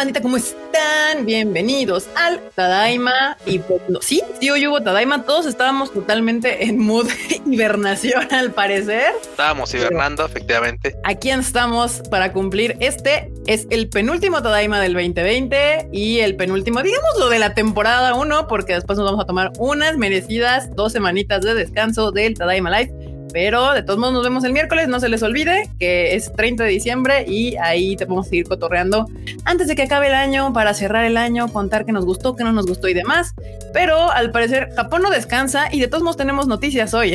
bandita? ¿Cómo están? Bienvenidos al Tadaima. Y pues, sí, sí, hoy hubo Tadaima. Todos estábamos totalmente en mood hibernación, al parecer. Estábamos hibernando, efectivamente. Aquí estamos para cumplir. Este es el penúltimo Tadaima del 2020 y el penúltimo, digamos, lo de la temporada 1, porque después nos vamos a tomar unas merecidas dos semanitas de descanso del Tadaima Live. Pero de todos modos nos vemos el miércoles, no se les olvide que es 30 de diciembre y ahí te podemos seguir cotorreando antes de que acabe el año para cerrar el año, contar qué nos gustó, qué no nos gustó y demás. Pero al parecer Japón no descansa y de todos modos tenemos noticias hoy.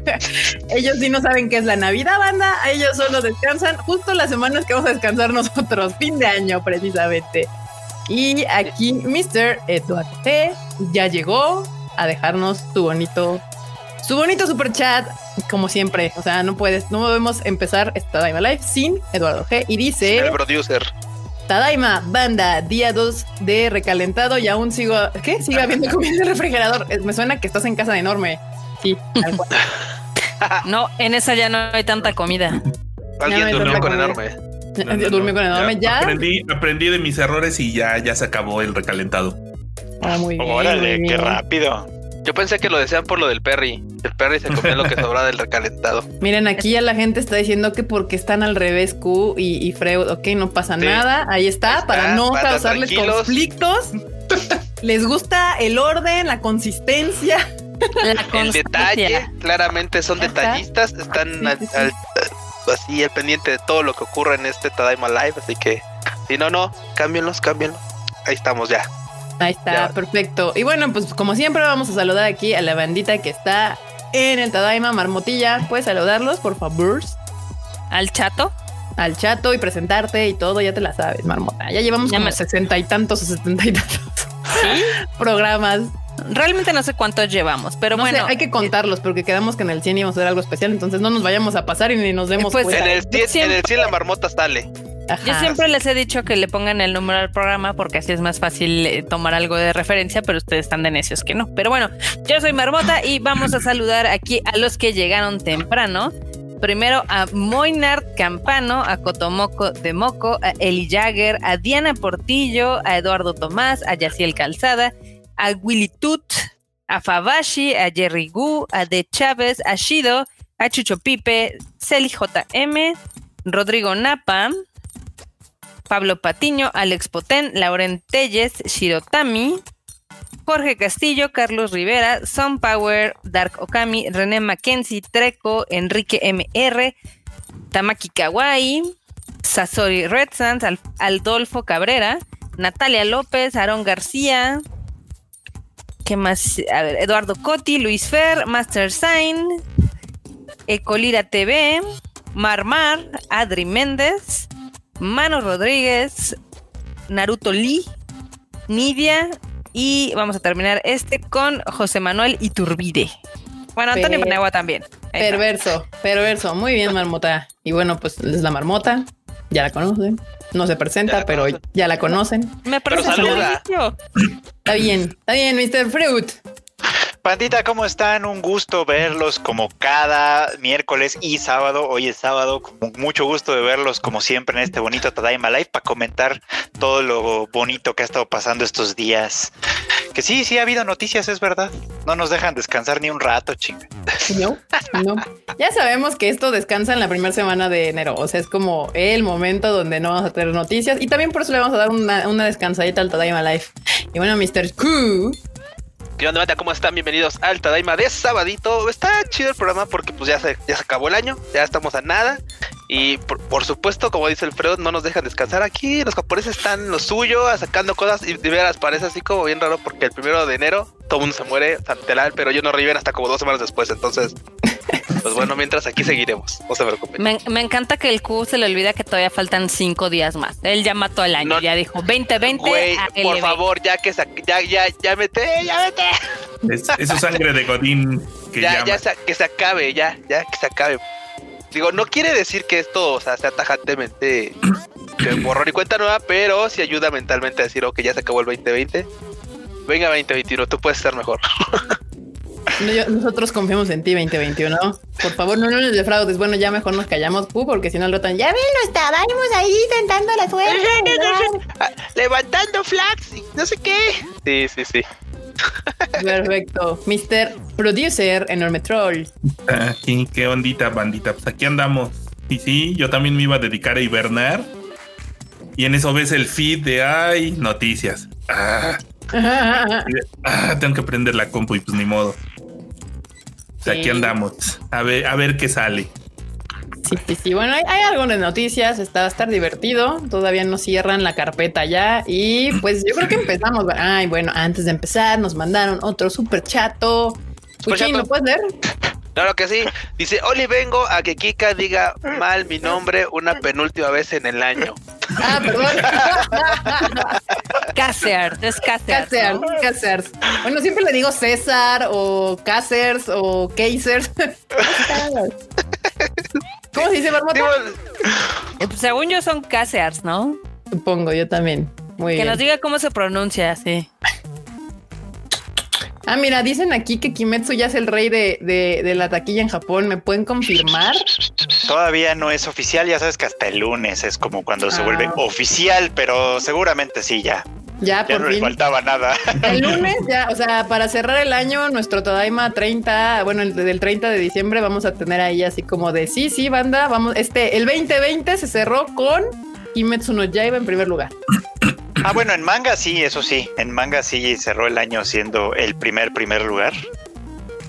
ellos sí no saben qué es la Navidad, banda, ellos solo descansan justo las semanas que vamos a descansar nosotros, fin de año precisamente. Y aquí Mr. Edward T ya llegó a dejarnos su bonito su bonito super chat, como siempre. O sea, no puedes, no podemos empezar esta Tadaima Live sin Eduardo G. Y dice: El producer. Tadaima, banda, día 2 de recalentado y aún sigo. ¿Qué? Sigue habiendo comida en el refrigerador. Me suena que estás en casa de enorme. Sí, no, en esa ya no hay tanta comida. Alguien durmió con enorme. durmió con enorme. Ya, Aprendí, aprendí de mis errores y ya, ya se acabó el recalentado. Ah, muy bien. Órale, muy qué rápido. Yo pensé que lo decían por lo del Perry. El Perry se comió lo que sobra del recalentado. Miren, aquí ya la gente está diciendo que porque están al revés Q y, y Freud, ok, no pasa Sí. nada, ahí está, para no para causarles tranquilos. conflictos. Les gusta el orden, la consistencia. La El detalle, claramente son detallistas, están Sí, al- sí, sí. al- así al pendiente de todo lo que ocurre en este Tadaima Live, así que si no, no, cámbienlos, cámbienlos. Ahí estamos ya. Ahí está, Ya. perfecto. Y bueno, pues como siempre vamos a saludar aquí a la bandita que está en el Tadaima Marmotilla. Puedes saludarlos, por favor, Al chato. al chato y presentarte y todo, ya te la sabes, Marmota. Ya llevamos Ya como me- sesenta y tantos o setenta y tantos programas. Realmente no sé cuántos llevamos, pero No sé, bueno. hay que contarlos porque quedamos que en el 100 íbamos a hacer algo especial, entonces no nos vayamos a pasar y ni nos demos Pues, cuenta. En el 100, siempre- en el 100 la marmota sale. Ajá. Yo siempre les he dicho que le pongan el número al programa porque así es más fácil eh, tomar algo de referencia, pero ustedes están de necios que no. Pero bueno, yo soy Marmota y vamos a saludar aquí a los que llegaron temprano. Primero a Moinard Campano, a Cotomoco de Moco, a Eli Jagger, a Diana Portillo, a Eduardo Tomás, a Yaciel Calzada, a Willy Tut, a Fabashi, a Jerry Gu, a De Chávez, a Shido, a Chucho Pipe, Celi JM, Rodrigo Napa, Pablo Patiño, Alex Potén, Lauren Telles, Shirotami, Jorge Castillo, Carlos Rivera, Son Power, Dark Okami, René Mackenzie, Treco, Enrique MR, Tamaki Kawaii, Sasori Red Sands, Al- Aldolfo Cabrera, Natalia López, Aarón García, ¿qué más? Eduardo Coti, Luis Fer, Master Sign, Ecolira TV, Marmar, Adri Méndez, Mano Rodríguez, Naruto Lee, Nidia y vamos a terminar este con José Manuel Iturbide. Bueno, Antonio Per- también. Ahí está. Perverso, perverso. Muy bien, Marmota. Y bueno, pues es la Marmota. Ya la conocen. No se presenta, Ya pero conocen. ya la conocen. Me parece. Está bien, está bien, Mr. Fruit. Pandita, ¿cómo están? Un gusto verlos como cada miércoles y sábado. Hoy es sábado, con mucho gusto de verlos como siempre en este bonito Tadaima Live para comentar todo lo bonito que ha estado pasando estos días. Que sí, sí ha habido noticias, es verdad. No nos dejan descansar ni un rato, chinga. No, no. Ya sabemos que esto descansa en la primera semana de enero. O sea, es como el momento donde no vamos a tener noticias. Y también por eso le vamos a dar una, una descansadita al Tadaima Life. Y bueno, Mr. Q. ¿Qué onda, banda? ¿Cómo están? Bienvenidos al Tadaima de sabadito. Está chido el programa porque pues ya se, ya se acabó el año, ya estamos a nada. Y por, por supuesto, como dice el Freud, no nos dejan descansar aquí. Los japoneses están lo suyo, sacando cosas y de veras parece así como bien raro porque el primero de enero todo el mundo se muere, santeral, pero ellos no reviven hasta como dos semanas después. Entonces, pues bueno, mientras aquí seguiremos. No se preocupen. Me, me encanta que el Q se le olvida que todavía faltan cinco días más. Él ya mató el año, No. ya dijo 2020. Güey, por LB. favor, ya que sa- ya, ya, ya mete, ya mete. Es, es su sangre de Godín que ya, llama. ya se- que se acabe, ya, ya que se acabe. Digo, no quiere decir que esto, o sea, sea tajantemente de borrón y cuenta nueva, pero sí ayuda mentalmente a decir, ok, ya se acabó el 2020. Venga 2021, tú puedes ser mejor. No, yo- nosotros confiamos en ti 2021. Por favor, no nos defraudes. Bueno, ya mejor nos callamos, Pu, porque si no lo tan. Ya ven, no estábamos ahí tentando la suerte. Ah, Levantando flags y no sé qué. Sí, sí, sí. Perfecto. Mr. Producer, enorme troll. Aquí, qué ondita, bandita. Pues aquí andamos. Y sí, yo también me iba a dedicar a hibernar. Y en eso ves el feed de ay, noticias. Ah, ah, tengo que prender la compu y pues ni modo. Sí. aquí andamos. A ver, a ver qué sale. Sí, sí, sí. Bueno, hay, hay algunas noticias. Está va a estar divertido. Todavía no cierran la carpeta ya. Y pues yo creo que empezamos. Ay, bueno, antes de empezar, nos mandaron otro super chato. Puchín. ¿lo puedes leer? Claro que sí. Dice, Oli, vengo a que Kika diga mal mi nombre una penúltima vez en el año. Ah, perdón. Casears, es Casears. Cáceres, ¿no? Cáceres. Bueno, siempre le digo César o Cáceres o Kaisers. ¿Cómo se dice, Marmota? Digo, Eh, pues, según yo son Casears, ¿no? Supongo, yo también. Muy Que bien. nos diga cómo se pronuncia, sí. Ah, mira, dicen aquí que Kimetsu ya es el rey de, de, de la taquilla en Japón. ¿Me pueden confirmar? Todavía no es oficial, ya sabes que hasta el lunes es como cuando se Ah. vuelve oficial, pero seguramente sí, ya. Ya, Ya por no le fin. faltaba nada. El lunes ya, o sea, para cerrar el año, nuestro Tadaima 30, bueno, el del 30 de diciembre vamos a tener ahí así como de sí, sí, banda, vamos, este, el 2020 se cerró con Kimetsu no Yaiba en primer lugar. Ah, bueno, en manga sí, eso sí. En manga sí cerró el año siendo el primer primer lugar.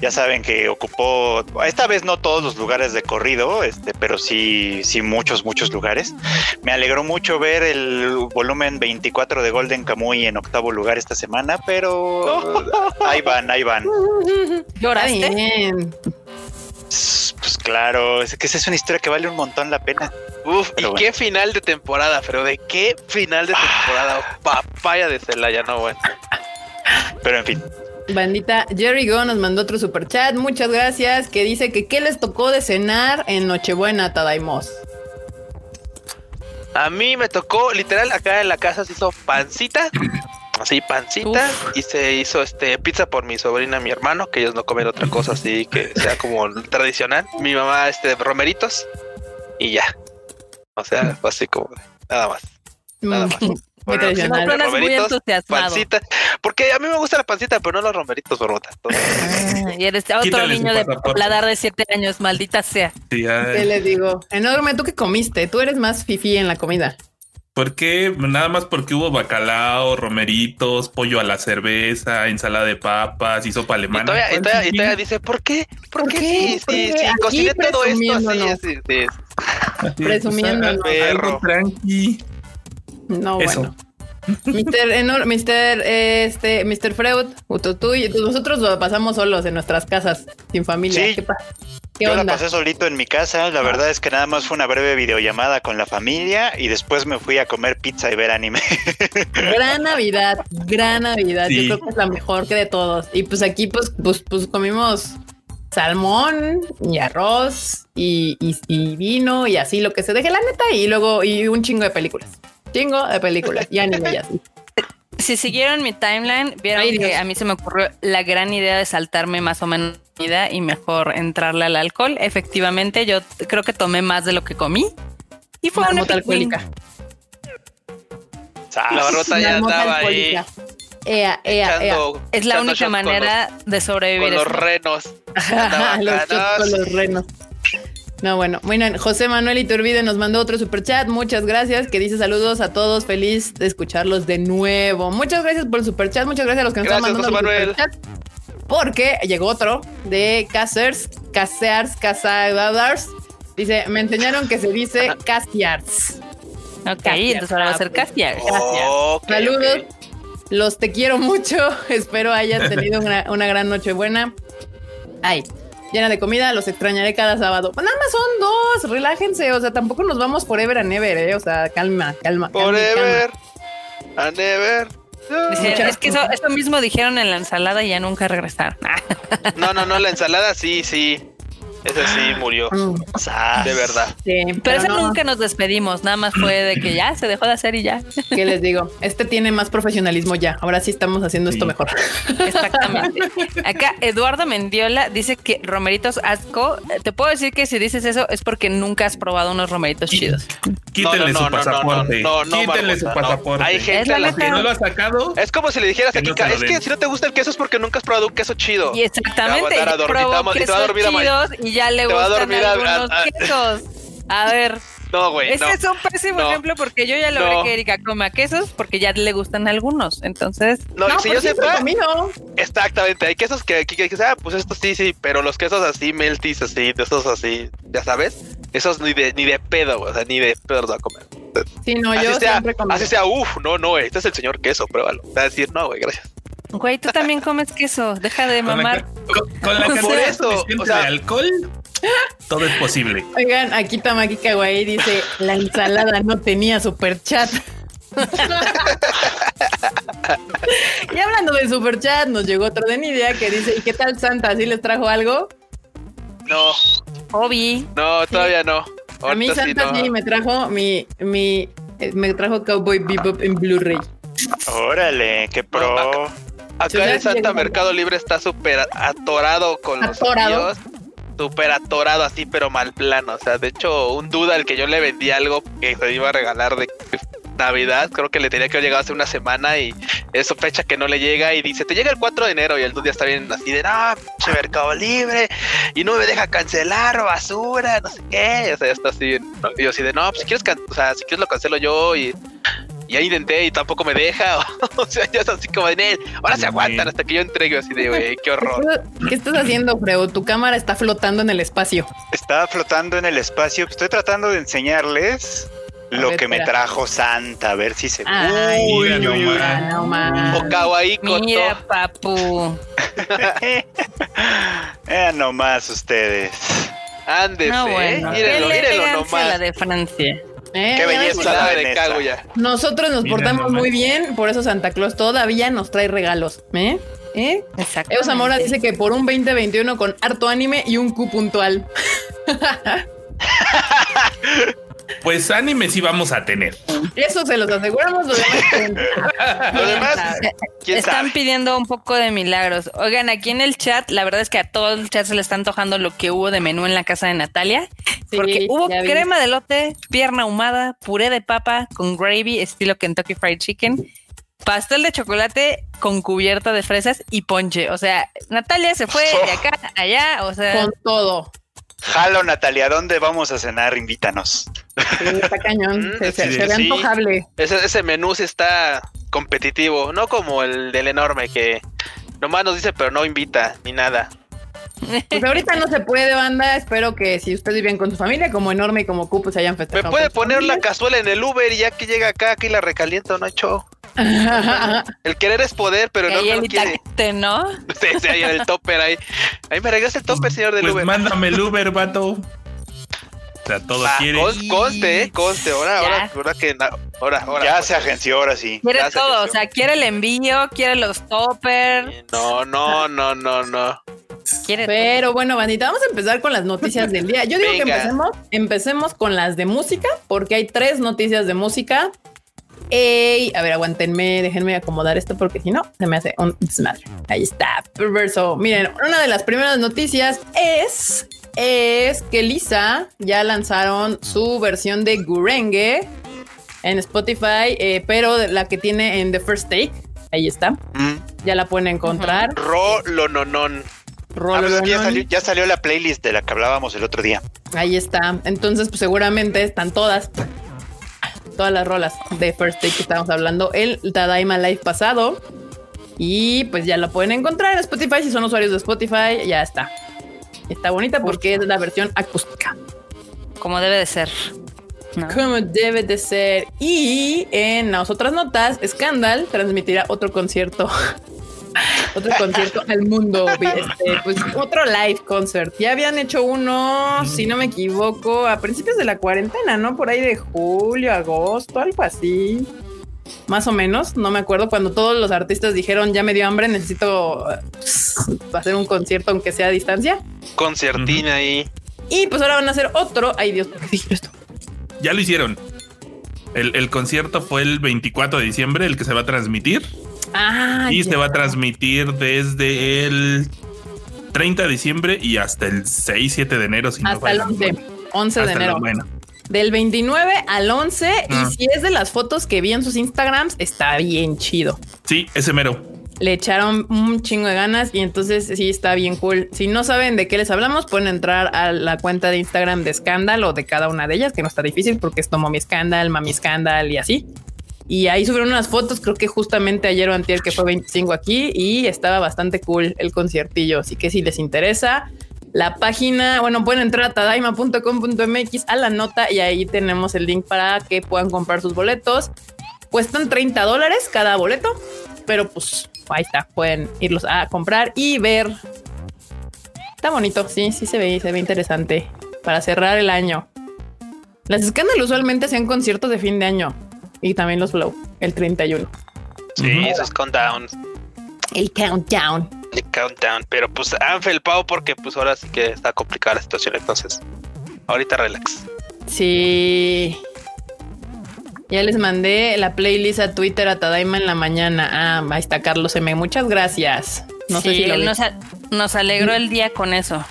Ya saben que ocupó, esta vez no todos los lugares de corrido, este, pero sí, sí muchos, muchos lugares. Me alegró mucho ver el volumen 24 de Golden Kamuy en octavo lugar esta semana, pero ahí van, ahí van. ¿Lloraste? bien. Pues claro, es que esa es una historia que vale un montón la pena. Uf, Pero y bueno. qué final de temporada, pero de qué final de temporada. Papaya de Celaya, no, bueno. Pero en fin, Bandita, Jerry Go nos mandó otro super chat, muchas gracias, que dice que qué les tocó de cenar en Nochebuena, Tadaimos. A mí me tocó, literal, acá en la casa se hizo pancita. Así, pancita. Y se hizo este pizza por mi sobrina y mi hermano, que ellos no comen otra cosa así que sea como tradicional. Mi mamá, este, romeritos. Y ya. O sea, fue así como nada más. Nada más. Muy Bueno, muy romeritos, entusiasmado. Pancita. Porque a mí me gusta la pancita, pero no los romeritos, Barbota. Ah, y eres otro niño de paladar de siete años, maldita sea. Sí. ¿Qué les digo? Enorme, ¿tú qué comiste? Tú eres más fifi en la comida. ¿Por qué? Nada más porque hubo bacalao, romeritos, pollo a la cerveza, ensalada de papas y sopa Y alemana. todavía, y ¿Cuál todavía- y todavía dice, ¿por qué? ¿Por, ¿Por qué? qué? Sí, ¿Por sí, qué? sí, cociné todo esto así, Presumiendo, Perro. tranqui. No, Eso. bueno. Mr. Enor, Mr. Este, Mr. Freud, tú, tú y nosotros lo pasamos solos en nuestras casas, sin familia. Sí. ¿Qué, pa- qué yo la pasé solito en mi casa. La verdad es que nada más fue una breve videollamada con la familia y después me fui a comer pizza y ver anime. Gran Navidad, gran Navidad. Sí. Yo creo que es la mejor que de todos. Y pues aquí, pues, pues, pues comimos salmón y arroz y, y- y vino y así lo que se deje la neta y luego y un chingo de películas. Chingo de películas y anime y así. Si siguieron mi timeline, vieron Ay, que a mí se me ocurrió la gran idea de saltarme más o menos la comida y mejor entrarle al alcohol. Efectivamente, yo creo que tomé más de lo que comí. Y fue una alcohólica. La barbota ya Marmota andaba ahí. Ea, ea, ea. echando- Es la única manera de sobrevivir. Con los renos. Con los renos. No, bueno, bueno, José Manuel Iturbide nos mandó otro super chat. Muchas gracias. Que dice saludos a todos. Feliz de escucharlos de nuevo. Muchas gracias por el super chat. Muchas gracias a los que nos Gracias, están mandando. Porque llegó otro de Casers, Casers, Casadars. Dice, me enseñaron que se dice Casiars. Ok, entonces ahora va a ser castiar. Ok, Saludos. Los te quiero mucho. Espero hayan tenido una, una gran noche buena. Ay, llena de comida. Los extrañaré cada sábado. Nada más son dos. Relájense. O sea, tampoco nos vamos forever and ever, ¿eh? O sea, calma, calma. calma, Forever. A never. Dice, Muchas- es que eso, eso mismo dijeron en la ensalada y ya nunca regresaron. No, no, no, la ensalada sí, sí. Ese sí murió. Mm, De verdad. sí, Pero ese no, nunca nos despedimos, nada más fue de que ya se dejó de hacer y ya. ¿Qué les digo? Este tiene más profesionalismo ya. Ahora sí estamos haciendo esto mejor. Exactamente. Acá Eduardo Mendiola dice que romeritos asco. Te puedo decir que si dices eso es porque nunca has probado unos romeritos chidos. Quítenle su pasaporte. No, no, Quítenle su pasaporte. Hay Es gente la a la neta. que no lo ha sacado, Es como si le dijeras Que a no Kika, es que si no te gusta el queso es porque nunca has probado un queso chido. Y exactamente, Te va a dormir, a y te va a quesos dormir a ma- chidos y ya le gustan algunos a- a- quesos. A ver, No, güey, ese no. es un pésimo No. ejemplo porque yo ya logré No. que Erika coma quesos porque ya le gustan algunos. Entonces, No, No, si yo siempre sepa, exactamente, hay quesos que Kika dice, ah, pues esto sí, sí, pero los quesos así, meltis, así, de esos así, ya sabes, esos ni de, ni de pedo, güey, o sea, ni de pedo los va a comer. Sí, no, así yo sea, siempre comí. así sea, uff, no, no, güey, este es el señor queso, pruébalo. Te va a decir, no, güey, gracias. güey, tú también comes queso. Deja de con la, mamar. con, con la Por eso, o sea- de alcohol, todo es posible. Oigan, aquí Tamaki Kawaii dice, la ensalada no tenía super chat. y hablando de super chat, nos llegó otro de Nidia que dice, ¿y qué tal Santa? ¿Sí les trajo algo? No, Obi. no, todavía no. A mí Santa sí, no. me trajo mi, mi, eh, me trajo Cowboy Bebop en Blu-ray. Órale, qué pro. Acá en Santa. Mercado Libre está súper atorado con los Atorado. envíos. Súper atorado así, pero mal plano. O sea, de hecho, un duda al que yo le vendí algo que se iba a regalar de Navidad, creo que le tenía que haber llegado hace una semana y es fecha que no le llega y dice, te llega el 4 de enero y el dude ya está bien así de, no, pinche Mercado Libre y no me deja cancelar, basura, no sé qué. O sea, ya está así. ¿no? Y yo así de, no, pues si quieres, o sea, si quieres lo cancelo yo y... Y ahí intenté y tampoco me deja. o sea, ya es así como de "Nel, Ahora se aguantan hasta que yo entregue así de, güey, qué horror. ¿Qué estás haciendo, Freo? Tu cámara está flotando en el espacio. Estaba flotando en el espacio. Estoy tratando de enseñarles lo ver, que me espera. trajo Santa. A ver si se. Ay, Mira uy, uy, nomás. ah, no más. O kawaii koto. Mira, papu. Vean nomás ustedes. Ándese, No, ¿eh? bueno. Mírenlo, mírenlo elegancia la nomás. de Francia. Eh, Qué ya belleza. de Vanessa. Kaguya. Nosotros nos Mira portamos nomás. muy bien, por eso Santa Claus todavía nos trae regalos. ¿Eh? ¿Eh? Exacto. Evo Zamora dice que por un 2021 con harto anime y un Q puntual. Pues anime sí vamos a tener. Eso se los aseguramos. Lo demás, Lo demás, quién Están sabe. pidiendo un poco de milagros. Oigan, aquí en el chat, la verdad es que a todo el chat se le está antojando lo que hubo de menú en la casa de Natalia. Sí, porque hubo vi. crema de lote, pierna ahumada, puré de papa con gravy estilo Kentucky Fried Chicken, pastel de chocolate con cubierta de fresas y ponche. O sea, Natalia se fue de acá a allá. O sea, con todo. Jalo, Natalia, ¿dónde vamos a cenar? Invítanos. Sí, está cañón. Mm, Se, se- sí, se ve sí. antojable. Ese, ese menú sí está competitivo, no como el del enorme que nomás nos dice pero no invita ni nada. Pues ahorita no se puede, banda. Espero que si ustedes viven con su familia, como enorme y como pues se hayan Me festejado. puede con su poner la cazuela en el Uber y ya que llega acá, aquí la recaliento, no hecho. El querer es poder, pero que no, ahí no el quiere. itacate, ¿no? Sí, sí, ahí en el topper ahí. Ahí me regresa el topper, señor del Pues Uber. mándame el Uber, vato. O sea, todo Va, quiere. cons- conste, eh, conste. Ahora, ahora, ahora que na- ahora, ahora. Ya se agenció, ahora sí. Quiere se todo, o sea, quiere el envío, quiere los toppers, No, no, no, no, no. Quiere. Pero bueno, bandita, vamos a empezar con las noticias del día. Yo digo que Venga. empecemos, empecemos con las de música, porque hay tres noticias de música. Ey, a ver, aguántenme, déjenme acomodar esto porque si no, se me hace un desmadre. Ahí está, perverso. Miren, una de las primeras noticias es, es que Lisa ya lanzaron su versión de Gurenge en Spotify, eh, pero la que tiene en The First Take. Ahí está, Mm. ya la pueden encontrar. Ro lo nonón. Rolo, Ah, pues es que ya, salió, ya salió la playlist de la que hablábamos el otro día. Ahí está. Entonces, pues seguramente están todas. Todas las rolas de First Take que estábamos hablando el Tadaima Live pasado. Y pues ya la pueden encontrar en Spotify. Si son usuarios de Spotify, ya está. Está bonita porque es la versión acústica. Como debe de ser. ¿no? Como debe de ser. Y en las otras notas, Scandal transmitirá otro concierto. otro concierto al mundo. Este, pues otro live concert. Ya habían hecho uno, si no me equivoco, a principios de la cuarentena, ¿no? Por ahí de julio, agosto, algo así. más o menos. No me acuerdo cuando todos los artistas dijeron ya me dio hambre, necesito uh, hacer un concierto aunque sea a distancia. Conciertín ahí. Y pues ahora van a hacer otro. Ay Dios, ¿por qué dije esto? Ya lo hicieron. El, el concierto fue el 24 de diciembre, el que se va a transmitir. Ah, y se va a transmitir desde el 30 de diciembre y hasta el 6, 7 de enero. Si no hasta el falla la 11, memoria. 11 de Hasta enero. Bueno, Del 29 al 11. Ah. Y si es de las fotos que vi en sus Instagrams, está bien chido. sí, ese mero. Le echaron un chingo de ganas y entonces sí está bien cool. Si no saben de qué les hablamos, pueden entrar a la cuenta de Instagram de Scandal o de cada una de ellas, que no está difícil porque es Tomo mi Scandal, Mami Scandal y así. Y ahí subieron unas fotos, creo que justamente ayer o antier que fue 25 aquí y estaba bastante cool el conciertillo. Así que si les interesa, la página, bueno, pueden entrar a tadaima.com.mx a la nota y ahí tenemos el link para que puedan comprar sus boletos. Cuestan 30 dólares cada boleto, pero pues ahí está, pueden irlos a comprar y ver. Está bonito, sí, sí se ve, se ve interesante para cerrar el año. Las Scandal usualmente hacían conciertos de fin de año y también los Flow, el 31. Sí, Ujú. esos countdowns. El countdown. El countdown. Pero pues han felpado porque pues ahora sí que está complicada la situación. Entonces, ahorita relax. Sí. Ya les mandé la playlist a Twitter a Tadaima en la mañana. Ah, ahí está Carlos M. Muchas gracias. No sé Sí, si lo él vi. nos, a- nos alegró el día con eso.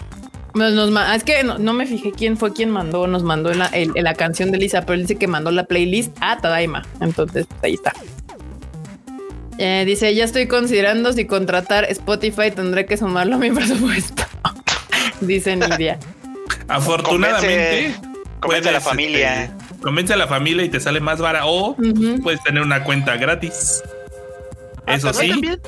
Nos- nos ma- es que no, no me fijé quién fue quien mandó, nos mandó la, el- la canción de Lisa, pero él dice que mandó la playlist a Tadaima. Entonces, ahí está. Eh, dice, ya estoy considerando si contratar Spotify, tendré que sumarlo a mi presupuesto. dice Nidia. Afortunadamente, Convence a la familia. este, convence a la familia y te sale más vara o puedes tener una cuenta gratis. Ah, Eso sí, también.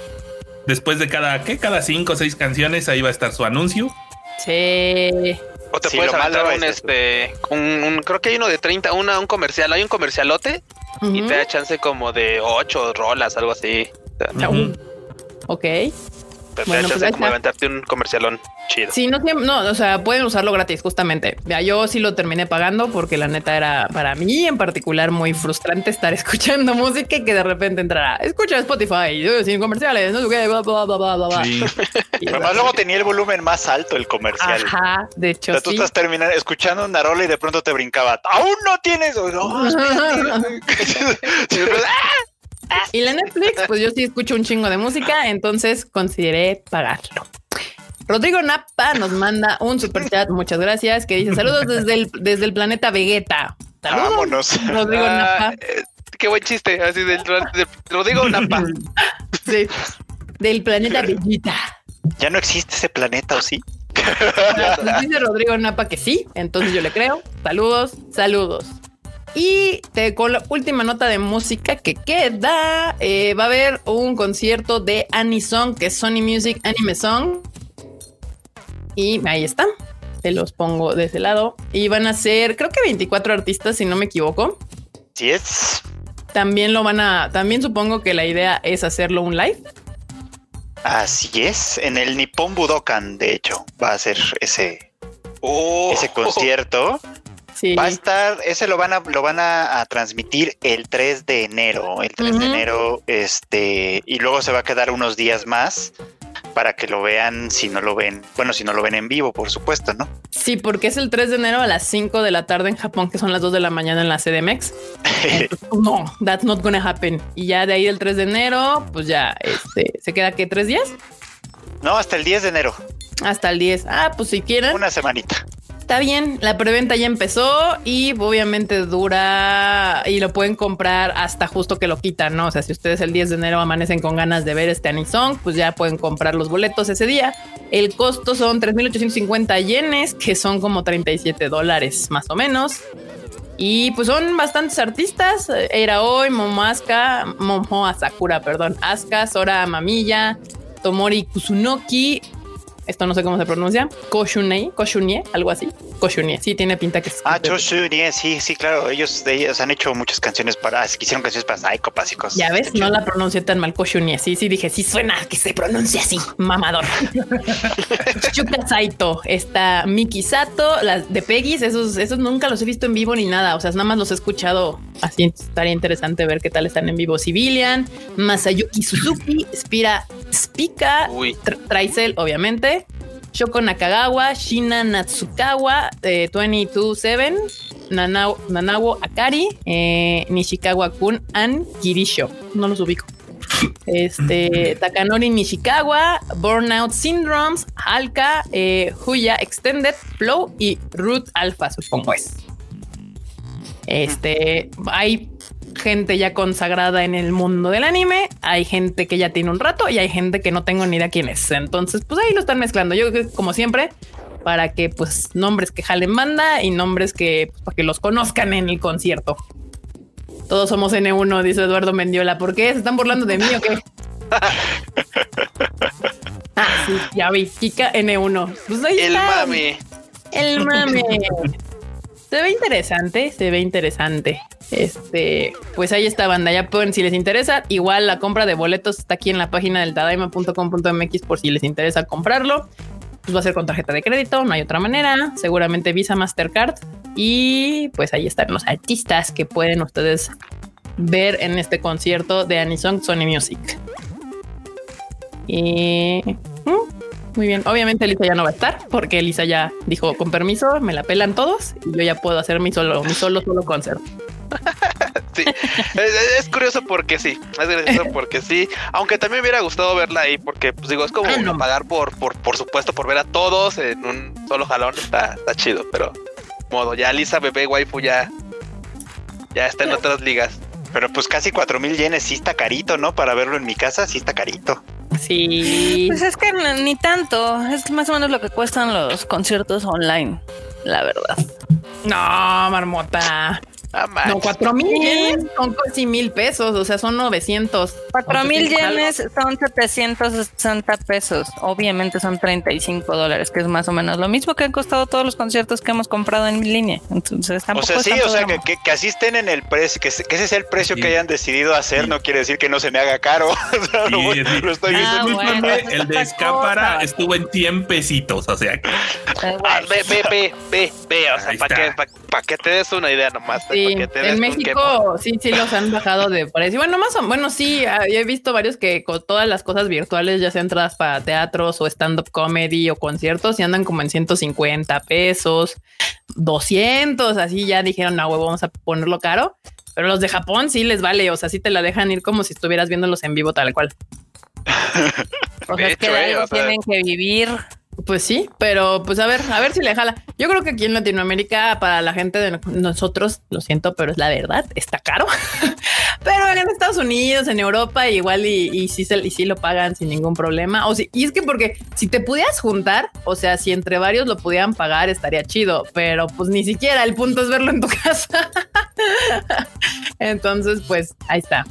después de cada, ¿qué? Cada cinco o seis canciones, ahí va a estar su anuncio. Sí. O te Sí, puedes aventar un es eso. este, un, un- creo que hay uno de 30, una, un comercial, hay un comercialote y te da chance como de 8 rolas, algo así. Sea, Ujú. Ok. Te, te Bueno, pues como aventarte un comercialón chido. Sí, no, no, o sea, pueden usarlo gratis, justamente. Ya, yo sí lo terminé pagando porque la neta era para mí en particular muy frustrante estar escuchando música y que de repente entrara, escucha Spotify, sin comerciales, no sé qué, bla, bla, bla, bla, bla. Sí. Además luego tenía el volumen más alto el comercial. Ajá, de O hecho, sea, tú sí. estás terminando escuchando una rola y de pronto te brincaba. Aún no tienes. No, espérate. Y la Netflix, pues yo sí escucho un chingo de música, entonces consideré pagarlo. Rodrigo Napa nos manda un super chat, muchas gracias, que dice saludos desde el, desde el planeta Vegeta. Saludos, Vámonos. Rodrigo Ah, Napa. eh, qué buen chiste, así del, del Rodrigo Napa. Sí, del planeta Vegeta. Ya no existe ese planeta, ¿o sí? Pues dice Rodrigo Napa que sí, entonces yo le creo. Saludos, saludos. Y te- con la última nota de música que queda, eh, va a haber un concierto de Anisong, que es Sony Music Anime Song. Y ahí está. Te los pongo de ese lado. Y van a ser, creo que 24 artistas, si no me equivoco. Sí es. También lo van a, también supongo que la idea es hacerlo un live. Así es. En el Nippon Budokan, de hecho, va a ser ese, Oh, ese concierto. Sí. Va a estar, ese lo van a, lo van a, a transmitir el 3 de enero. El 3 de enero, este, y luego se va a quedar unos días más para que lo vean si no lo ven. Bueno, si no lo ven en vivo, por supuesto, ¿no? Sí, porque es el 3 de enero a las 5 de la tarde en Japón, que son las 2 de la mañana en la CDMX. No, that's not gonna happen. Y ya de ahí el 3 de enero, pues ya este, se queda que tres días no, hasta el 10 de enero. hasta el 10. Ah, pues si quieren, Una semanita. Está bien. La preventa ya empezó y obviamente dura y lo pueden comprar hasta justo que lo quitan, ¿no? O sea, si ustedes el 10 de enero amanecen con ganas de ver este Anisong, pues ya pueden comprar los boletos ese día. El costo son 3.850 yenes, que son como 37 dólares más o menos. Y pues son bastantes artistas. Era hoy, Momo Asuka, Momo Asakura, perdón. Asuka, Sora Mamilla, Tomori Kusunoki. Esto no sé cómo se pronuncia. Koshunei, Koshunie, algo así. Koshunie. Sí, tiene pinta que es. Ah, Koshunie, sí, sí, claro. Ellos, ellos han hecho muchas canciones para, hicieron canciones para Psychopass y cosas. Ya ves, no la pronuncié tan mal Koshunie. Sí, sí, dije, sí suena que se pronuncia así, mamador. Shuka Saito, está Miki Sato, las de Peggy's, esos, esos nunca los he visto en vivo ni nada. O sea, nada más los he escuchado. Así estaría interesante ver qué tal están en vivo. Civilian, Masayuki Suzuki, Spira Spika, Traicel, obviamente. Shoko Nakagawa, Shina Natsukawa, eh, 22-7, Nanawo Akari, eh, Nishikawa Kun, and Kirisho. No los ubico. Este, Takanori Nishikawa, Burnout Syndromes, Halka, eh, Huya Extended, Flow y Root Alpha, supongo es. Este, hay gente ya consagrada en el mundo del anime, hay gente que ya tiene un rato y hay gente que no tengo ni idea quién es. Entonces, pues ahí lo están mezclando. Yo como siempre, para que pues nombres que jalen banda y nombres que pues, para que los conozcan en el concierto. Todos somos N1, dice Eduardo Mendiola. ¿Por qué? ¿Se están burlando de mí o qué? ah, sí, ya vi. Kika N1. Pues ahí el mame. El mame. Se ve interesante, se ve interesante. Este, pues ahí está banda, ya pueden, si les interesa, igual la compra de boletos está aquí en la página del tadaima.com.mx por si les interesa comprarlo. Pues va a ser con tarjeta de crédito, no hay otra manera, seguramente Visa Mastercard y pues ahí están los artistas que pueden ustedes ver en este concierto de Anisong Sony Music. Y mm, muy bien. Obviamente Elisa ya no va a estar porque Elisa ya dijo con permiso, me la pelan todos y yo ya puedo hacer mi solo, mi solo, solo concierto. sí, es, curioso porque sí, es curioso porque sí, aunque también me hubiera gustado verla ahí porque pues digo, es como ah, pagar por, por, por supuesto, por ver a todos en un solo jalón, está, está chido, pero modo, ya Lisa bebé waifu ya, ya está en otras ligas. Pero pues casi cuatro mil yenes sí está carito, ¿no? Para verlo en mi casa sí está carito. Sí. Pues es que ni tanto. Es más o menos lo que cuestan los conciertos online, la verdad. No, marmota. Ah, no, cuatro mil yenes son casi mil pesos, o sea, son 900. Cuatro mil yenes son 760 pesos. Obviamente son 35 dólares, que es más o menos lo mismo que han costado todos los conciertos que hemos comprado en línea. Entonces, O sea, sí, o sea, que, que, así estén en el precio, que, ese es el precio que hayan decidido hacer, no quiere decir que no se me haga caro. lo, estoy viendo. Ah, el de escápara estuvo en 100 pesitos, o sea. Ah, ve, ve, ve, ve, ve, o sea, para que, para que te des una idea nomás en México sí, sí los han bajado de precio. Bueno, más o bueno, sí, ah, he visto varios que con todas las cosas virtuales, ya sean entradas para teatros o stand-up comedy o conciertos, y andan como en 150 pesos, 200, así ya dijeron, no, huevo, vamos a ponerlo caro. Pero los de Japón sí les vale, o sea, sí te la dejan ir como si estuvieras viéndolos en vivo tal cual. o sea, es que eh, tienen que vivir. Pues sí, pero pues a ver, a ver si le jala. Yo creo que aquí en Latinoamérica, para la gente de nosotros, lo siento, pero es la verdad, está caro. pero en Estados Unidos, en Europa, igual y, y sí, se, y sí lo pagan sin ningún problema. O si, y es que porque si te pudieras juntar, o sea, si entre varios lo pudieran pagar, estaría chido, pero pues ni siquiera el punto es verlo en tu casa. Entonces, pues ahí está.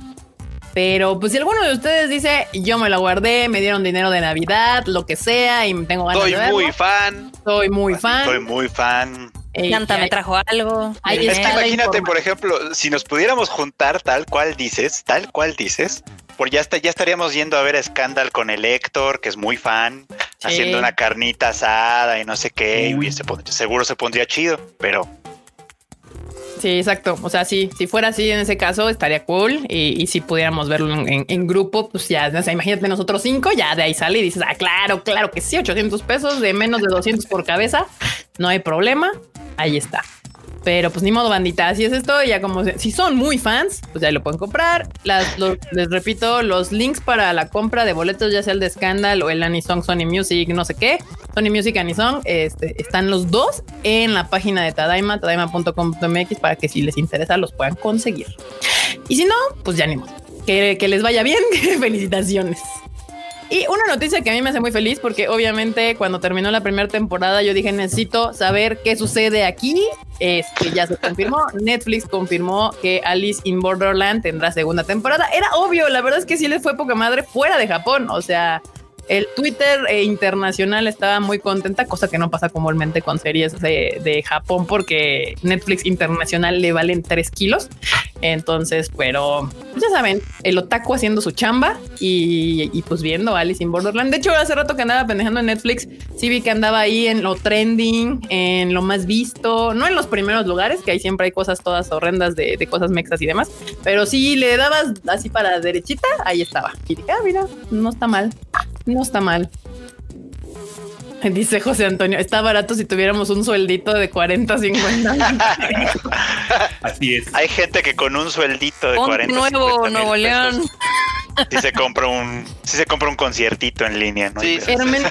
Pero pues si alguno de ustedes dice, yo me la guardé, me dieron dinero de Navidad, lo que sea, y tengo ganas de verlo. muy fan. Soy muy fan. Soy muy fan. Santa me trajo algo. es que imagínate, por ejemplo, si nos pudiéramos juntar tal cual dices, tal cual dices, por ya está, ya estaríamos yendo a ver a Scandal con el Héctor, que es muy fan, haciendo una carnita asada y no sé qué, y seguro se pondría chido, pero Sí, exacto. O sea, sí, si fuera así en ese caso estaría cool y, si pudiéramos verlo en, grupo, pues ya, o sea, imagínate nosotros cinco, ya de ahí sale y dices, ah, claro, claro que sí, 800 pesos de menos de 200 por cabeza, no hay problema, ahí está. Pero pues ni modo, bandita. Así es esto. Ya como si son muy fans, pues ya lo pueden comprar. Les repito, los links para la compra de boletos, ya sea el de Scandal o el Anisong Sony Music, no sé qué. Sony Music Anisong, este, están los dos en la página de Tadaima, tadaima.com.mx, para que si les interesa los puedan conseguir. Y si no, pues ya ni modo. Que les vaya bien. Felicitaciones. Y una noticia que a mí me hace muy feliz porque obviamente cuando terminó la primera temporada yo dije necesito saber qué sucede aquí. Este ya se confirmó. Netflix confirmó que Alice in Borderland tendrá segunda temporada. Era obvio, la verdad es que sí les fue poca madre fuera de Japón. O sea, el Twitter eh, internacional estaba muy contenta, cosa que no pasa comúnmente con series de, de Japón, porque Netflix internacional le valen tres kilos. Entonces, pero ya saben, el otaku haciendo su chamba y, pues viendo Alice in Borderland. De hecho, hace rato que andaba pendejando en Netflix, sí vi que andaba ahí en lo trending, en lo más visto, no en los primeros lugares, que ahí siempre hay cosas todas horrendas de, de cosas mexas y demás, pero sí le dabas así para derechita, ahí estaba. Y dije, ah, mira, no está mal, no está mal. Dice José Antonio, está barato si tuviéramos un sueldito de 40, 50. Así es. Hay gente que con un sueldito de Un 40 nuevo 50 mil Nuevo León. pesos, Sí se compra un, sí se compra un conciertito en línea, ¿no? Sí, Y- sí, Hermen,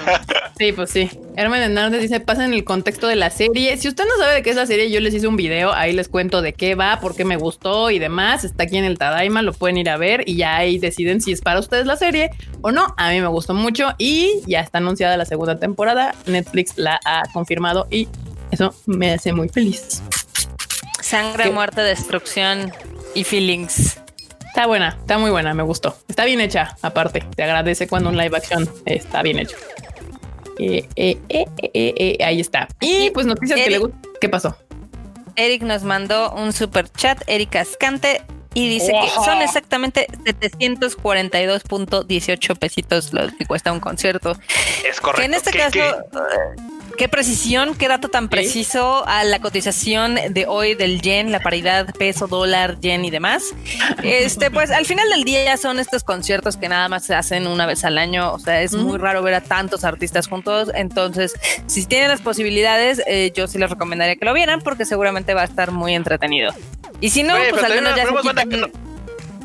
sí, pues sí. Hermen Hernández dice, pasa en el contexto de la serie. Si usted no sabe de qué es la serie, yo les hice un video, ahí les cuento de qué va, por qué me gustó y demás. Está aquí en el Tadaima, lo pueden ir a ver y ya ahí deciden si es para ustedes la serie o no. A mí me gustó mucho y ya está anunciada la segunda temporada. Netflix la ha confirmado y eso me hace muy feliz. Sangre, ¿Qué? muerte, destrucción y feelings. Está buena, está muy buena, me gustó. Está bien hecha, aparte. Te agradece cuando un live action está bien hecho. Eh, eh, eh, eh, eh, eh, ahí está. Y pues noticias que Eric. le gustan. ¿Qué pasó? Eric nos mandó un super chat, Eric Ascante, y dice que Ojo. son exactamente 742.18 pesitos lo que cuesta un concierto. Es correcto. Que en este ¿Qué- caso, qué? Qué precisión, qué dato tan preciso a la cotización de hoy del yen, la paridad peso, dólar, yen y demás. Este, pues al final del día ya son estos conciertos que nada más se hacen una vez al año. O sea, es muy raro ver a tantos artistas juntos. Entonces, si tienen las posibilidades, eh, yo sí les recomendaría que lo vieran porque seguramente va a estar muy entretenido. Y si no, pues al menos ya se quitan-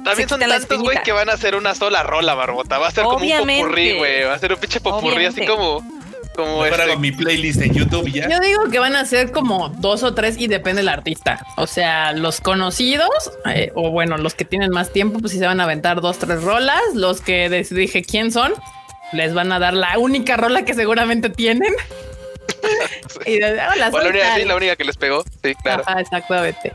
También son tantos, güey, que van a hacer una sola rola, Barbota. Va a ser como un popurrí, güey. Va a ser un pinche popurrí así como... Como Mejor este, hago mi playlist en YouTube ya. Yo digo que van a ser como dos o tres y depende del artista. O sea, los conocidos eh, o bueno, los que tienen más tiempo, pues si se van a aventar dos, tres rolas. Los que les dije quién son, les van a dar la única rola que seguramente tienen. y de, "Ah, la o la soy única, tal". sí, la única que les pegó. Sí, claro. Ajá, exactamente.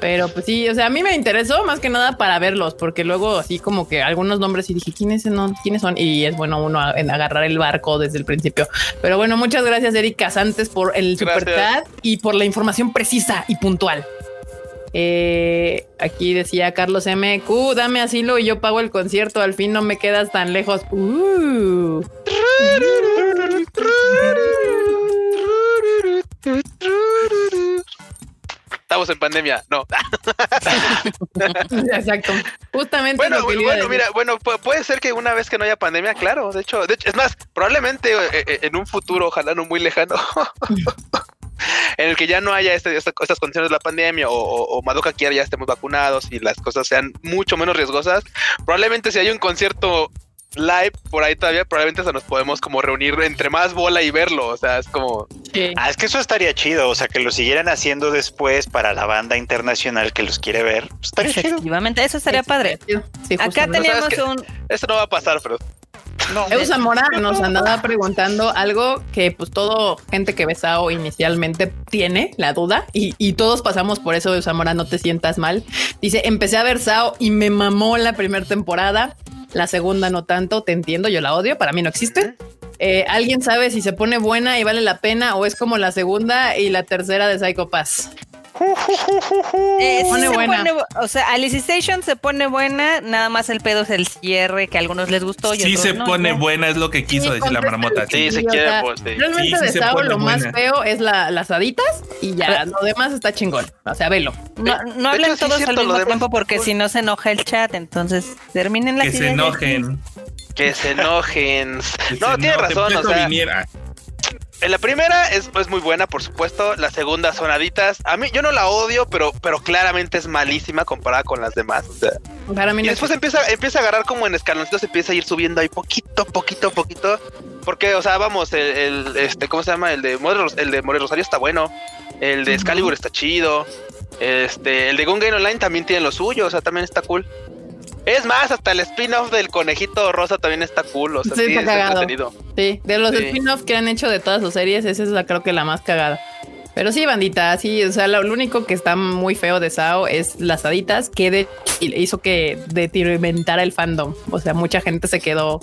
Pero pues sí, o sea, a mí me interesó más que nada para verlos, porque luego así como que algunos nombres y dije, ¿quiénes son? ¿Quiénes son? Y es bueno uno a- en agarrar el barco desde el principio. Pero bueno, muchas gracias Eric Casantes por el super Gracias. chat y por la información precisa y puntual. Eh, aquí decía Carlos MQ, dame asilo y yo pago el concierto, al fin no me quedas tan lejos. Uh. Estamos en pandemia. No. Exacto. Justamente Bueno, bueno, mira, bueno, pu- puede ser que una vez que no haya pandemia, claro. De hecho, de hecho, es más, probablemente eh, eh, en un futuro, ojalá no muy lejano, en el que ya no haya este- esta- estas condiciones de la pandemia o, o, o Madoka quiera ya estemos vacunados y las cosas sean mucho menos riesgosas, probablemente si hay un concierto live por ahí todavía, probablemente se nos podemos como reunir entre más bola y verlo. O sea, es como Sí. Ah, es que eso estaría chido, o sea, que lo siguieran haciendo después para la banda internacional que los quiere ver. pues, estaría chido. Efectivamente, eso estaría padre. Sí, Acá justamente. teníamos ¿Sabes qué? un, eso no va a pasar, pero No, Zamora nos andaba preguntando algo que pues todo gente que ve Sao inicialmente tiene la duda y, y todos pasamos por eso, Eu Zamora, no te sientas mal. Dice, empecé a ver Sao y me mamó la primera temporada, la segunda no tanto, te entiendo, yo la odio, para mí no existe. Eh, ¿Alguien sabe si se pone buena y vale la pena o es como la segunda y la tercera de Psycho Pass? Eh, sí pone se buena. pone o sea, Alice Station se pone buena, nada más el pedo es el cierre que a algunos les gustó. Y Sí otros se no, pone buena, es lo que quiso Sí, decir la marmota. Sí, Sí. se o quiere, sea, pues, sí. Realmente Sí, sí de se Sao lo más buena. feo es la- las haditas y ya lo demás está chingón. O sea, velo. No, no hablen hecho, sí es todos cierto, al mismo tiempo porque si no se enoja el chat, entonces terminen la Que se enojen. que se enojen. que No, se tiene enojen. razón, o sea, Viniera. En la primera es, es muy buena, por supuesto. La segunda, sonaditas. A mí, yo no la odio, pero, pero claramente es malísima comparada con las demás. O sea, Para mí y no después empieza, empieza a agarrar como en escaloncitos, empieza a ir subiendo ahí poquito, poquito, poquito. Porque, o sea, vamos, el, el, este, ¿cómo se llama? El de More, el de More Rosario está bueno. El de. Excalibur está chido. Este, el de Gun Game Online también tiene lo suyo, o sea, también está cool. Es más, hasta el spin-off del conejito rosa también está cool, o sea, Sí, sí, está cagado. Sí, de los Sí. spin-off que han hecho de todas las series, esa es la creo que la más cagada. Pero sí, bandita, sí, o sea, lo, lo único que está muy feo de Sao es las haditas, que de, hizo que detrimentara el fandom. O sea, mucha gente se quedó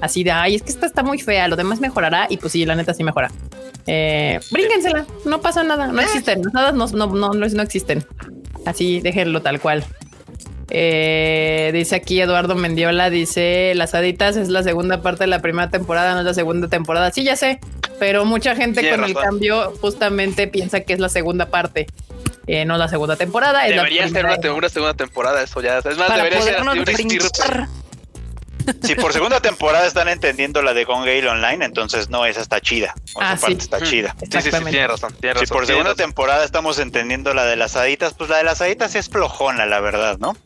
así de ay, es que esta está muy fea, lo demás mejorará. Y pues sí, la neta sí mejora. Eh, brínquensela, no pasa nada, no existen, nada no, no, no, no existen. Así déjenlo tal cual. Eh, dice aquí Eduardo Mendiola, dice las aditas es la segunda parte de la primera temporada, no es la segunda temporada. Sí, ya sé, pero mucha gente con el cambio justamente piensa que es la segunda parte. Eh, no la segunda temporada. Debería ser una, segunda temporada, eso ya. Es más, debería ser así, si por segunda temporada están entendiendo la de Gone Gale Online, entonces no, esa está chida. Ah, sí. está chida. Sí, sí, sí, tiene razón, Si por segunda temporada estamos entendiendo la de las haditas, pues la de las haditas es flojona, la verdad, ¿no?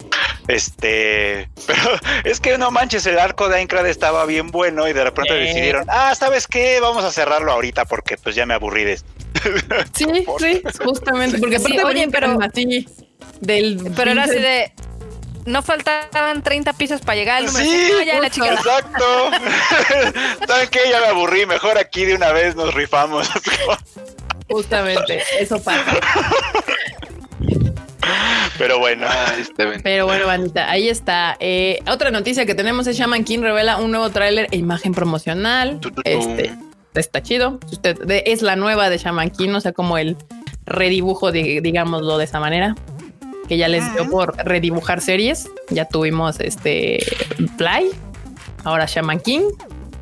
Este, pero es que no manches, el arco de Aincrad estaba bien bueno y de repente decidieron, ah, ¿sabes qué? Vamos a cerrarlo ahorita porque pues ya me aburrí de esto. Sí, sí, justamente, porque sí, oye, pero así del pero era así de no faltaban 30 pisos para llegar al número. Sí, ya la chica. exacto. ¿Saben qué? Ya me aburrí. Mejor aquí de una vez nos rifamos. Justamente, eso pasa. Pero bueno. Pero bueno, bandita, ahí está. Eh, otra noticia que tenemos es Shaman King revela un nuevo tráiler e imagen promocional. Este está chido. Usted es la nueva de Shaman King, o sea, como el redibujo, digámoslo de esa manera que ya les dio por redibujar series. Ya tuvimos este Fly, ahora Shaman King.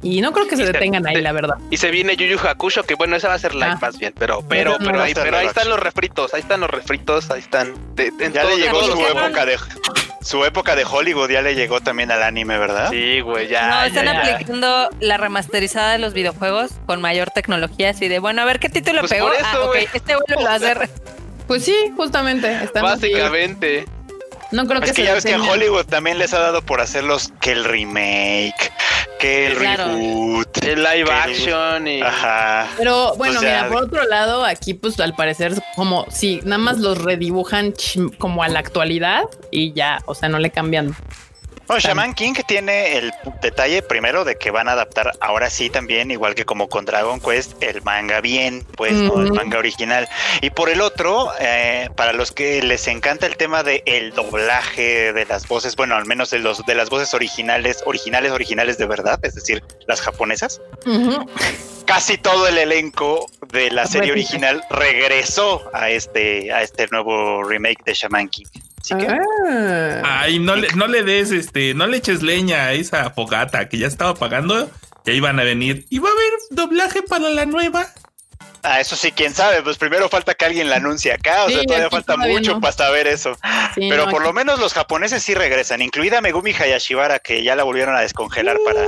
Y no creo que se, detengan ahí, la verdad. Y se viene Yu Yu Hakusho, que bueno, esa va a ser live ah. más bien, pero, pero, pero, ahí, pero ahí están los refritos, ahí están los refritos, ahí están. ya le llegó su época de su época de Hollywood, ya le llegó también al anime, ¿verdad? Sí, güey, ya. No, están aplicando la remasterizada de los videojuegos con mayor tecnología, así de bueno, a ver qué título pues pegó. ah, okay, este vuelve a hacer. Pues sí, justamente. Están Básicamente. No creo que es que ya ves que en Hollywood también les ha dado por hacerlos que el remake, que el reboot, el live action y... Ajá. Pero bueno, mira, por otro lado, aquí pues al parecer como si nada más los redibujan como a la actualidad y ya, o sea, no le cambian bueno, Shaman King tiene el detalle primero de que van a adaptar ahora sí también, igual que como con Dragon Quest, el manga bien, pues, ¿no? El manga original. Y por el otro, eh, para los que les encanta el tema de el doblaje de las voces, bueno, al menos de los de las voces originales, originales, originales de verdad, es decir, las japonesas. Casi todo el elenco de la serie original regresó a este, a este nuevo remake de Shaman King. Ah. Ay, no le, no le des, este, no le eches leña a esa fogata que ya estaba pagando. Ya iban a venir. ¿Y va a haber doblaje para la nueva? Ah, eso sí, quién sabe. Pues primero falta que alguien la anuncie acá. O sea, todavía falta mucho para saber eso. Pero por lo menos los japoneses sí regresan, incluida Megumi Hayashibara, que ya la volvieron a descongelar para,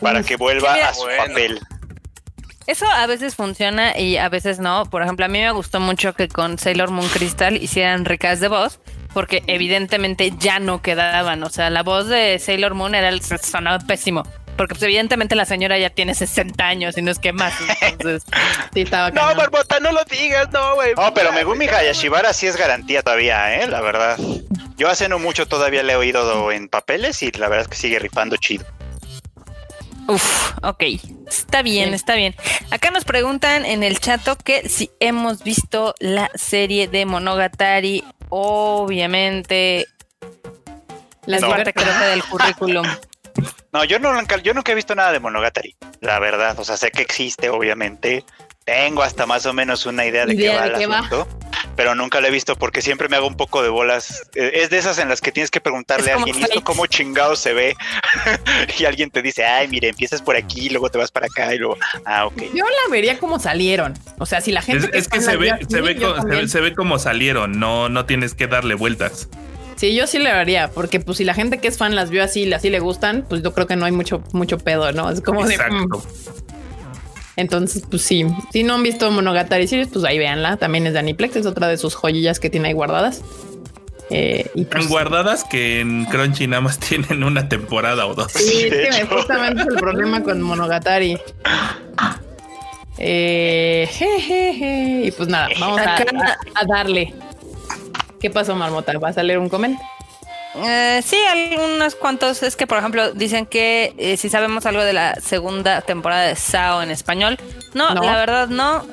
para que vuelva a su papel. Eso a veces funciona y a veces no. Por ejemplo, a mí me gustó mucho que con Sailor Moon Crystal hicieran ricas de voz porque evidentemente ya no quedaban. O sea, la voz de Sailor Moon era el sonaba pésimo. Porque pues, evidentemente la señora ya tiene 60 años y no es que más. Entonces, sí estaba No, Barbota, no lo digas, no, güey. No, pero Megumi Hayashibara sí es garantía todavía, ¿eh? La verdad. Yo hace no mucho todavía le he oído en papeles y la verdad es que sigue rifando chido. Uf, ok. Está bien, está bien. Acá nos preguntan en el chato que si hemos visto la serie de Monogatari obviamente la no. creo que del currículum. No, yo, no, yo nunca he visto nada de Monogatari, la verdad. O sea, sé que existe, obviamente. Tengo hasta más o menos una idea de qué va el asunto, pero nunca lo he visto porque siempre me hago un poco de bolas. Eh, es de esas en las que tienes que preguntarle a alguien, esto cómo chingado se ve? y alguien te dice, ay, mire, empiezas por aquí, luego te vas para acá y luego, ah, ok. Yo la vería como salieron. O sea, si la gente... Es que, se, ve, se, ve se, ve como salieron, no, no tienes que darle vueltas. Sí, yo sí le haría, porque pues si la gente que es fan las vio así, así le gustan, pues yo creo que no hay mucho, mucho pedo, ¿no? Es como Exacto. de... Entonces, pues sí, si no han visto Monogatari Series, pues ahí véanla. También es de Aniplex, es otra de sus joyillas que tiene ahí guardadas. Eh, y pues, Tan guardadas que en Crunchy nada más tienen una temporada o dos. Sí, es que justamente es el problema con Monogatari. Eh, Y pues nada, vamos a, a, darle. ¿Qué pasó, Marmota? ¿Vas a leer un comentario? Eh, sí, algunos cuantos. Es que, por ejemplo, dicen que eh, si sabemos algo de la segunda temporada de Sao en español. No, la verdad no.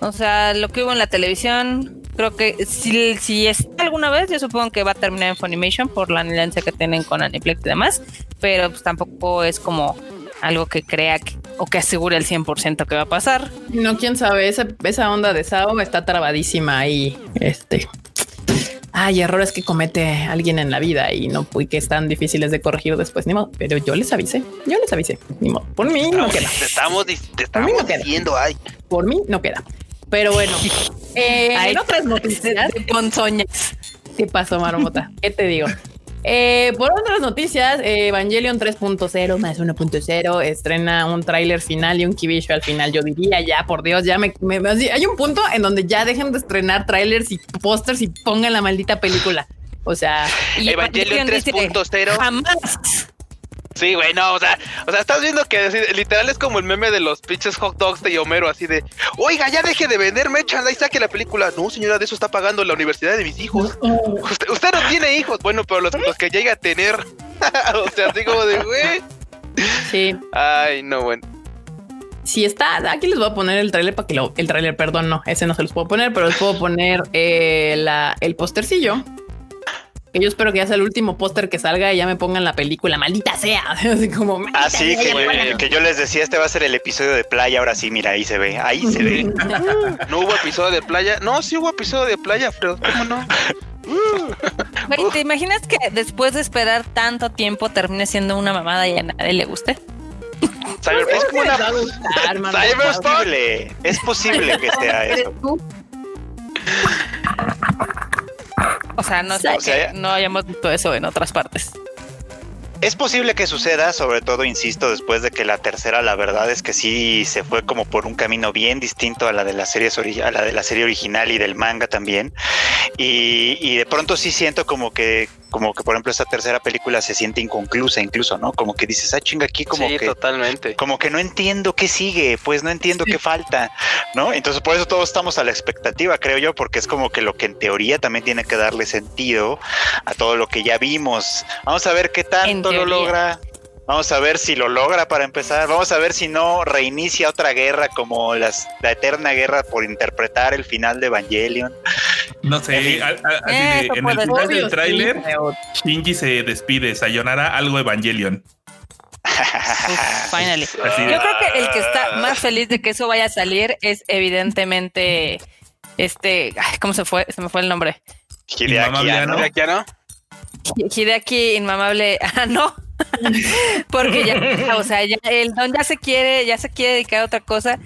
O sea, lo que hubo en la televisión, Creo que si, si está alguna vez, yo supongo que va a terminar en Funimation por la alianza que tienen con Aniplex y demás, pero pues tampoco es como algo que crea que, o que asegure el 100% que va a pasar. No, quién sabe, esa, esa onda de Sao está trabadísima ahí. Este. Hay errores que comete alguien en la vida y no y que están difíciles de corregir después, ni modo. Pero yo les avisé, yo les avisé, ni modo. Por mí no queda. Te estamos, te Por mí estamos no diciendo, ay. Por mí no queda. Pero bueno, eh, Ay, en otras noticias, de ponzoñas. ¿Qué pasó, Marmota? ¿Qué te digo? Eh, por otras noticias, eh, Evangelion 3.0 más 1.0 estrena un tráiler final y un key visual final. Yo diría ya, por Dios, ya me, me- me- hay un punto en donde ya dejen de estrenar trailers y pósters y pongan la maldita película. O sea, Y Evangelion dice, 3.0. Jamás. Sí, güey, no, o sea, o sea, estás viendo que literal es como el meme de los pinches hot dogs de Homero, así de, oiga, ya deje de vender merchandise, saque la película. No, señora, de eso está pagando la universidad de mis hijos. Usted, usted no tiene hijos, bueno, pero los, los que llega a tener, o sea, así como de, güey. sí, Ay, no, bueno. si está, aquí les voy a poner el tráiler para que lo, el tráiler, perdón, no, ese no se los puedo poner, pero les puedo poner eh, la, el postercillo. Que yo espero que ya sea el último póster que salga y ya me pongan la película, maldita sea. Así como, Así sea, que, yo les decía, este va a ser el episodio de playa. Ahora sí, mira, ahí se ve, ahí se ve. No hubo episodio de playa. No, sí hubo episodio de playa, pero ¿cómo no? Güey, ¿Te imaginas que después de esperar tanto tiempo termine siendo una mamada y a nadie le guste? Cyberpunk. Es como una... posible, es posible que sea eso. O sea, no sé O sea, que no hayamos visto eso en otras partes. Es posible que suceda, sobre todo, insisto, después de que la tercera, la verdad es que sí se fue como por un camino bien distinto a la de la serie, a la de la serie original y del manga también. Y, y de pronto sí siento como que, como que por ejemplo esta tercera película se siente inconclusa incluso, ¿no? Como que dices, ah, chinga, aquí como sí, que totalmente. como que no entiendo qué sigue, pues no entiendo qué falta, ¿no? Entonces por eso todos estamos a la expectativa, creo yo, porque es como que lo que en teoría también tiene que darle sentido a todo lo que ya vimos. Vamos a ver qué tanto lo logra. Vamos a ver si lo logra para empezar. Vamos a ver si no reinicia otra guerra como las, la eterna guerra por interpretar el final de Evangelion. No sé, a- a- así de- Eso en el final del tráiler, Shinji se despide, Sayonara algo Evangelion. Uf, finally. Yo creo que el que está más feliz de que eso vaya a salir es evidentemente este, ay, ¿cómo se fue? Se me fue el nombre. Hideaki Inmamable Anno. Hideaki inmamable. Ah, no. Porque ya, o sea, ya el don ya se quiere, ya se quiere dedicar a otra cosa.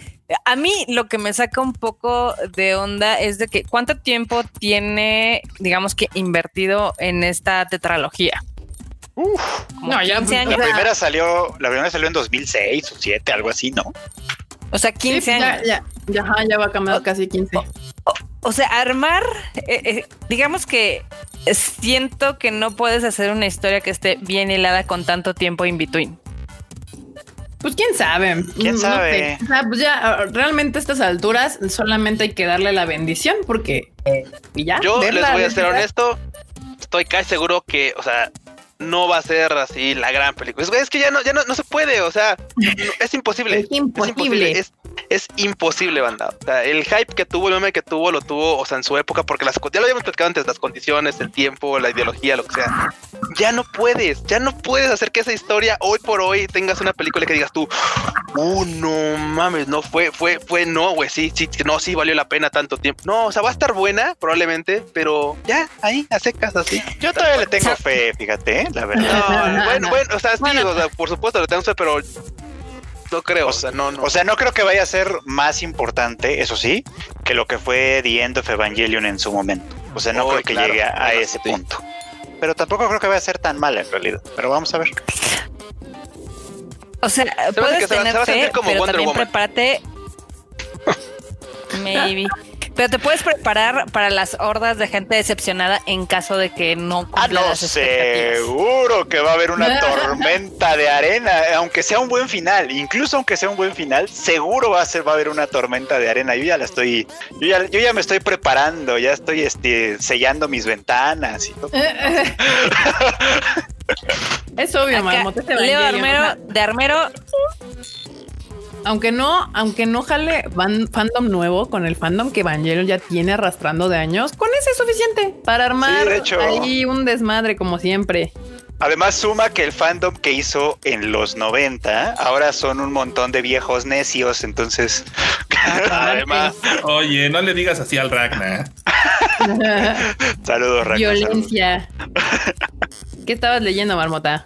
A mí lo que me saca un poco de onda es de que cuánto tiempo tiene, digamos que invertido en esta tetralogía. Como No, ya, 15 La años. primera salió, la primera salió en 2006 o 7, algo así, ¿no? O sea, Sí, 15 ya, años. ya, ya va a cambiar casi 15. O sea, armar, eh, eh, digamos que siento que no puedes hacer una historia que esté bien hilada con tanto tiempo in between. Pues quién sabe. ¿Quién No sabe? sé. O sea, pues ya ah, realmente a estas alturas solamente hay que darle la bendición porque eh, y ya. Yo les voy a ser honesto. Estoy casi seguro que, o sea, no va a ser así la gran película. Es, es que ya no, ya no, no se puede, o sea, no- es imposible. Es imposible. Es, es imposible, banda. O sea, el hype que tuvo, el meme que tuvo, lo tuvo, o sea, en su época, porque las, ya lo habíamos platicado antes, las condiciones, el tiempo, la ideología, lo que sea. Ya no puedes, ya no puedes hacer que esa historia hoy por hoy tengas una película que digas tú, uh, no mames, no fue, fue, fue, no, güey, sí, sí, no, sí valió la pena tanto tiempo. No, o sea, va a estar buena, probablemente, pero ya, ahí, a secas, así. Yo todavía le tengo fe, fíjate, ¿eh? la verdad. No, bueno, bueno, o sea, sí, Bueno. o sea, por supuesto, lo tengo fe, pero no creo, o sea, no, no. O sea, no creo que vaya a ser más importante, eso sí, que lo que fue The End of Evangelion en su momento. O sea, no Oh, creo que claro, llegue a, ese sí. punto. Pero tampoco creo que vaya a ser tan mala en realidad. Pero vamos a ver. O sea, puedes que se va- tener se va a sentir fe, como pero Wonder también Woman. prepárate. Maybe. Pero te puedes preparar para las hordas de gente decepcionada en caso de que no Ah, cumpla no, las expectativas. seguro que va a haber una tormenta de arena, aunque sea un buen final, incluso aunque sea un buen final, seguro va a ser, va a haber una tormenta de arena. Yo ya la estoy, yo ya, yo ya me estoy preparando, ya estoy este, sellando mis ventanas y todo. Es obvio, Acá, Marmota. este Leo Armero, de Armero, aunque no, aunque no jale van, fandom nuevo con el fandom que Evangelion ya tiene arrastrando de años, con ese es suficiente para armar hecho. ahí un desmadre como siempre. Además, suma que el fandom que hizo en los 90 ahora son un montón de viejos necios. Entonces, Además, Oye, no le digas así al Ragnar. saludos, Ragnar. Violencia. ¿Qué estabas leyendo, Marmota?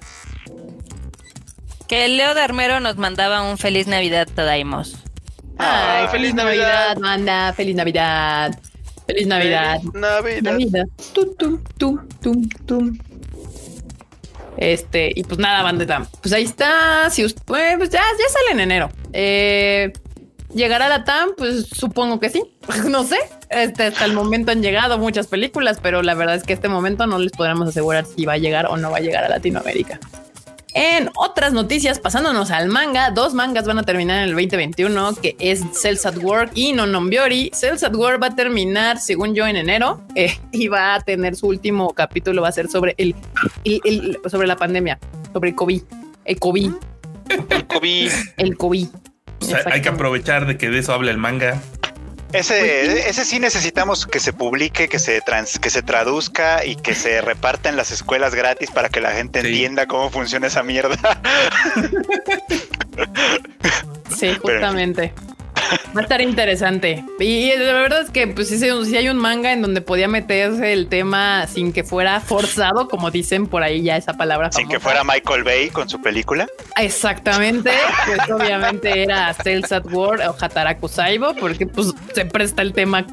Que Leo de Armero nos mandaba un feliz Navidad, Tadaimos. Ay, feliz Navidad, manda, feliz Navidad. Feliz Navidad. Navidad. Navidad. Tum, tum, tum, tum, tum. Este, y pues nada, bandeta. Pues ahí está. Si usted, pues ya, ya sale en enero. Eh, ¿Llegará la TAM? Pues supongo que sí. No sé. Este, hasta el momento han llegado muchas películas, pero la verdad es que este momento no les podremos asegurar si va a llegar o no va a llegar a Latinoamérica. En otras noticias, pasándonos al manga, dos mangas van a terminar en el 2021, que es Cells at Work y Nononbiori. Cells at Work va a terminar, según yo, en enero eh, y va a tener su último capítulo, va a ser sobre el, el- el- sobre la pandemia, sobre el COVID, el COVID, El COVID. el COVID. O sea, hay que aprovechar de que de eso habla el manga. Ese, ese sí necesitamos que se publique, que se trans, que se traduzca y que se reparta en las escuelas gratis para que la gente Sí. entienda cómo funciona esa mierda. Sí, justamente. Va a estar interesante. Y la verdad es que pues sí, sí hay un manga en donde podía meterse el tema sin que fuera forzado, como dicen por ahí ya esa palabra. Sin que fuera Michael Bay con su película. Exactamente, pues obviamente era Cells at War o Hataraku Saibo, porque pues se presta el tema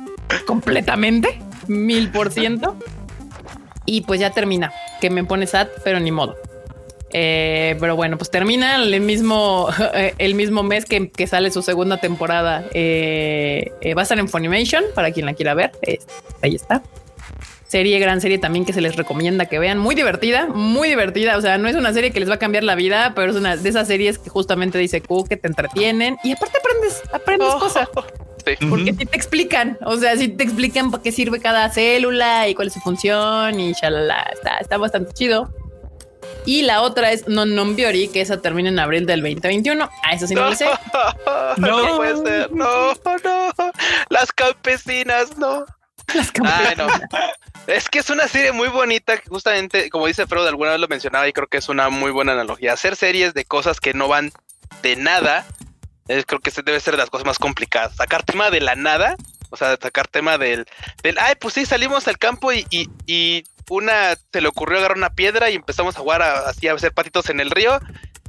completamente, mil por ciento. Y pues ya termina, que me pone sad, pero ni modo. Eh, pero bueno, pues termina el mismo, el mismo mes que, que sale su segunda temporada. Eh, eh, va a estar en Funimation para quien la quiera ver. Eh, ahí está. Serie, gran serie también que se les recomienda que vean. Muy divertida, muy divertida. O sea, no es una serie que les va a cambiar la vida, pero es una de esas series que justamente dice Q que te entretienen y aparte aprendes, aprendes Oh. cosas. Sí. Porque si te explican, o sea, si te explican para qué sirve cada célula y cuál es su función y shalala, está, está bastante chido. Y la otra es Non Non Biori, que esa termina en abril del 2021. A eso sí no lo sé. No, No. puede ser. No, no. Las campesinas, no. Las Ay, campeonas. no. Es que es una serie muy bonita, que justamente, como dice Freud, alguna vez lo mencionaba y creo que es una muy buena analogía. Hacer series de cosas que no van de nada, es, creo que debe ser de las cosas más complicadas. Sacar tema de la nada, o sea, sacar tema del, del ay, pues sí, salimos al campo y, y, y una se le ocurrió agarrar una piedra y empezamos a jugar a- así a hacer patitos en el río.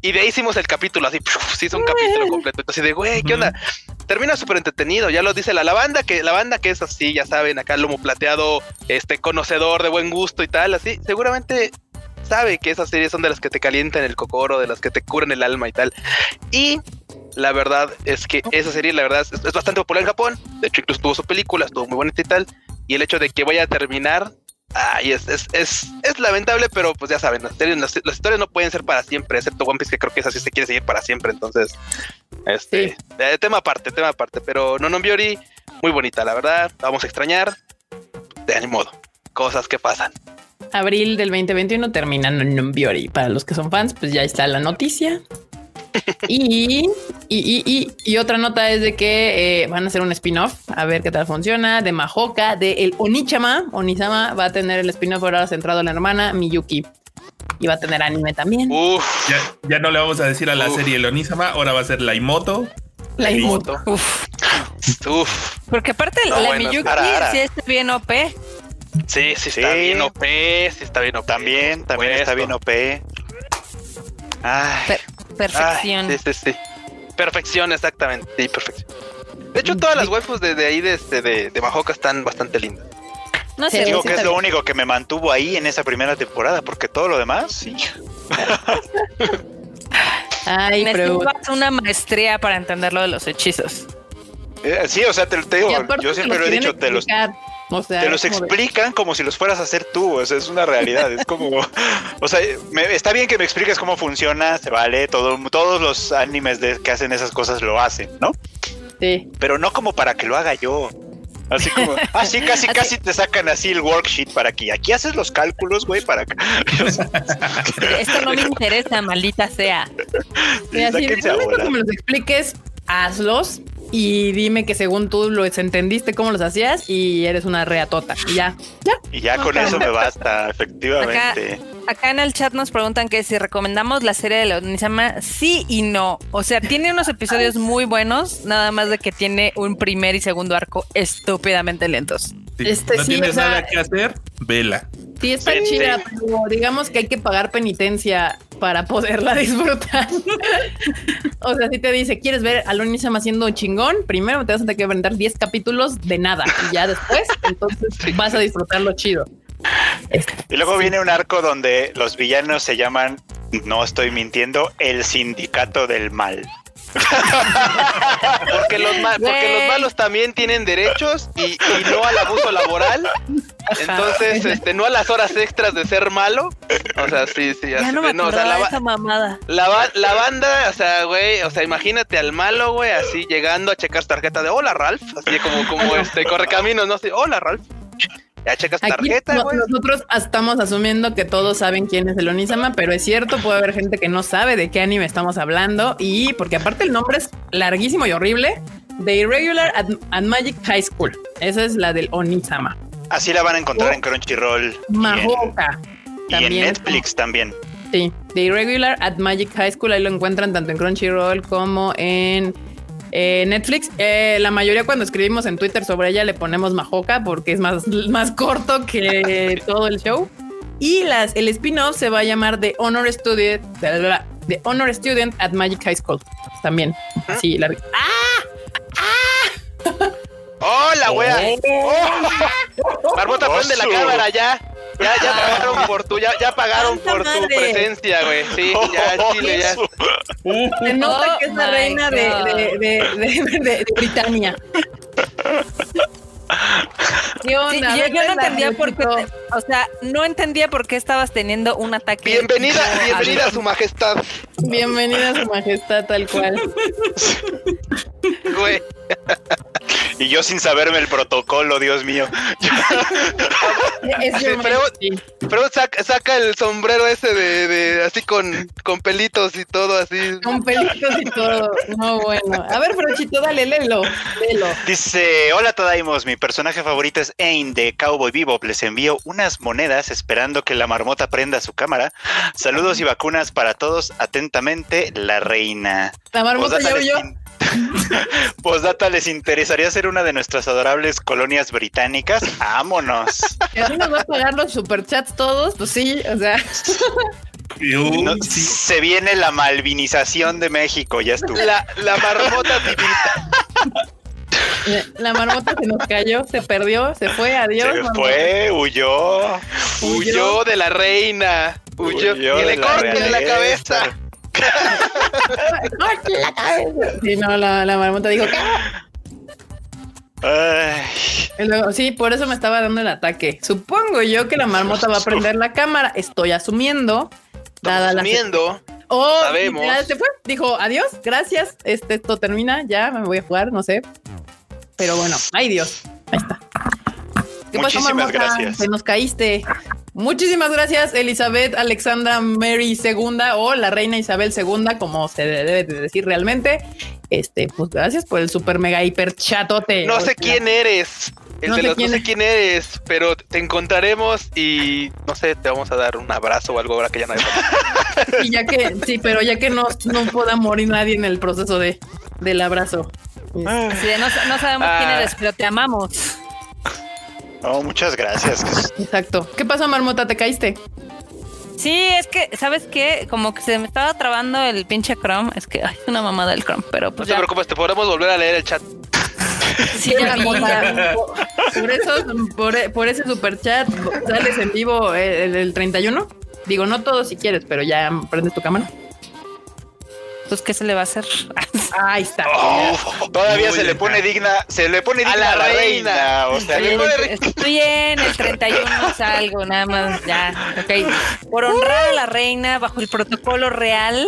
Y de ahí hicimos el capítulo, así, se hizo un capítulo completo. Entonces, de güey, ¿qué onda? termina súper entretenido. Ya lo dice la, la banda, que la banda que es así, ya saben, acá lomo plateado, este conocedor de buen gusto y tal, así, seguramente sabe que esas series son de las que te calientan el cocoro, de las que te curan el alma y tal. Y la verdad es que esa serie, la verdad, es, es bastante popular en Japón. De hecho, incluso tuvo su película, estuvo muy bonita y tal. Y el hecho de que vaya a terminar, ay, es, es, es, es lamentable, pero pues ya saben, las, series, las, las historias no pueden ser para siempre, excepto One Piece, que creo que esa sí se quiere seguir para siempre. Entonces, este, Sí. eh, tema aparte, tema aparte. Pero no, Biori, muy bonita, la verdad. la Vamos a extrañar. De ni modo, cosas que pasan. Abril del 2021 termina Biori. Para los que son fans, pues ya está la noticia. Y, y, y, y- y otra nota es de que eh, van a hacer un spin-off, a ver qué tal funciona, de Mahoka, de el Onichama. Onisama va a tener el spin-off ahora centrado en la hermana Miyuki. Y va a tener anime también. Uf, Ya, ya no le vamos a decir a la Uf. serie Lonisama, ahora va a ser la Imoto. la Imoto. Uf, uf. porque aparte No, la bueno, Miyuki ara, ara. sí está bien OP. Sí, sí, está Sí. bien OP, sí está bien OP. También, también está bien. OP. Ay, perfección. Ay, sí, sí, sí. Perfección, exactamente. Sí, perfección. De hecho, todas las waifus de, de ahí, de, este, de, de Mahoka, están bastante lindas. No Sí, sé, digo sí que es lo bien. único que me mantuvo ahí en esa primera temporada, porque todo lo demás, sí. Ay, pero necesitas una maestría para entender lo de los hechizos. Eh, sí, o sea, te, te digo, yo siempre lo he dicho, te los. O sea, te los de- explican como si los fueras a hacer tú, o sea, es una realidad, es como, o sea, me- está bien que me expliques cómo funciona, se vale, todo, todos los animes de, que hacen esas cosas lo hacen, ¿no? Sí. Pero no como para que lo haga yo. Así como, así casi, Así- casi te sacan así el worksheet para que aquí haces los cálculos, güey, para sea, Esto no me interesa, maldita sea. Y así, me los expliques, hazlos y dime que según tú lo entendiste cómo los hacías y eres una reatota. Y ya, ya. Y ya con eso me basta, efectivamente. Acá en el chat nos preguntan que si recomendamos la serie de la sí y no. O sea, tiene unos episodios muy buenos, nada más de que tiene un primer y segundo arco estúpidamente lentos. Este, no sí, tienes o sea- nada que hacer, vela. Sí, está chida, pero digamos que hay que pagar penitencia para poderla disfrutar. o sea, si te dice, ¿quieres ver a Lonisama haciendo chingón? Primero te vas a tener que vender 10 capítulos de nada y ya después, entonces vas a disfrutarlo chido. Y luego viene un arco donde los villanos se llaman, no estoy mintiendo, el sindicato del mal. Porque los, ma- porque Güey. los malos también tienen derechos y, y no al abuso laboral. Entonces, este, no a las horas extras de ser malo. O sea, sí, sí. Ya así no me o sea, la, esa mamada. la ba- la banda, o sea, güey, o sea, imagínate al malo, güey, así llegando a checar su tarjeta de hola, Ralph. Así como, como este, corre caminos, ¿no? Así, hola, Ralph. Ya checas tu tarjeta, no- güey. nosotros estamos asumiendo que todos saben quién es el Onisama, pero es cierto, puede haber gente que no sabe de qué anime estamos hablando y porque aparte el nombre es larguísimo y horrible. The Irregular at, at Magic High School. Esa es la del Onisama. Así la van a encontrar en Crunchyroll. y en- Mahoka. Y en. Netflix también. Sí, The Irregular at Magic High School. Ahí lo encuentran tanto en Crunchyroll como en eh, Netflix. Eh, la mayoría cuando escribimos en Twitter sobre ella le ponemos Mahoka porque es más, más corto que todo el show. Y las, el spin-off se va a llamar The Honor Student, The Honor Student at Magic High School. También. Así, largo. Hola, güey. Oh. Barbota, prende la cámara ya. Ya, ya pagaron por tu, ya, ya pagaron ¡Santa por tu madre! presencia, güey. Sí, ya, Chile, ya. Se nota Oh que es la my reina de, de, de, de- de- de Britannia. ¿Qué Sí, yo, yo no entendía por qué, o sea, no entendía por qué estabas teniendo un ataque. Bienvenida, bienvenida a su majestad, Bienvenida a su majestad tal cual. güey. Y yo sin saberme el protocolo, Dios mío. Es pero-. Pero saca, saca el sombrero ese de, de así con, con pelitos y todo así. Con pelitos y todo. No, bueno. A ver, Frochito, dale, léelo. Léelo. Dice, hola Tadaimos, mi personaje favorito es Ain de Cowboy Bebop. Les envío unas monedas esperando que la marmota prenda su cámara. Saludos y vacunas para todos. Atentamente, la reina. La marmota les yo. in- Postdata, ¿les interesaría ser una de nuestras adorables colonias británicas? ¡Vámonos! A mí nos va a pagar los superchats todos, pues sí, o sea. Y, uy, No, sí. Se viene la malvinización de México, ya estuvo. La, la marmota divina. La marmota se nos cayó, se perdió, se fue, adiós. Se marmota. fue, huyó. Huyó de la reina. Huyó. Huyó y le la corten la realeza. cabeza. ¡Corte la cabeza! Sí, no, la, la marmota dijo. Ay, sí, por eso me estaba dando el ataque. Supongo yo que la marmota va a prender la cámara. Estoy asumiendo. Dada la Comiendo. Oh, Sabemos. se fue. Dijo adiós, gracias. Este, esto termina, ya me voy a jugar, no sé. Pero bueno, ay Dios, ahí está. ¿Qué pasó, Muchísimas Marmota? gracias. Se nos caíste. Muchísimas gracias, Elizabeth Alexandra Mary II o la reina Isabel II, como se debe de decir realmente. Este, pues gracias por el super mega hiper chatote. No sé quién eres. El No de sé los quién no sé quién eres, pero te encontraremos y no sé, te vamos a dar un abrazo o algo ahora que ya no hay. Y ya que, sí, pero ya que no, no pueda morir nadie en el proceso de, del abrazo. De, no, no sabemos quién Ah. eres, pero te amamos. No, muchas gracias. Exacto. ¿Qué pasó, Marmota? ¿Te caíste? Sí, es que, ¿sabes qué? Como que se me estaba trabando el pinche Chrome. Es que ay, es una mamada del Chrome, pero No pues te ya. preocupes, te podremos volver a leer el chat. Sí, vi. Por eso, por, por ese super chat, sales en vivo el, el 31. Digo, no todo si quieres, pero ya prendes tu cámara. Pues, ¿qué se le va a hacer? Ahí está. Oh, todavía Muy se le pone digna, se le pone A digna la a la reina. reina. O sea, le pone- Estoy en el 31, salgo, nada más, ya, ok. Por honrar a la reina bajo el protocolo real,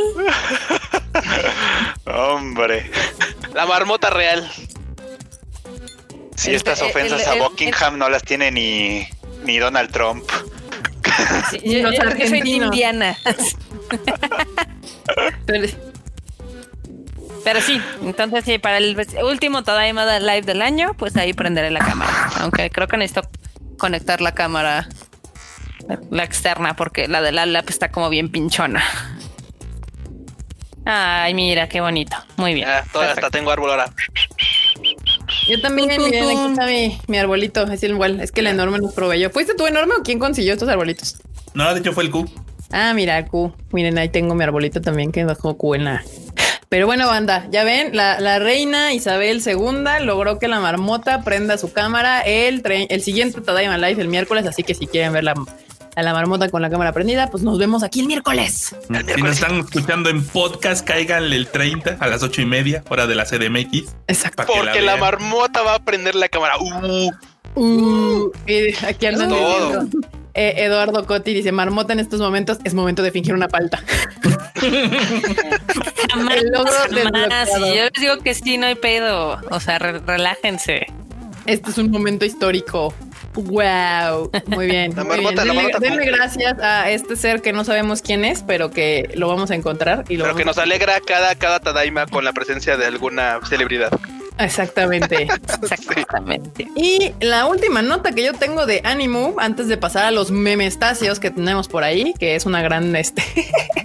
hombre, La marmota real. si El- estas el- ofensas el- a el- Buckingham no las tiene ni, ni Donald Trump. sí, yo, yo que soy argentinos. indiana. Pero- sí, entonces sí, para el último Tadaima Live del año, pues ahí prenderé la cámara. Aunque creo que necesito conectar la cámara, la externa, porque la de la lap está como bien pinchona. Ay, mira, qué bonito. Muy bien. Ya, todavía hasta tengo árbol ahora. Yo también, Tum, tum, miren, aquí tum. está mi, mi arbolito, es igual, es que el enorme nos proveyó. ¿Fuiste tú enorme o quién consiguió estos arbolitos? No, de hecho fue el Q. Ah, mira, Q. Miren, ahí tengo mi arbolito también que dejó Q en la. Pero bueno, banda, ya ven, la, la reina Isabel II logró que la marmota prenda su cámara el, tre- el siguiente Tadaima Live el miércoles, así que si quieren ver la, a la marmota con la cámara prendida, pues nos vemos aquí el miércoles. Si nos están escuchando en podcast, cáiganle el 30 a las ocho y media, hora de la CDMX. Exacto. Porque la marmota va a prender la cámara. Uh, Uh, y aquí andan eh, Eduardo Cotti dice, marmota en estos momentos es momento de fingir una palta. Jamás, El logro jamás. Yo les digo que sí, no hay pedo. O sea, re- relájense. Este es un momento histórico. Wow, muy bien. La muy bien. marmota, Denle, denle gracias a este ser que no sabemos quién es, pero que lo vamos a encontrar y lo pero que nos alegra cada, cada Tadaima con la presencia de alguna celebridad. Exactamente. Exactamente. y la última nota que yo tengo de Animu, antes de pasar a los memestacios que tenemos por ahí, que es una gran, este,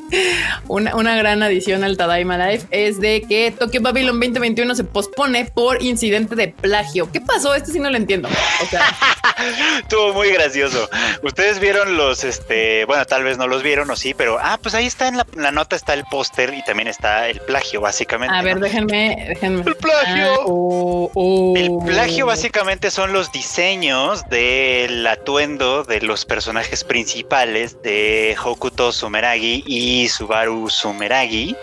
una, una gran adición al Tadaima Life, es de que Tokyo Babylon 2021 se pospone por incidente de plagio. ¿Qué pasó? Este sí no lo entiendo. O sea, Estuvo muy gracioso. Ustedes vieron los, este, bueno, tal vez no los vieron o sí, pero ah, pues ahí está en la, la nota está el póster y también está el plagio, básicamente. a ver, ¿no? déjenme, déjenme. El plagio. Ah, El plagio básicamente son los diseños del atuendo de los personajes principales de Hokuto Sumeragi y Subaru Sumeragi.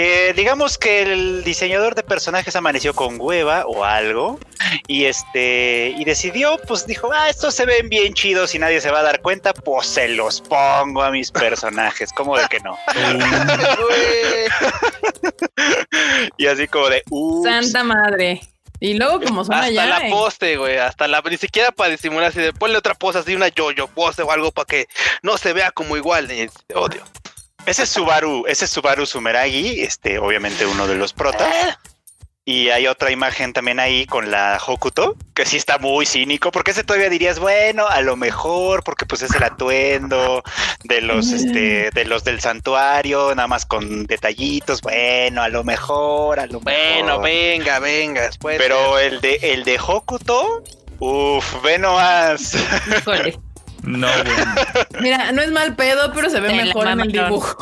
Que digamos que el diseñador de personajes amaneció con hueva o algo y este y decidió, pues dijo, ah, estos se ven bien chidos y nadie se va a dar cuenta, pues se los pongo a mis personajes, ¿cómo de que no? Y así como de, "Ups". Santa madre. Y luego como son Hasta allá. la eh, poste, güey. Hasta la. Ni siquiera para disimular así de ponle otra pose así, una yo-yo pose o algo para que no se vea como igual. Odio. Ese es Subaru, ese es Subaru Sumeragi, este, obviamente uno de los protas. Y hay otra imagen también ahí con la Hokuto, que sí está muy cínico, porque ese todavía dirías, bueno, a lo mejor, porque pues es el atuendo de los, este, de los del santuario, nada más con detallitos, bueno, a lo mejor, a lo Bueno, mejor. venga, venga. Después. Pero el de, el de Hokuto, uff, ve nomás. híjole. No, bueno. Mira, no es mal pedo, pero se ve Te mejor en el dibujo.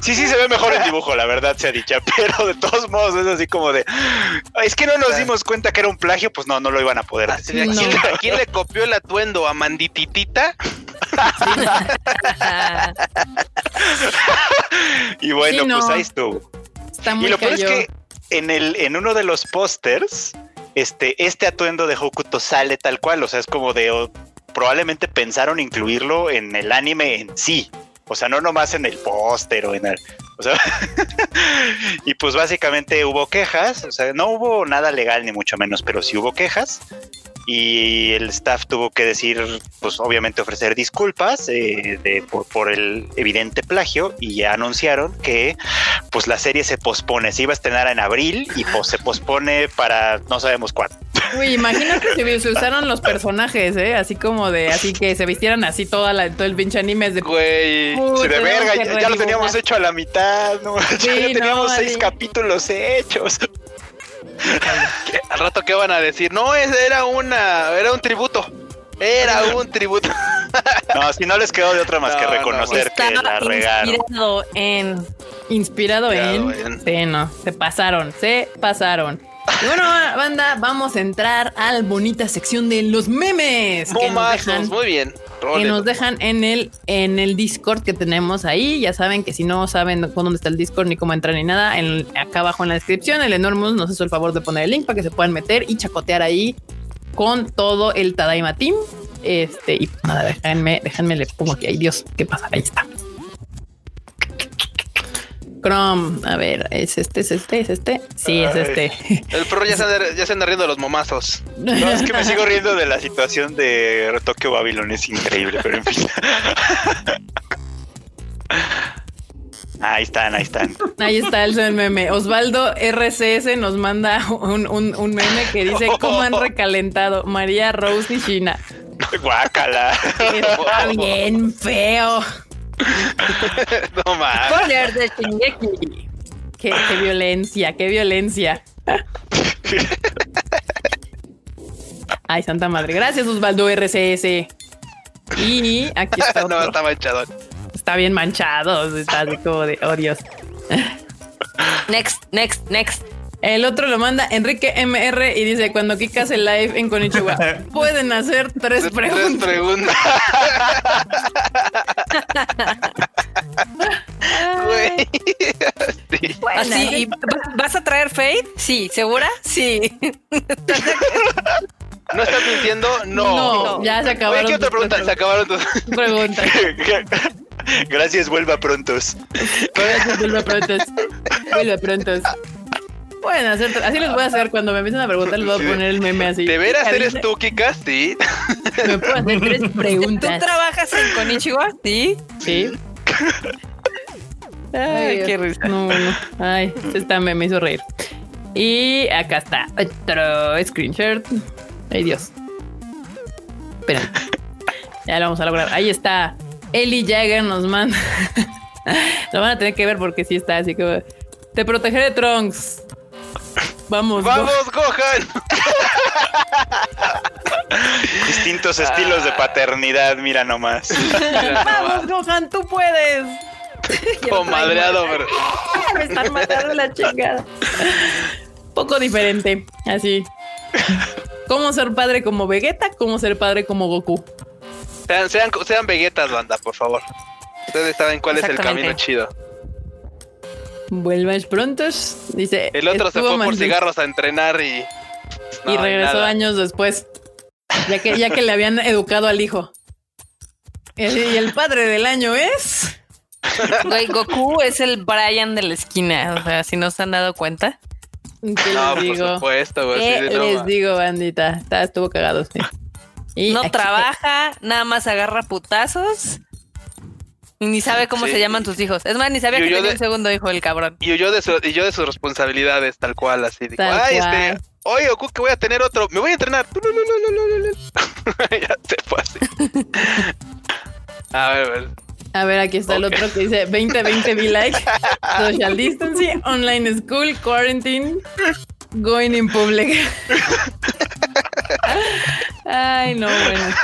Sí, sí, se ve mejor el dibujo, la verdad se ha dicho, pero de todos modos es así como de, es que no nos dimos cuenta que era un plagio, pues no, no lo iban a poder ¿a, quién, No. a quién le copió el atuendo? ¿A Mandititita? Y bueno, Sí, no. pues ahí estuvo. Está Y muy lo peor es que en el, en uno de los pósters, este, este atuendo de Hokuto sale tal cual, o sea, es como de probablemente pensaron incluirlo en el anime en sí. O sea, no nomás en el póster o en el. O sea, y pues básicamente hubo quejas. O sea, no hubo nada legal ni mucho menos, pero sí hubo quejas. Y el staff tuvo que decir, pues obviamente ofrecer disculpas eh, de- por, por el evidente plagio. Y ya anunciaron que pues la serie se pospone. Se iba a estrenar en abril y pues se pospone para no sabemos cuándo. Uy, imagínate si se usaron los personajes, ¿eh? Así como de, así que se vistieran así toda la, todo el pinche anime es de... Güey. De verga, que ya, ya lo teníamos hecho a la mitad, ¿no? Sí, ya teníamos no, seis capítulos hechos. ¿Qué- Al rato, ¿qué van a decir? No, ese era una. Era un tributo. Era un tributo. No, si no les quedó de otra más que No, no, reconocer que la regaron. inspirado en Inspirado en... güey. Sí, no, se pasaron, se pasaron. Y bueno, banda, vamos a entrar a la bonita sección de los memes que nos dejan muy bien. que nos dejan en el en el Discord que tenemos ahí. Ya saben que si no saben con dónde está el Discord ni cómo entrar ni nada, en, acá abajo en la descripción, el Enormous nos hizo el favor de poner el link para que se puedan meter y chacotear ahí con todo el Tadaima Team. Este, y pues nada, déjenme, déjenme le pongo aquí. Ay, Dios, ¿qué pasa? Ahí está. Chrome, a ver, ¿es este, es este, es este? Sí, es este. El pro ya se, anda, ya se anda riendo de los momazos. No, es que me sigo riendo de la situación de Tokio Babylon, es increíble, pero en fin. Ahí están, ahí están. Ahí está el meme. Osvaldo RCS nos manda un, un, un meme que dice cómo han recalentado María Rose y China. Guácala. Está bien feo. No más. Spoiler de Shingeki. Qué, qué violencia, qué violencia. Ay, santa madre. Gracias, Osvaldo RCS. Y aquí está no, otro. está manchado. Está bien manchado. Está así como de, oh Dios. Next, next, next. El otro lo manda Enrique MR y dice: Cuando Kika hace live en Konichiwa, pueden hacer tres Tres preguntas. preguntas. Güey. Sí. Así, ¿y va- ¿vas a traer Fade? Sí, ¿segura? Sí. ¿No estás mintiendo? No. No, ya se Oye, acabaron. ¿qué otra pregunta? Se acabaron tus... preguntas. Gracias, vuelva prontos. Vuelve pronto. Vuelve pronto. Pueden hacer, así les voy a hacer cuando me empiecen a preguntar, les voy a poner el meme así. ¿De veras eres tú, Kika? Sí. Me puedo hacer tres ¿Tú preguntas. trabajas en Konichiwa? Sí. Sí. Ay, qué risa. No, no. Ay, esta me, me hizo reír. Y acá está otro screenshot. Ay, Dios. Esperen. Ya lo vamos a lograr. Ahí está. Ellie Jagger nos manda. lo van a tener que ver porque sí está así como. Te protegeré, Trunks. Vamos, Go- ¡Vamos, Gohan! Distintos estilos de paternidad, mira nomás. Vamos, Gohan, tú puedes. Comadreado, pero... Me están matando la chingada. Poco diferente, así. ¿Cómo ser padre como Vegeta? ¿Cómo ser padre como Goku? Sean, sean, sean veguetas, banda, por favor. Ustedes saben cuál es el camino chido. Vuelvas prontos. Dice. El otro se fue por cigarros a entrenar y... Y regresó nada. años después. Ya que, ya que le habían educado al hijo. Y el padre del año es. Güey, Goku es el Brian de la esquina. O sea, si no se han dado cuenta. ¿Qué No, les por digo? supuesto, güey. ¿Qué sí, les digo, bandita? Está, estuvo cagado, sí. Y No aquí- trabaja, nada más agarra putazos. Ni sabe cómo Sí. se llaman sus hijos. Es más, ni sabía que tenía un segundo hijo el cabrón. Y yo de, su- y yo de sus responsabilidades, tal cual, así. Digo, Tal ay, cual. este, oye, Goku, que voy a tener otro, me voy a entrenar. ya se fue así. A ver, a ver. A ver, aquí está el otro que dice 2020 be like, social distancing, online school, quarantine, going in public. Ay, no, bueno.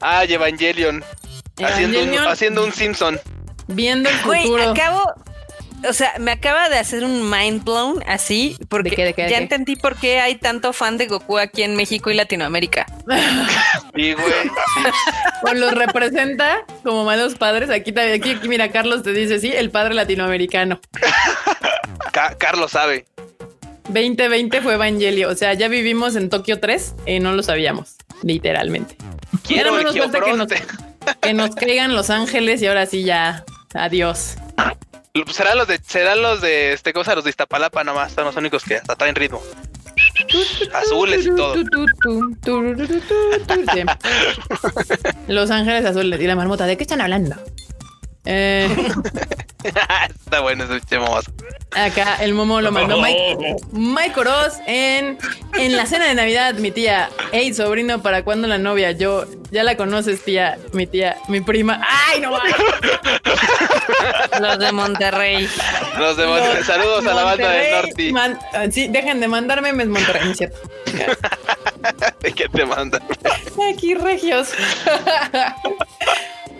Ah, y Evangelion. Haciendo un, Evangelion, haciendo un Simpson. viendo el Güey, futuro. acabo. O sea, me acaba de hacer un mind blown así, porque ¿De qué, de qué, de ya qué? entendí por qué hay tanto fan de Goku aquí en México y Latinoamérica. Y, güey, O los representa como malos padres. Aquí, también- aquí, aquí, mira, Carlos te dice, sí, el padre latinoamericano. Ca- Carlos sabe. 2020 fue Evangelio. O sea, ya vivimos en Tokio 3 y no lo sabíamos, literalmente. Quiero el no nos falta que nos. Que nos caigan los ángeles y ahora sí ya, adiós. Serán los de, serán los de, este, cosa, los de Iztapalapa nomás, son los únicos que hasta traen ritmo. Azules y todo. Los ángeles azules y la marmota, ¿de qué están hablando? Eh, Está bueno ese pinche mozo. acá el momo lo mandó Mike, Mike Oroz en, en la cena de Navidad, mi tía. Hey, sobrino, ¿para cuándo la novia? Yo, ya la conoces, tía, mi tía, mi prima. ¡Ay, no! mames! Los de Monterrey. Los de Monterrey. Saludos a la banda del Norte. man- sí, dejen de mandar memes Monterrey, ¿no es cierto? ¿De qué te mandan? Aquí regios.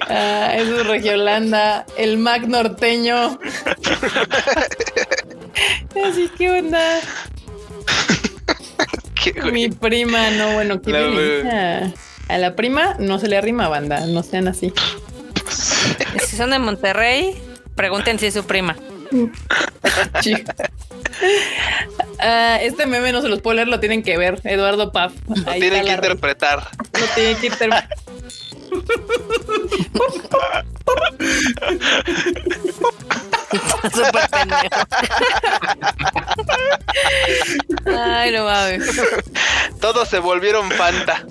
Ah, eso es Regiolanda, el Mac norteño. Así que onda. Mi prima, no, bueno, qué La-. A la prima no se le arrima banda, no sean así. Si son de Monterrey, pregunten si es su prima. Ah, este meme no se los puedo leer, lo tienen que ver. Eduardo Paf. Lo tienen que interpretar. re- Lo tienen que interpretar. Súper pendejo. Ay, no mames. Todos se volvieron Fanta.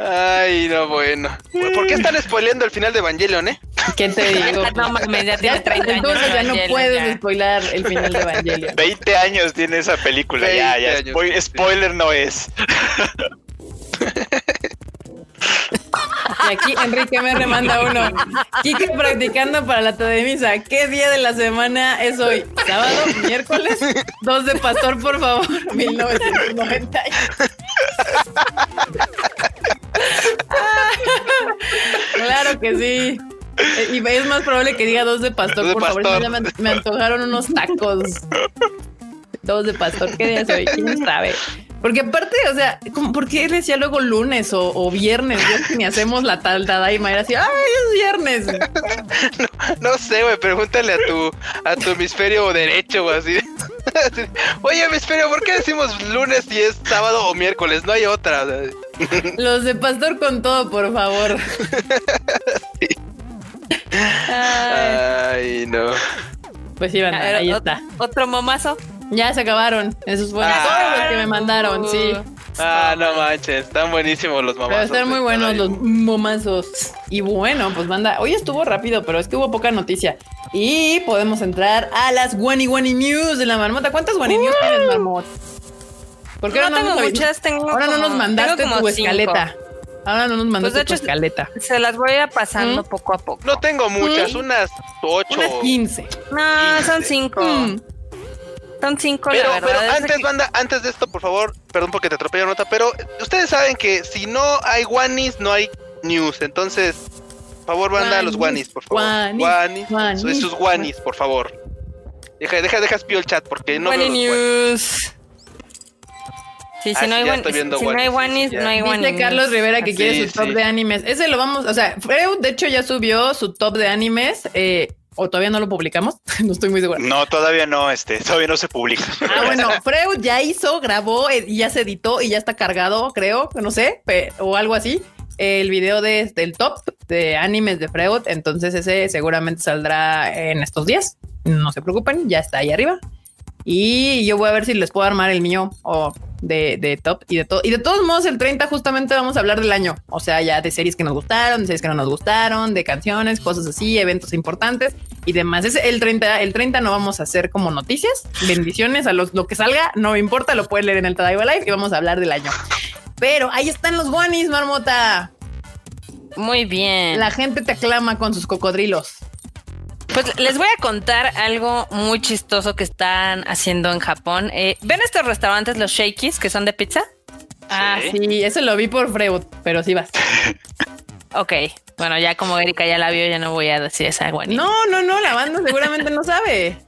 Ay, no, bueno. ¿Por qué están spoileando el final de Evangelion, eh? ¿Qué te digo? no mames, ya tiene 30 años. Entonces ya no puedes ya. spoilar el final de Evangelion. 20 años tiene esa película, ya, 20 ya. años, spoil- spoiler no es. Y aquí Enrique me remanda uno. Kike practicando para la Tademisa. ¿Qué día de la semana es hoy? ¿Sábado? ¿Miércoles? Dos de pastor, por favor. 1990. claro que sí. Eh, Y es más probable que diga dos de pastor, Dos de por favor. Ya me, me antojaron unos tacos. Dos de pastor. ¿Qué día es hoy? ¿Quién sabe? Porque aparte, o sea, como, ¿por qué decía luego lunes o, o viernes? Ya que ni hacemos la tal Tadaima. Era así, ¡ay, es viernes! No sé, güey, pregúntale a tu, a tu hemisferio derecho o así. Así, Oye, hemisferio, ¿por qué decimos lunes si es sábado o miércoles? No hay otra. Los de pastor con todo, por favor. Ay, Ay, no. pues sí, ver, ahí está. Otro momazo. Ya se acabaron. Esos fueron Ah. todos los que me mandaron, sí. Ah, no manches, están buenísimos los mamás. Pero están muy buenos los momazos. Y bueno, pues banda, hoy estuvo rápido, pero es que hubo poca noticia. Y podemos entrar a las Wani Wani News de la marmota. ¿Cuántas Wani News tienes, marmot? ¿Por qué No ahora no, tengo nos muchas, tengo Ahora no nos mandaste tu cinco. escaleta. Ahora no nos mandaste de tu hecho, escaleta. Se las voy a ir pasando ¿Mm? poco a poco. No tengo muchas, unas ocho. Unas 15. No, son cinco. Mm. Son cinco, Pero, la verdad. pero es antes, que- banda, antes de esto, por favor, perdón porque te atropello nota, pero ustedes saben que si no hay guanis, no hay news. Entonces, por favor, banda, los Guanis, guanis, por favor. guanis, Guanis, guanis. sus- sus guanis, por favor. Deja, deja, deja espío el chat porque no Wani veo los guanis. News. Sí, Ah, si no hay guanis, viendo si no hay guanis, guanis, ya. no hay guanis. Dice Carlos Rivera que quiere su top sí. de animes. Ese lo vamos, o sea, Freud de hecho ya subió su top de animes, eh, o todavía no lo publicamos, no estoy muy segura. No, todavía no, este, todavía no se publica. Ah, bueno, Freud ya hizo, grabó eh, y ya se editó y ya está cargado, creo, no sé, o algo así, el video de, del top de animes de Freud. Entonces ese seguramente saldrá en estos días. No se preocupen, ya está ahí arriba. Y yo voy a ver si les puedo armar el mío o de, de top y de todo. Y de todos modos, el 30 justamente vamos a hablar del año. O sea, ya de series que nos gustaron, de series que no nos gustaron, de canciones, cosas así, eventos importantes y demás. Es el 30, el 30 no vamos a hacer como noticias. Bendiciones a los, lo que salga, no me importa, lo pueden leer en el Tadaiba Live y vamos a hablar del año. Pero ahí están los guanis, marmota. Muy bien. La gente te aclama con sus cocodrilos. Pues les voy a contar algo muy chistoso que están haciendo en Japón. Eh, ¿Ven estos restaurantes, los Shakey's, que son de pizza? Ah, Sí. sí, eso lo vi por Freud, pero sí vas. Ok. Bueno, ya como Erika ya la vio, ya no voy a decir esa buena. No, no, no, la banda seguramente no sabe.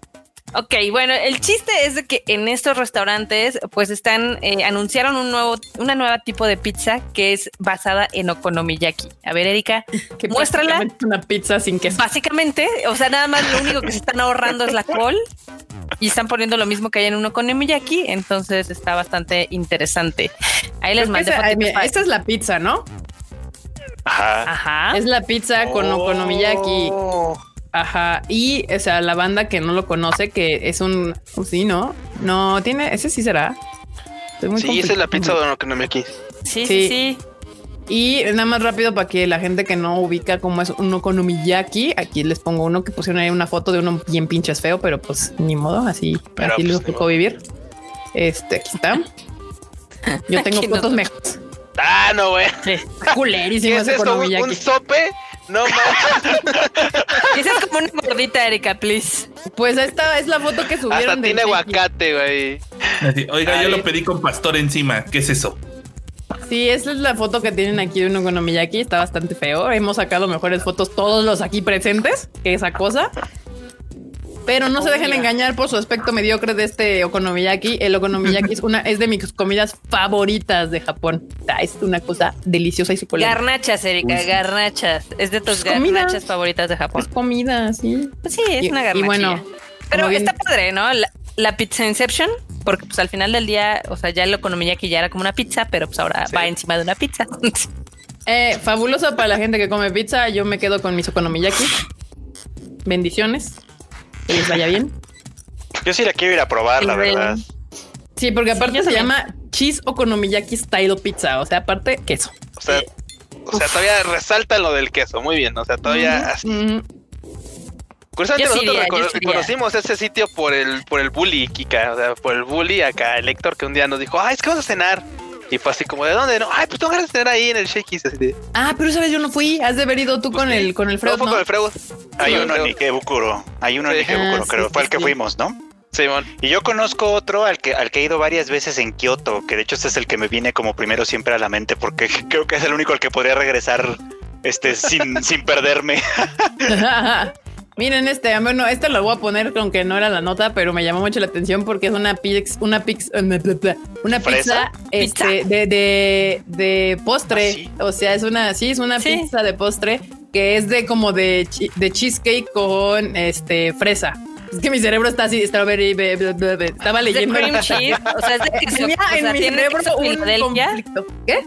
Ok, bueno, el chiste es de que en estos restaurantes, pues están, eh, anunciaron un nuevo, una nueva tipo de pizza que es basada en okonomiyaki. A ver, Erika, Que Muéstrala. Una pizza sin queso. básicamente, o sea, nada más lo único que se están ahorrando es la col y están poniendo lo mismo que hay en un okonomiyaki, entonces está bastante interesante. Ahí les mandé esa- mira, esta es la pizza, ¿no? Ajá. Ajá. Es la pizza con okonomiyaki. Ajá. Y, o sea, la banda que no lo conoce, que es un. Sí, ¿no? No, tiene. Ese sí será. Estoy muy Sí, esa es la pizza de que no me aquí. Sí, sí, sí. Y nada más rápido para que la gente que no ubica cómo es un okonomiyaki, aquí les pongo uno que pusieron ahí una foto de uno bien pinches feo, pero pues ni modo, así, Pero, así pues, les tocó vivir. Este, aquí está. Yo tengo Aquí no. fotos mejores. Ah, no, güey. Sí, está ¿Qué culerísimo es ese esto? ¿Un, sope? No manches. Esa es como una gordita, Erika, please. Pues esta es la foto que subieron. Hasta tiene aguacate, güey. Oiga, yo lo pedí con pastor encima. ¿Qué es eso? Sí, esa es la foto que tienen aquí de un okonomiyaki. Está bastante feo. Hemos sacado mejores fotos todos los aquí presentes que esa cosa. Pero no se dejen engañar por su aspecto mediocre de este okonomiyaki. El okonomiyaki es una es de mis comidas favoritas de Japón. Es una cosa deliciosa y suculenta. Garnachas, Erika, garnachas. Es de tus Pues comida. garnachas favoritas de Japón. Es comida, sí. Pues sí, es Y- una y garnachilla. bueno, Pero bien- está padre, ¿no? La, la pizza Inception, porque pues al final del día, o sea, ya el okonomiyaki ya era como una pizza, pero pues ahora Sí. va encima de una pizza. Eh, fabuloso para la gente que come pizza. Yo me quedo con mis okonomiyaki. Bendiciones. Que les vaya bien. Yo sí la quiero ir a probar, la verdad. Sí, porque aparte se llama cheese okonomiyaki style pizza. O sea, aparte queso. O sea, O sea, todavía resalta lo del queso. Muy bien. O sea, todavía así. Ujú. Curiosamente, nosotros iría, yo recono- sí iría. conocimos ese sitio por el, por el bully, Kika. O sea, por el bully acá, el Héctor, que un día nos dijo, ay, es que vamos a cenar. Y fue así como, ¿de dónde? No, ay, pues tengo ganas de cenar ahí en el Shakey's. Así de, Ah, pero sabes, yo no fui. Has de haber ido tú Pues con sí. el con el Freud, no, fue ¿no? con el Freud. Hay uno en. Ikebukuro. Hay uno en Sí. Ikebukuro, Ah, creo. sí, Fue el que sí. fuimos, ¿no? Simón. Y yo conozco otro al que, al que he ido varias veces en Kioto, que de hecho este es el que me viene como primero siempre a la mente, porque creo que es el único al que podría regresar este sin, sin perderme. Miren este, bueno, este lo voy a poner aunque no era la nota, pero me llamó mucho la atención porque es una pix, una pix, una ¿Fresa? pizza, este, de, de, de postre. ¿Ah, sí? O sea, es una, sí, es una Sí. pizza de postre que es de como de, de cheesecake con este fresa. Es que mi cerebro está así, strawberry, be- be- be- be- estaba Es de leyendo. cream cheese, o sea, es de queso, Tenía o sea, en mi cerebro un conflicto. ¿Qué?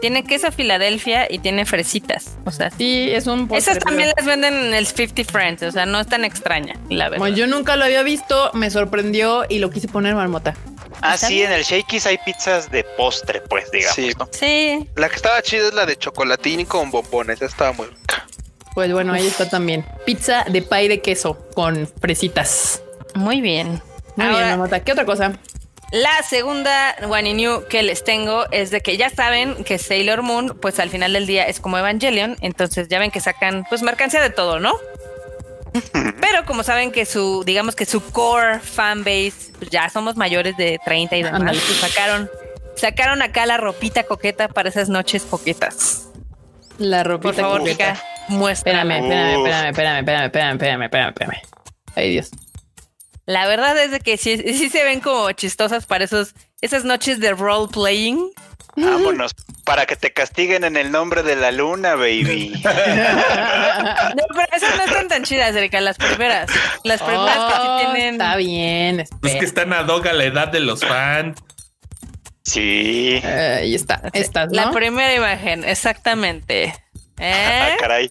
Tiene queso Filadelfia y tiene fresitas, o sea, Sí, es un postre. esas también pero- las venden en el 50 Friends, o sea, no es tan extraña, la verdad. Bueno, yo nunca lo había visto, me sorprendió y lo quise poner marmota. Ah, ¿Está sí, bien? en el Shakey's hay pizzas de postre, pues, digamos. Sí. ¿no? Sí, La que estaba chida es la de chocolatín con bombones. Esa estaba muy rica. Pues bueno, ahí está también. Pizza de pay de queso con fresitas. muy bien. Muy Ahora, bien, marmota. ¿Qué otra cosa? La segunda One New que les tengo es de que ya saben que Sailor Moon, pues al final del día es como Evangelion, entonces ya ven que sacan pues mercancía de todo, ¿no? Pero como saben que su, digamos que su core fan base, pues ya somos mayores de 30 y demás, pues sacaron, sacaron acá la ropita coqueta para esas noches coquetas. La Por ropita. favor, coqueta. Kika, muéstrame. Espérame, espérame, espérame, espérame, espérame, espérame, espérame, espérame. Ay, Dios. La verdad es de que sí, sí se ven como chistosas para esos, esas noches de role playing. Vámonos, para que te castiguen en el nombre de la luna, baby. No, pero esas no están tan chidas, Erika, las primeras. Las primeras que sí Oh, tienen. Está bien. Espera. que están ad hoc a la edad de los fans. Sí. Eh, Ahí está. Estas, La ¿no? primera imagen, exactamente. Ah, ¿Eh? caray.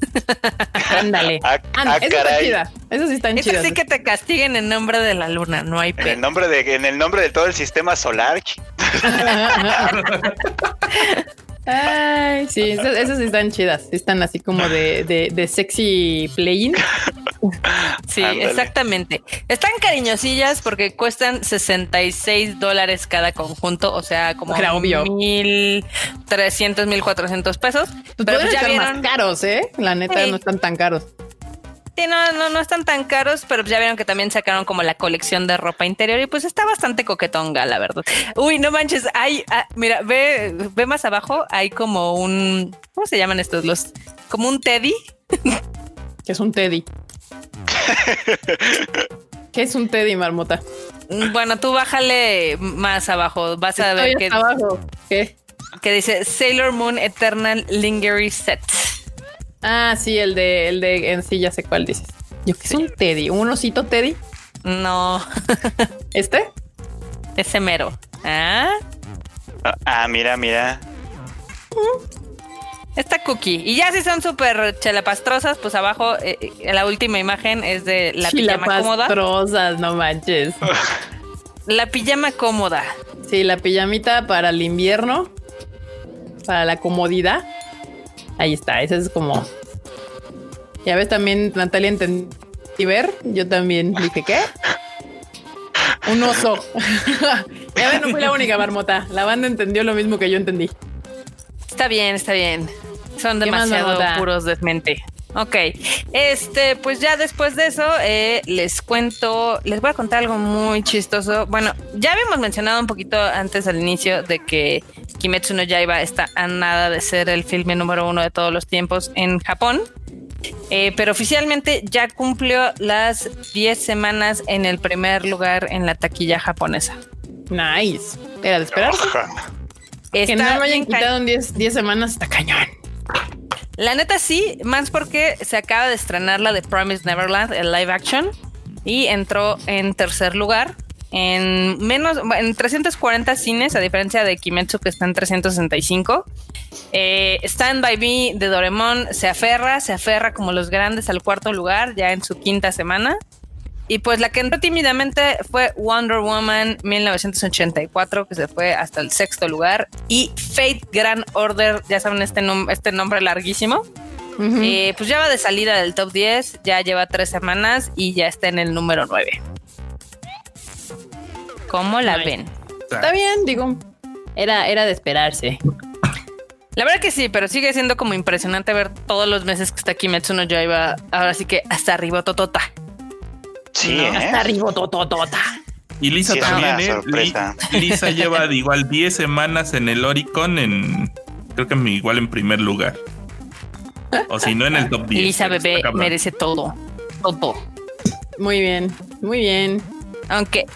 Ándale. Ah, Ah, ah. Esas sí están chidas. sí que te castiguen en nombre de la luna, no hay En el pena. nombre de, en el nombre de todo el sistema solar. Ay, sí, esas, esas sí están chidas. Están así como de, de, de sexy playing. Sí, Ándale. exactamente. Están cariñosillas porque cuestan 66 dólares cada conjunto, o sea, como Era obvio. 1300, 1400 pesos. Pues Pero pues ya vieron. más caros, ¿eh? La neta, Sí. no están tan caros. Sí, no, no, no están tan caros, pero ya vieron que también sacaron como la colección de ropa interior y pues está bastante coquetonga, la verdad. Uy, no manches, hay, ah, mira, ve, ve más abajo, hay como un, ¿cómo se llaman estos? Los, como un teddy. Que es un teddy. ¿Qué es un teddy, marmota? Bueno, tú bájale más abajo, vas a ver abajo. ¿Qué? que dice Sailor Moon Eternal Lingerie Set. Ah, sí, el de, el de, en sí, ya sé cuál dices. Yo que es un teddy, un osito teddy. No, ¿Este? ese mero. ¿Ah? Ah, Ah, mira, mira. Esta cookie. Y ya si son súper chelapastrosas, pues abajo eh, eh, la última imagen es de la pijama cómoda. No manches. La pijama cómoda. Sí, la pijamita para el invierno, para la comodidad. Ahí está, esa es como. Ya ves, también Natalia entendí ver. Yo también dije, ¿qué? Un oso. ya ves, no fui la única marmota. La banda entendió lo mismo que yo entendí. Está bien, está bien. Son ¿Qué más, demasiado puros de mente. Ok, este, pues ya después de eso, eh, les cuento, les voy a contar algo muy chistoso. Bueno, ya habíamos mencionado un poquito antes al inicio de que Kimetsu no Yaiba está a nada de ser el filme número uno de todos los tiempos en Japón. Eh, pero oficialmente ya cumplió las 10 semanas en el primer lugar en la taquilla japonesa. Nice. Era de esperar. Que no lo bien hayan quitado en 10 10 semanas está cañón. La neta sí, más porque se acaba de estrenar la de Promise Neverland, el live action, y entró en tercer lugar en menos, en 340 cines, a diferencia de Kimetsu que está en 365. Eh, Stand By Me de Doremon se aferra, se aferra como los grandes al cuarto lugar, ya en su quinta semana. Y pues la que entró tímidamente fue Wonder Woman 1984, que se fue hasta el sexto lugar. Y Fate Grand Order, ya saben este, este nombre larguísimo. Eh, pues ya va de salida del top 10, ya lleva tres semanas y ya está en el número 9. ¿Cómo la ven? Está bien, digo. Era, era de esperarse. La verdad que sí, pero sigue siendo como impresionante ver todos los meses que está aquí Metsuno iba ahora sí que hasta arriba totota. Sí, ¿eh? hasta arriba tototota. Y Lisa también, ¿eh? Lisa lleva igual 10 semanas en el Oricon en creo que igual en primer lugar. O si no en el top 10. Lisa bebé merece todo. Todo. Muy bien, muy bien. Aunque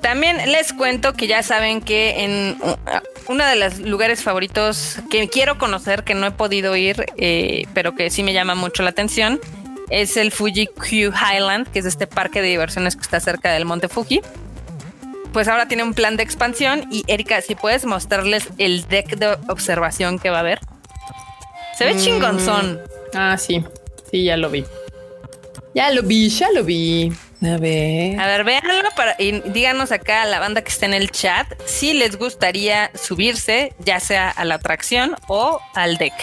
también les cuento que ya saben que en uno de los lugares favoritos que quiero conocer, que no he podido ir, eh, pero que sí me llama mucho la atención, es el Fuji Q Highland, que es este parque de diversiones que está cerca del Monte Fuji. Pues ahora tiene un plan de expansión y Erika, si puedes mostrarles el deck de observación que va a haber. Se ve mm. chingonzón. Ah, sí, sí, ya lo vi. Ya lo vi, ya lo vi. A ver. A ver, véanlo para, y díganos acá a la banda que está en el chat si les gustaría subirse, ya sea a la atracción o al deck.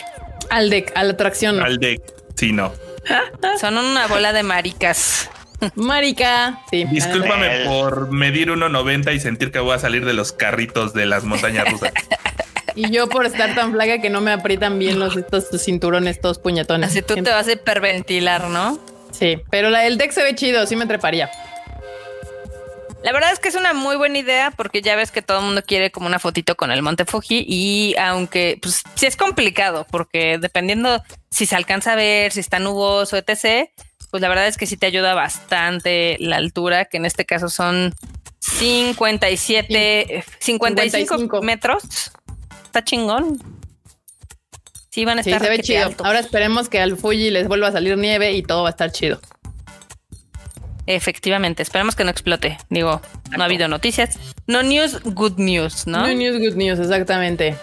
Al deck, a la atracción. Al deck, sí, no. Son una bola de maricas. Marica, sí. Discúlpame por medir 1.90 y sentir que voy a salir de los carritos de las montañas rusas. Y yo por estar tan flaca que no me aprietan bien los estos cinturones todos puñetones. Así tú te vas a hiperventilar, ¿no? Sí, pero la del deck se ve chido, sí me treparía. La verdad es que es una muy buena idea porque ya ves que todo el mundo quiere como una fotito con el Monte Fuji y aunque pues sí es complicado porque dependiendo si se alcanza a ver, si está nuboso, etc., pues la verdad es que sí te ayuda bastante la altura, que en este caso son 57, 55, metros. Está chingón. Sí, van a estar. se ve chido. Ahora esperemos que al Fuji les vuelva a salir nieve y todo va a estar chido. Efectivamente, esperemos que no explote. Digo, no ha habido noticias. No news, good news, ¿no? No news, good news, exactamente.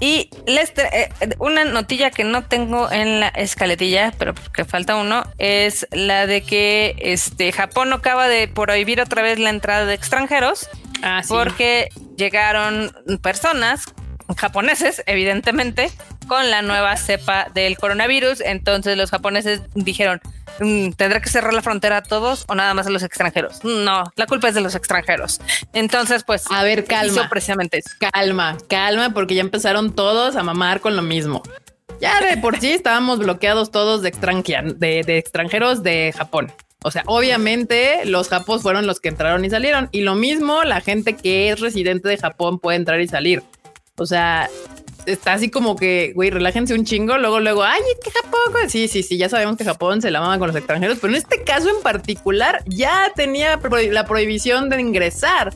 Y les eh, una notilla que no tengo en la escaletilla, pero que falta uno, es la de que este Japón acaba de prohibir otra vez la entrada de extranjeros. Ah, porque llegaron personas japoneses, evidentemente, con la nueva cepa del coronavirus. Entonces los japoneses dijeron, mm, ¿tendrá que cerrar la frontera a todos o nada más a los extranjeros? No, la culpa es de los extranjeros. Entonces, pues... A ver, calma. precisamente Calma, calma, porque ya empezaron todos a mamar con lo mismo. Ya de por sí estábamos bloqueados todos de, de, de extranjeros de Japón. O sea, obviamente los japos fueron los que entraron y salieron. Y lo mismo, la gente que es residente de Japón puede entrar y salir. O sea, está así como que, güey, relájense un chingo. Luego, luego, ay, es que Japón. Sí, sí, sí, ya sabemos que Japón se la mama con los extranjeros, pero en este caso en particular ya tenía la prohibición de ingresar.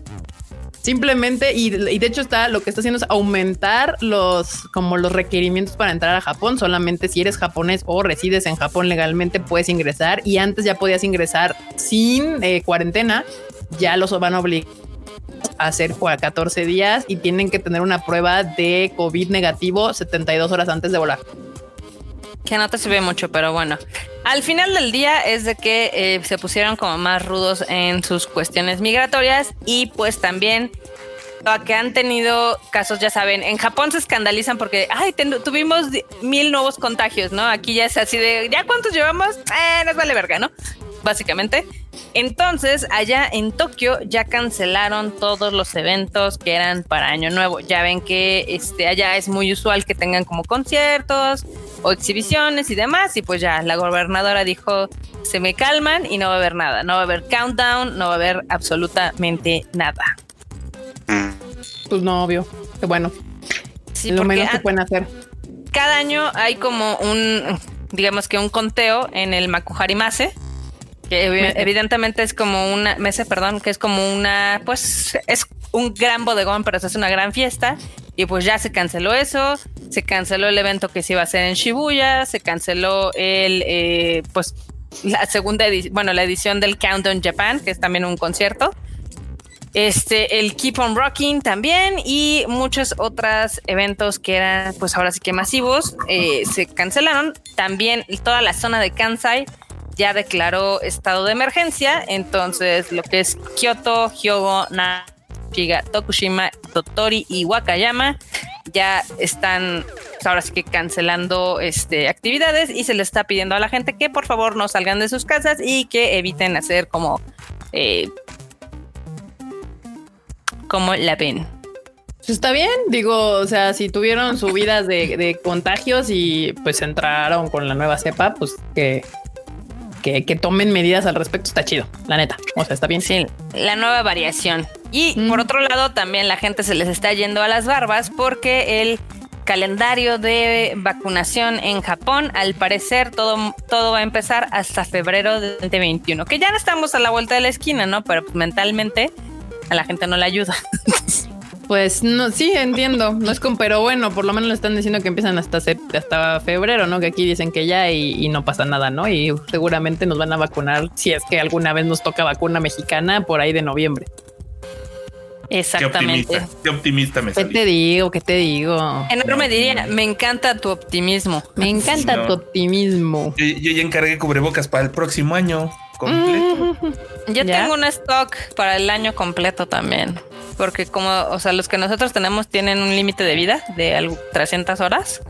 Simplemente, y, de hecho está, lo que está haciendo es aumentar los, como los requerimientos para entrar a Japón. Solamente si eres japonés o resides en Japón legalmente puedes ingresar y antes ya podías ingresar sin eh, cuarentena. Ya los van a obligar hacer 14 días y tienen que tener una prueba de COVID negativo 72 horas antes de volar. Que no te sirve mucho, pero bueno. Al final del día es de que eh, se pusieron como más rudos en sus cuestiones migratorias y pues también que han tenido casos, ya saben, en Japón se escandalizan porque, ay, tuvimos mil nuevos contagios, ¿no? Aquí ya es así de, ¿ya cuántos llevamos? Eh, nos vale verga, ¿no? Básicamente. Entonces, allá en Tokio ya cancelaron todos los eventos que eran para Año Nuevo. Ya ven que este, allá es muy usual que tengan como conciertos o exhibiciones y demás. Y pues ya la gobernadora dijo, se me calman y no va a haber nada. No va a haber countdown, no va a haber absolutamente nada. Pues no, obvio. Qué bueno. Sí, Lo menos que pueden hacer. Cada año hay como un, digamos que un conteo en el Makuhari Mase que evidentemente es como una mesa, perdón, que es como una, pues es un gran bodegón, pero es una gran fiesta. Y pues ya se canceló eso, se canceló el evento que se iba a hacer en Shibuya, se canceló el, eh, pues la segunda edición, bueno, la edición del Countdown Japan, que es también un concierto. Este, el Keep on Rocking también y muchos otros eventos que eran, pues ahora sí que masivos, eh, se cancelaron. También toda la zona de Kansai ya declaró estado de emergencia. Entonces, lo que es Kyoto, Hyogo, Shiga, Tokushima, Totori y Wakayama ya están pues, ahora sí que cancelando este, actividades y se le está pidiendo a la gente que por favor no salgan de sus casas y que eviten hacer como eh, como la ven. Pues está bien, digo, o sea, si tuvieron subidas de contagios y pues entraron con la nueva cepa, pues que que, tomen medidas al respecto está chido, la neta. O sea, está bien. Sí, la nueva variación. Y por otro lado, también la gente se les está yendo a las barbas porque el calendario de vacunación en Japón, al parecer todo, todo va a empezar hasta febrero de 2021, que ya no estamos a la vuelta de la esquina, ¿no? Pero mentalmente a la gente no le ayuda. Pues no, sí, entiendo. No es como, pero bueno, por lo menos le están diciendo que empiezan hasta, hasta febrero, ¿no? Que aquí dicen que ya y, no pasa nada, ¿no? Y seguramente nos van a vacunar si es que alguna vez nos toca vacuna mexicana por ahí de noviembre. Exactamente. Qué optimista, me ¿Qué te digo? ¿Qué te digo? Enorme diría, me encanta tu optimismo. Me encanta tu optimismo. Yo, ya encargué cubrebocas para el próximo año completo. Yo tengo un stock para el año completo también porque como, o sea, los que nosotros tenemos tienen un límite de vida de 300 horas,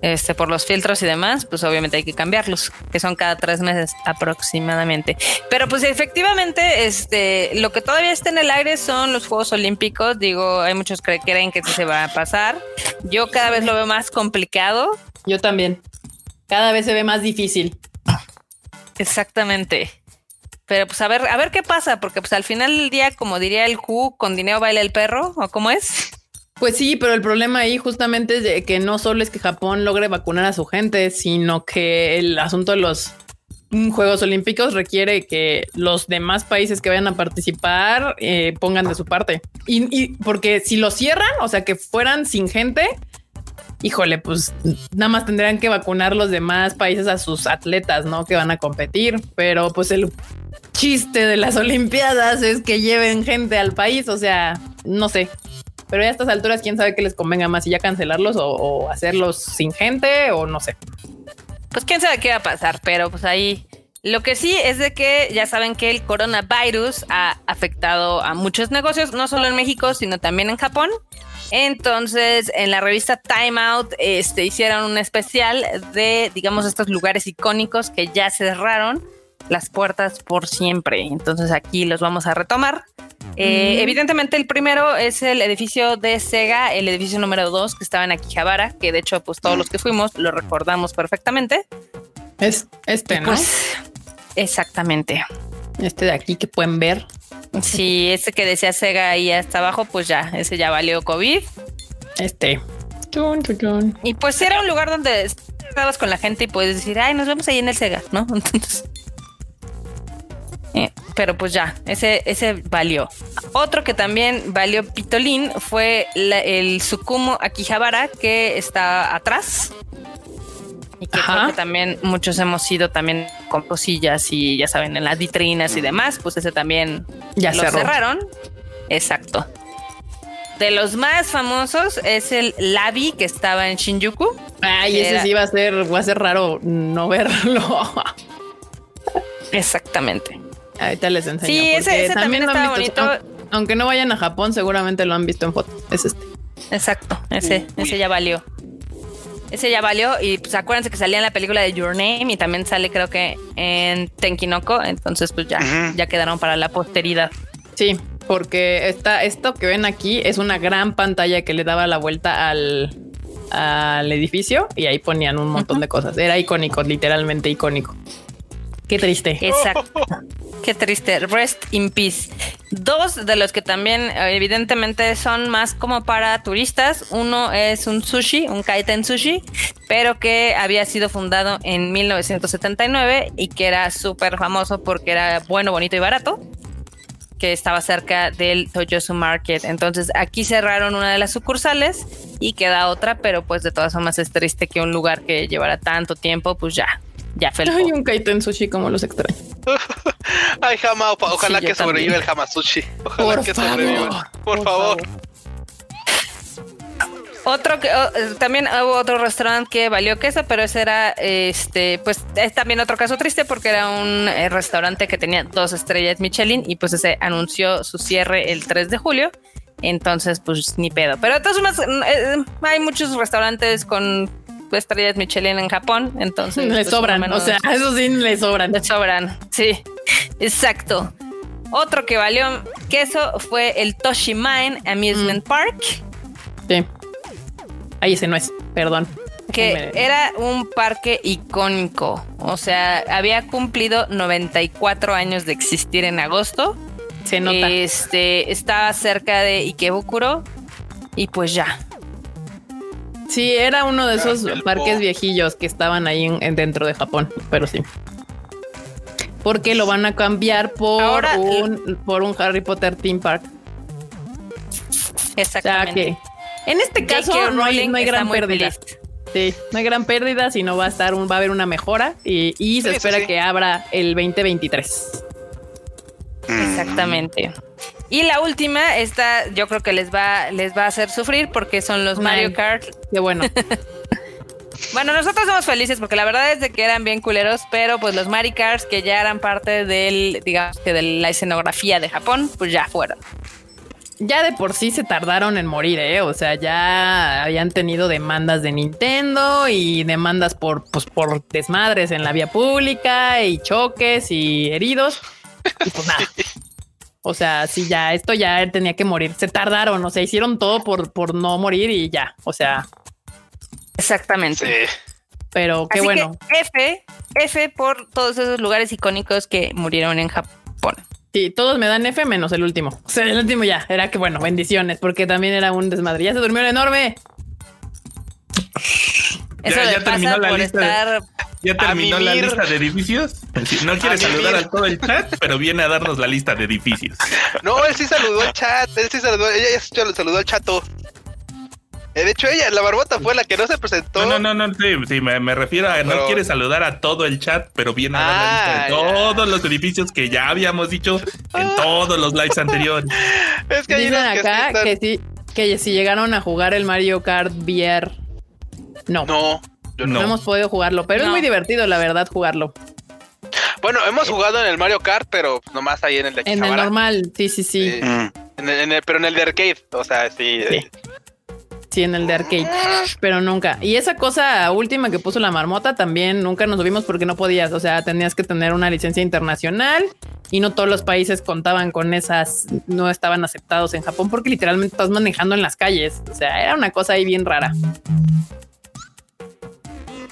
este, por los filtros y demás, pues obviamente hay que cambiarlos, que son cada tres meses aproximadamente. Pero pues efectivamente, este, lo que todavía está en el aire son los Juegos Olímpicos. Digo, hay muchos que creen que se va a pasar. Yo cada vez lo veo más complicado. Yo también. Cada vez se ve más difícil. Exactamente. Pero pues a ver, a ver qué pasa, porque pues al final del día, como diría el Q, con dinero baila el perro, ¿o cómo es? Pues sí, pero el problema ahí justamente es de que no solo es que Japón logre vacunar a su gente, sino que el asunto de los Juegos Olímpicos requiere que los demás países que vayan a participar eh, pongan de su parte. Y, porque si lo cierran, o sea, que fueran sin gente, híjole, pues nada más tendrían que vacunar los demás países a sus atletas, ¿no? Que van a competir, pero pues el chiste de las Olimpiadas es que lleven gente al país, o sea, no sé. Pero a estas alturas, quién sabe qué les convenga más, si ya cancelarlos o, hacerlos sin gente o no sé. Pues quién sabe qué va a pasar, pero pues ahí lo que sí es de que ya saben que el coronavirus ha afectado a muchos negocios, no solo en México, sino también en Japón. Entonces, en la revista Time Out este, hicieron un especial de, digamos, estos lugares icónicos que ya cerraron las puertas por siempre. Entonces aquí los vamos a retomar. Eh, evidentemente el primero es el edificio de Sega, el edificio número dos que estaba en Akihabara, que de hecho pues todos los que fuimos lo recordamos perfectamente. Es este, ¿no? Pues, exactamente. Este de aquí que pueden ver. Sí, ese que decía Sega ahí hasta abajo, pues ya, ese ya valió COVID. Este. Y pues era un lugar donde estabas con la gente y puedes decir, ay, nos vemos ahí en el Sega, ¿no? Entonces. Eh, pero pues ya, ese, ese valió. Otro que también valió Pitolín fue el Sukumo Akihabara, que está atrás. Y que creo que también muchos hemos ido también con cosillas y ya saben, en las vitrinas y demás, pues ese también ya lo cerraron. Exacto. De los más famosos es el Labi que estaba en Shinjuku. Ay, ese sí va a ser, va a ser raro no verlo. Exactamente. Ahorita les enseño. Sí, ese, también, está bonito. Aunque, no vayan a Japón, seguramente lo han visto en foto. Es este. Exacto, ese, ese ya valió. Ese ya valió y pues acuérdense que salía en la película de Your Name y también sale creo que en Tenkinoko, entonces pues ya, ya quedaron para la posteridad. Sí, porque esta, esto que ven aquí es una gran pantalla que le daba la vuelta al, al edificio y ahí ponían un montón de cosas. Era icónico, literalmente icónico. Qué triste. Exacto. Qué triste. Rest in peace. Dos de los que también evidentemente son más como para turistas. Uno es un sushi, un kaiten sushi, pero que había sido fundado en 1979 y que era súper famoso porque era bueno, bonito y barato que estaba cerca del Toyosu Market. Entonces aquí cerraron una de las sucursales y queda otra, pero pues de todas formas es triste que un lugar que llevara tanto tiempo, pues ya ya fue Hay un kaiten sushi como los extraño. Ay, Hama, ojalá que sobreviva el Hama sushi. Ojalá que sobreviva. Por, favor. Otro que oh, eh, también hubo otro restaurante que valió queso, pero ese era este, pues es también otro caso triste porque era un eh, restaurante que tenía dos estrellas Michelin y pues ese anunció su cierre el 3 de julio. Entonces, pues ni pedo. Pero entonces eh, hay muchos restaurantes con estrellas Michelin en Japón, entonces le pues, sobran, lo o sea, eso sí le sobran. le sobran. Sí, exacto. Otro que valió queso fue el Toshimaen Amusement Park. Sí. Ahí ese no es, perdón. que era un parque icónico. O sea, había cumplido 94 años de existir en agosto. Se nota. Este estaba cerca de Ikebukuro y pues ya. Sí, era uno de esos parques viejillos que estaban ahí en- en- dentro de Japón, pero sí. Porque lo van a cambiar por Ahora- un por un Harry Potter Theme Park. O sea Exactamente. que en este caso no hay, no gran pérdida. feliz. Sí, no hay gran pérdida, sino va a estar un, va a haber una mejora y, y se sí, espera sí. que abra el 2023. Exactamente. Y la última, esta yo creo que les va, les va a hacer sufrir porque son los Mario. Kart. Qué bueno. Bueno, nosotros somos felices porque la verdad es de que eran bien culeros, pero pues los Mario Karts que ya eran parte del, digamos que de la escenografía de Japón, pues ya fueron. ya de por sí se tardaron en morir, ¿eh? O sea, ya habían tenido demandas de Nintendo y demandas por, pues, por desmadres en la vía pública y choques y heridos. Y pues nada. O sea, sí, ya esto ya tenía que morir. Se tardaron, o sea, hicieron todo por, por no morir y ya. O sea, Exactamente. Sí. pero qué Así bueno. que F, F por todos esos lugares icónicos que murieron en Japón. Sí, todos me dan F menos el último. O sea, el último ya era que bueno, bendiciones, porque también era un desmadre. Ya se durmió el enorme. Eso Ya- terminó la lista. estar ¿Ya terminó la lista de edificios? No quiere A saludar a todo el chat, pero viene a darnos la lista de edificios. No, él sí saludó al chat, él sí saludó, ella ya saludó al chato. Eh, De hecho, ella, la barbota, fue la que no se presentó. No, no, no, no, sí, sí, me, me refiero a no Pero- quiere saludar a todo el chat, pero viene a dar la Ah, lista de ya. todos los edificios que ya habíamos dicho en todos los lives anteriores. Es que Dicen unos que sí acá están- que sí, que si llegaron a jugar el Mario Kart VR. No, no, No, yo no. No. hemos podido jugarlo, pero es muy divertido, la verdad, jugarlo. Bueno, hemos jugado en el Mario Kart, pero nomás ahí en el de En el normal, sí, sí, sí. Sí. Mm. En el- en el- pero en el de arcade, o sea, sí. Sí. eh, Sí, en el de arcade, pero nunca. Y esa cosa última que puso la marmota también nunca nos subimos porque no podías. O sea, tenías que tener una licencia internacional y no todos los países contaban con esas, no estaban aceptados en Japón porque literalmente estás manejando en las calles. O sea, era una cosa ahí bien rara.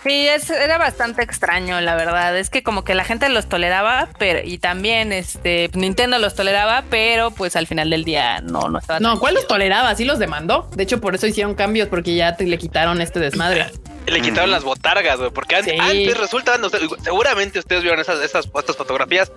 Sí, es, era bastante extraño, la verdad. Es que como que la gente los toleraba, pero y también este Nintendo los toleraba, pero pues al final del día no, no estaba. No, ¿cuál los toleraba? Sí los demandó. De hecho, por eso hicieron cambios porque ya te, le quitaron este desmadre. Le quitaron las botargas, güey, porque Sí. antes resulta, no sé, seguramente ustedes vieron esas, esas estas fotografías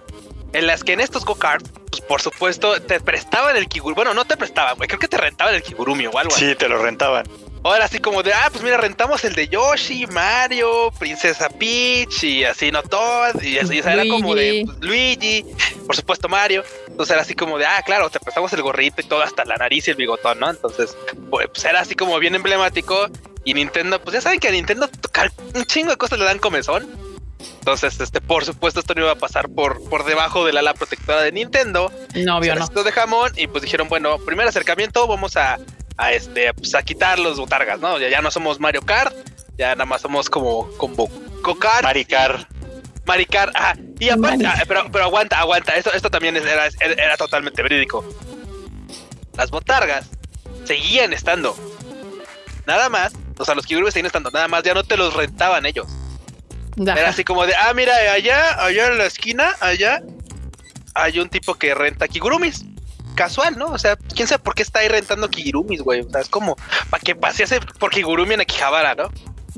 en las que en estos go-karts, pues por supuesto, te prestaban el kigurumi. Bueno, no te prestaban, güey, creo que te rentaban el kigurumi o algo. Sí, te lo rentaban. Ahora así como de, ah, pues mira, rentamos el de Yoshi, Mario, Princesa Peach y así, ¿no? Todd, y así, o sea, era como de Luigi. pues, Luigi, por supuesto Mario. Entonces era así como de, ah, claro, te prestamos el gorrito y todo, hasta la nariz y el bigotón, ¿no? Entonces, pues, era así como bien emblemático. Y Nintendo, pues ya saben que a Nintendo tocar un chingo de cosas le dan comezón. Entonces, este, por supuesto, esto no iba a pasar por, por debajo del ala protectora de Nintendo. No, obvio, no. De jamón y pues dijeron, bueno, primer acercamiento, vamos a, a este, pues a quitar los botargas, ¿no? Ya, ya no somos Mario Kart, ya nada más somos como, como Go-Kart, Maricar. Mario Kart, ajá. Y aparte, ah, pero, pero aguanta, aguanta, esto, esto también era, era totalmente verídico. Las botargas seguían estando. Nada más, o sea, los kigurumis seguían estando, nada más, ya no te los rentaban ellos. Ajá. Era así como de, ah, mira, allá, allá en la esquina, allá, hay un tipo que renta kigurumis. Casual, ¿no? O sea, quién sabe por qué está ahí rentando kigurumis, güey. O sea, es como para que pasease por kigurumi en Akihabara, ¿no?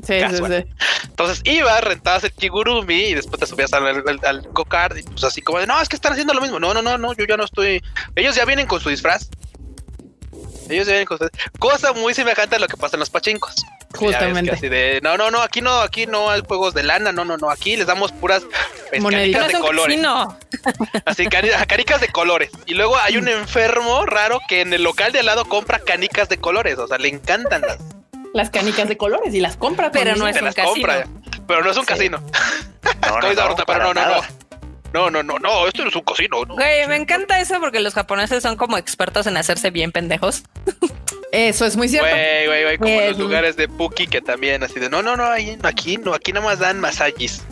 Sí, sí, casual. sí. Entonces ibas, rentabas el kigurumi y después te subías al, al, al y pues así como de, no, es que están haciendo lo mismo. No, no, no, no, yo ya no estoy. Ellos ya vienen con su disfraz. Ellos ya vienen con su Cosa muy semejante a lo que pasa en los pachincos. Justamente. así de, no, no, no, aquí no, aquí no hay juegos de lana, no, no, no, aquí les damos puras pues, Moneditas. canicas de colores. casino. Así, cani- canicas de colores. Y luego hay un enfermo raro que en el local de al lado compra canicas de colores. O sea, le encantan las. las canicas de colores y las compra. Pero no es un las casino. compra. Pero no es un Sí. casino. No, no, no, pero no, no, no. No, no, no, no, esto no es un casino. ¿no? Güey, me encanta eso porque los japoneses son como expertos en hacerse bien pendejos. Eso es muy cierto. Güey, güey, güey, como Eh, los lugares de Puki que también así de no, no, no, ahí, aquí no, aquí nada más dan masajis.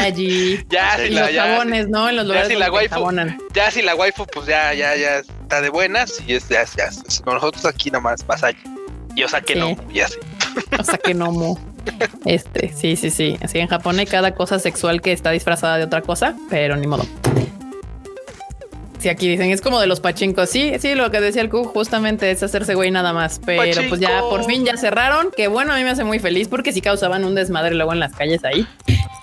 Allí. Ya, si la, los ya, jabones, ¿no? En los ya lugares si la waifu- ya si la waifu pues ya, ya, ya está de buenas y es, ya, ya, nosotros aquí nada más masaje. Y o sea que Sí. no, y así. O sea que no mo. Este, sí, sí, sí. Así en Japón hay cada cosa sexual que está disfrazada de otra cosa, pero ni modo. Sí, aquí dicen, es como de los pachincos. Sí, sí, lo que decía el Q justamente es hacerse güey nada más. Pero pues ya por fin ya cerraron, que bueno, a mí me hace muy feliz porque sí causaban un desmadre luego en las calles ahí.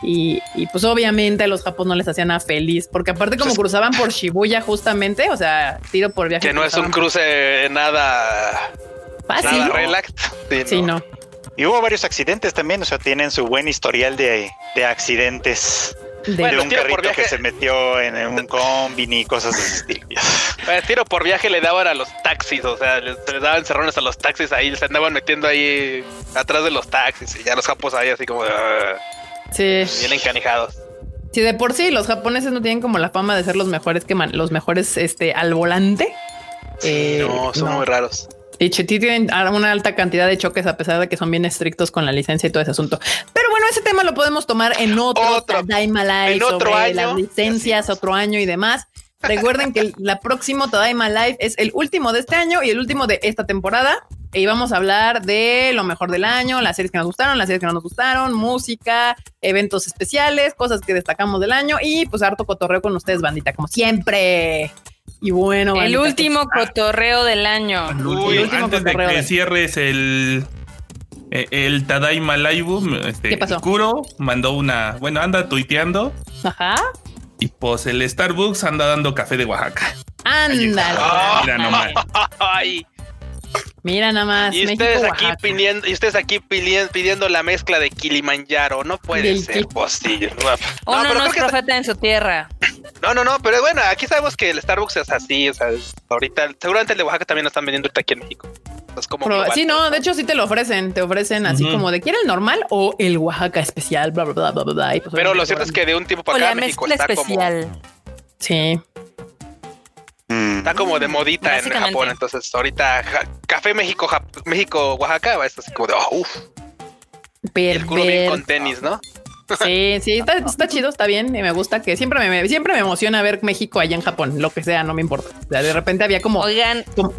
Y, y, pues obviamente a los japos no les hacían nada feliz, porque aparte como Pues- cruzaban por Shibuya justamente, o sea, tiro por viaje. Que no es un cruce nada, fácil. nada relax. Sí, Sí, no. Y hubo varios accidentes también, o sea, tienen su buen historial de, de accidentes. De- Bueno, de un tiro por carrito que viaje. se metió en un combini y cosas de ese estilo. Eh, tiro por viaje le daban a los taxis, o sea, les, les daban cerrones a los taxis ahí, se andaban metiendo ahí atrás de los taxis y ya los japos ahí así como sí. bien encanijados. Si de por sí los japoneses no tienen como la fama de ser los mejores que man- los mejores este al volante. eh, no, son muy raros. Y sí tienen una alta cantidad de choques a pesar de que son bien estrictos con la licencia y todo ese asunto. Pero bueno, ese tema lo podemos tomar en otro, Otro. Tadaima Live En otro sobre año. las licencias, otro año y demás. Recuerden que el la próximo Tadaima Live es el último de este año y el último de esta temporada. Y vamos a hablar de lo mejor del año, las series que nos gustaron, las series que no nos gustaron, música, eventos especiales, cosas que destacamos del año y pues harto cotorreo con ustedes, bandita, como siempre. Y bueno, El bandita, último cotorreo del año. Uy, el último antes de cotorreo que de- cierres el eh, el Tadaima Live, este, ¿Qué pasó? Kuro mandó una, bueno, anda tuiteando Ajá. y pues el Starbucks anda dando café de Oaxaca. Ándale. Ah. Mira nomás. Ay, Mira nada más. y México, ustedes aquí Oaxaca. pidiendo, y ustedes aquí pidiendo, pidiendo la mezcla de Kilimanjaro, no puede Del ser posible. No, Uno pero no creo es que- profeta en su tierra. no, no, no, pero bueno, aquí sabemos que el Starbucks es así, o sea, ahorita, seguramente el de Oaxaca también lo están vendiendo ahorita aquí en México. Es como sí, no, de hecho sí te lo ofrecen, te ofrecen así como de ¿quiere el normal o el Oaxaca especial? Bla, bla, bla, bla, bla, pues, Pero lo cierto es que de un tiempo O para la acá México está como, especial. Sí, Mm. Está como de modita en. Japón, entonces ahorita ja- Café México, México, Oaxaca, va a estar así como de, oh, uff, el culo bien con tenis, ¿no? Sí, sí, está, está chido, está bien y me gusta que siempre me, me- siempre me emociona ver México allá en Japón, lo que sea, no me importa. O sea, de repente había como, Oigan, como-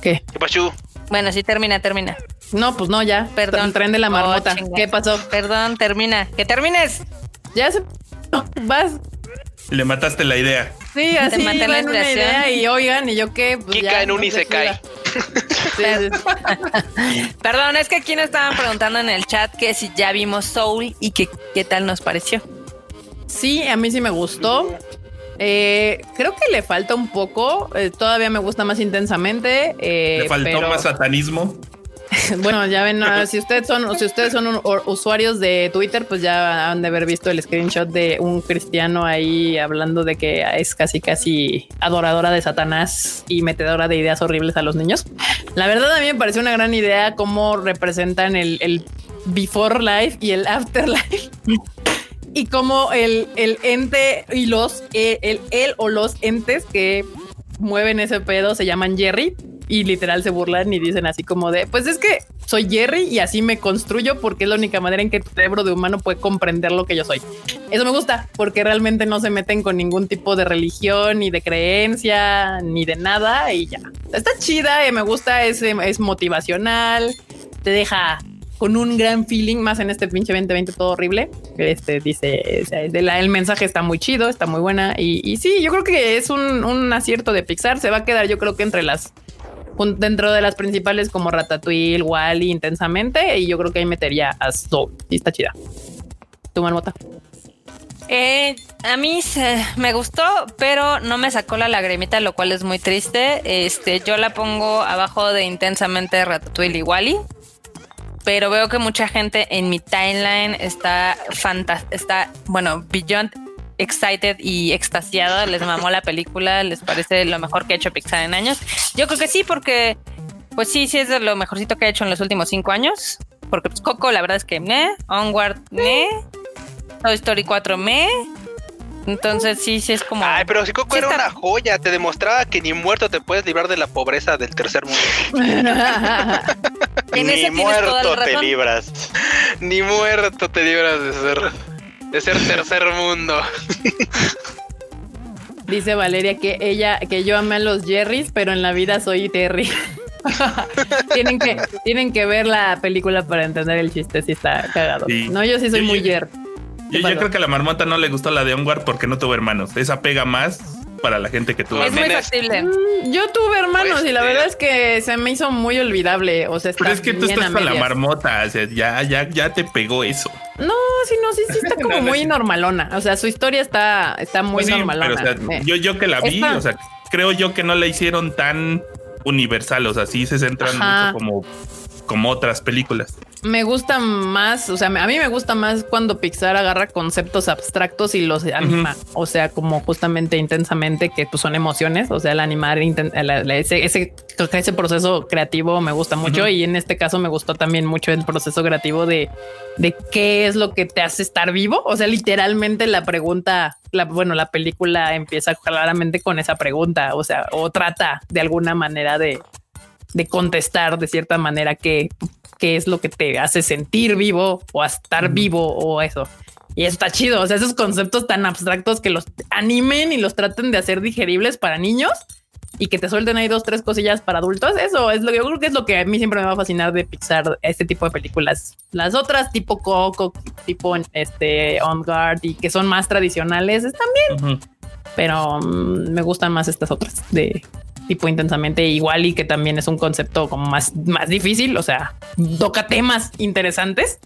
¿qué? ¿Qué pasó? bueno, sí termina, termina. No, pues no, ya. Perdón. El tren de la Oh, marmota. ¿Qué pasó? Perdón, termina. Que termines. Ya se vas. Le mataste la idea. Sí, así la iba en una inspiración. idea y oigan, y yo qué, pues Kika ya, en un no se pudo. Sí, sí, sí. Perdón, es que aquí nos estaban preguntando en el chat que si ya vimos Soul y que qué tal nos pareció. Sí, a mí sí me gustó. Eh, creo que le falta un poco. eh, todavía me gusta más intensamente. eh, Le faltó pero- más satanismo. Bueno, ya ven, si ustedes son, si ustedes son usuarios de Twitter, pues ya han de haber visto el screenshot de un cristiano ahí hablando de que es casi casi adoradora de Satanás y metedora de ideas horribles a los niños. La verdad a mí me pareció una gran idea cómo representan el, el before life y el after life. Y cómo el, el ente y los, el, el, el o los entes que mueven ese pedo se llaman Jerry y literal se burlan y dicen así como de, pues es que soy Jerry y así me construyo porque es la única manera en que tu cerebro de humano puede comprender lo que yo soy. Eso me gusta porque realmente no se meten con ningún tipo de religión ni de creencia ni de nada y ya. Está chida y me gusta, es, es motivacional, te deja con un gran feeling más en este pinche 2020 todo horrible. Este dice, o sea, de la- el mensaje está muy chido, está muy buena y, y sí, yo creo que es un, un acierto de Pixar. Se va a quedar, yo creo que entre las dentro de las principales como Ratatouille, Wally, intensamente y yo creo que ahí metería a Soul. Sí, está chida. Tu marmota. Eh, a mí se- me gustó, pero no me sacó la lagrimita, lo cual es muy triste. Este, yo la pongo abajo de intensamente Ratatouille y Wally. Pero veo que mucha gente en mi timeline está fantas está, bueno, beyond excited y extasiada. Les mamó la película, les parece lo mejor que ha hecho Pixar en años. Yo creo que sí, porque pues sí, sí es de lo mejorcito que ha hecho en los últimos cinco años. Porque pues Coco, la verdad es que me, Onward, me, Toy Story 4, me. Entonces sí, sí es como. Ay, pero si Coco Sí era está- una joya, te demostraba que ni muerto te puedes librar de la pobreza del tercer mundo. Ni muerto te libras. ni muerto te libras de ser de ser tercer mundo. Dice Valeria que ella, que yo amé a los Jerrys, pero en la vida soy Terry. tienen que, tienen que ver la película para entender el chiste, si está cagado. Sí. No, yo sí soy Yo- muy yo- Jerry. Yo, yo creo que a la marmota no le gustó la de Onward porque no tuvo hermanos. Esa pega más para la gente que tuvo Es muy factible. Mm, Yo tuve hermanos y la Este- verdad es que se me hizo muy olvidable. O sea, está Pero es que tú estás a con la marmota, o sea, ya, ya, ya te pegó eso. No, sí, no, sí, sí está como No, muy sí. normalona. O sea, su historia está, está muy Pues sí, normalona. pero, o sea, Me- yo, yo que la vi, Esta- o sea, creo yo que no la hicieron tan universal, o sea, sí se centran Ajá. mucho como, como otras películas. Me gusta más, o sea, a mí me gusta más cuando Pixar agarra conceptos abstractos y los anima, o sea, como justamente intensamente, que pues son emociones, o sea, el animar, el- el- ese, ese, ese proceso creativo me gusta mucho y en este caso me gustó también mucho el proceso creativo de, de qué es lo que te hace estar vivo, o sea, literalmente la pregunta, la, bueno, la película empieza claramente con esa pregunta, o sea, o trata de alguna manera de, de contestar de cierta manera que qué es lo que te hace sentir vivo o a estar vivo o eso. Y eso está chido. O sea, esos conceptos tan abstractos que los animen y los traten de hacer digeribles para niños y que te suelten ahí dos, tres cosillas para adultos. Eso es lo que yo creo que es lo que a mí siempre me va a fascinar de Pixar, este tipo de películas. Las otras, tipo Coco, tipo este On Guard y que son más tradicionales, están bien, pero mm, me gustan más estas otras de tipo intensamente igual y que también es un concepto como más, más difícil, o sea, toca temas interesantes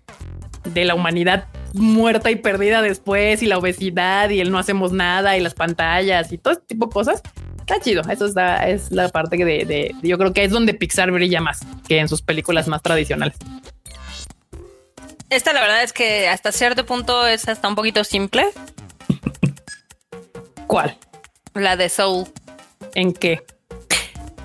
de la humanidad muerta y perdida después y la obesidad y el no hacemos nada y las pantallas y todo este tipo de cosas. Está chido. Eso está, es la parte que de, de- yo creo que es donde Pixar brilla más que en sus películas más tradicionales. Esta la verdad es que hasta cierto punto es hasta un poquito simple. ¿Cuál? La de Soul. ¿En qué?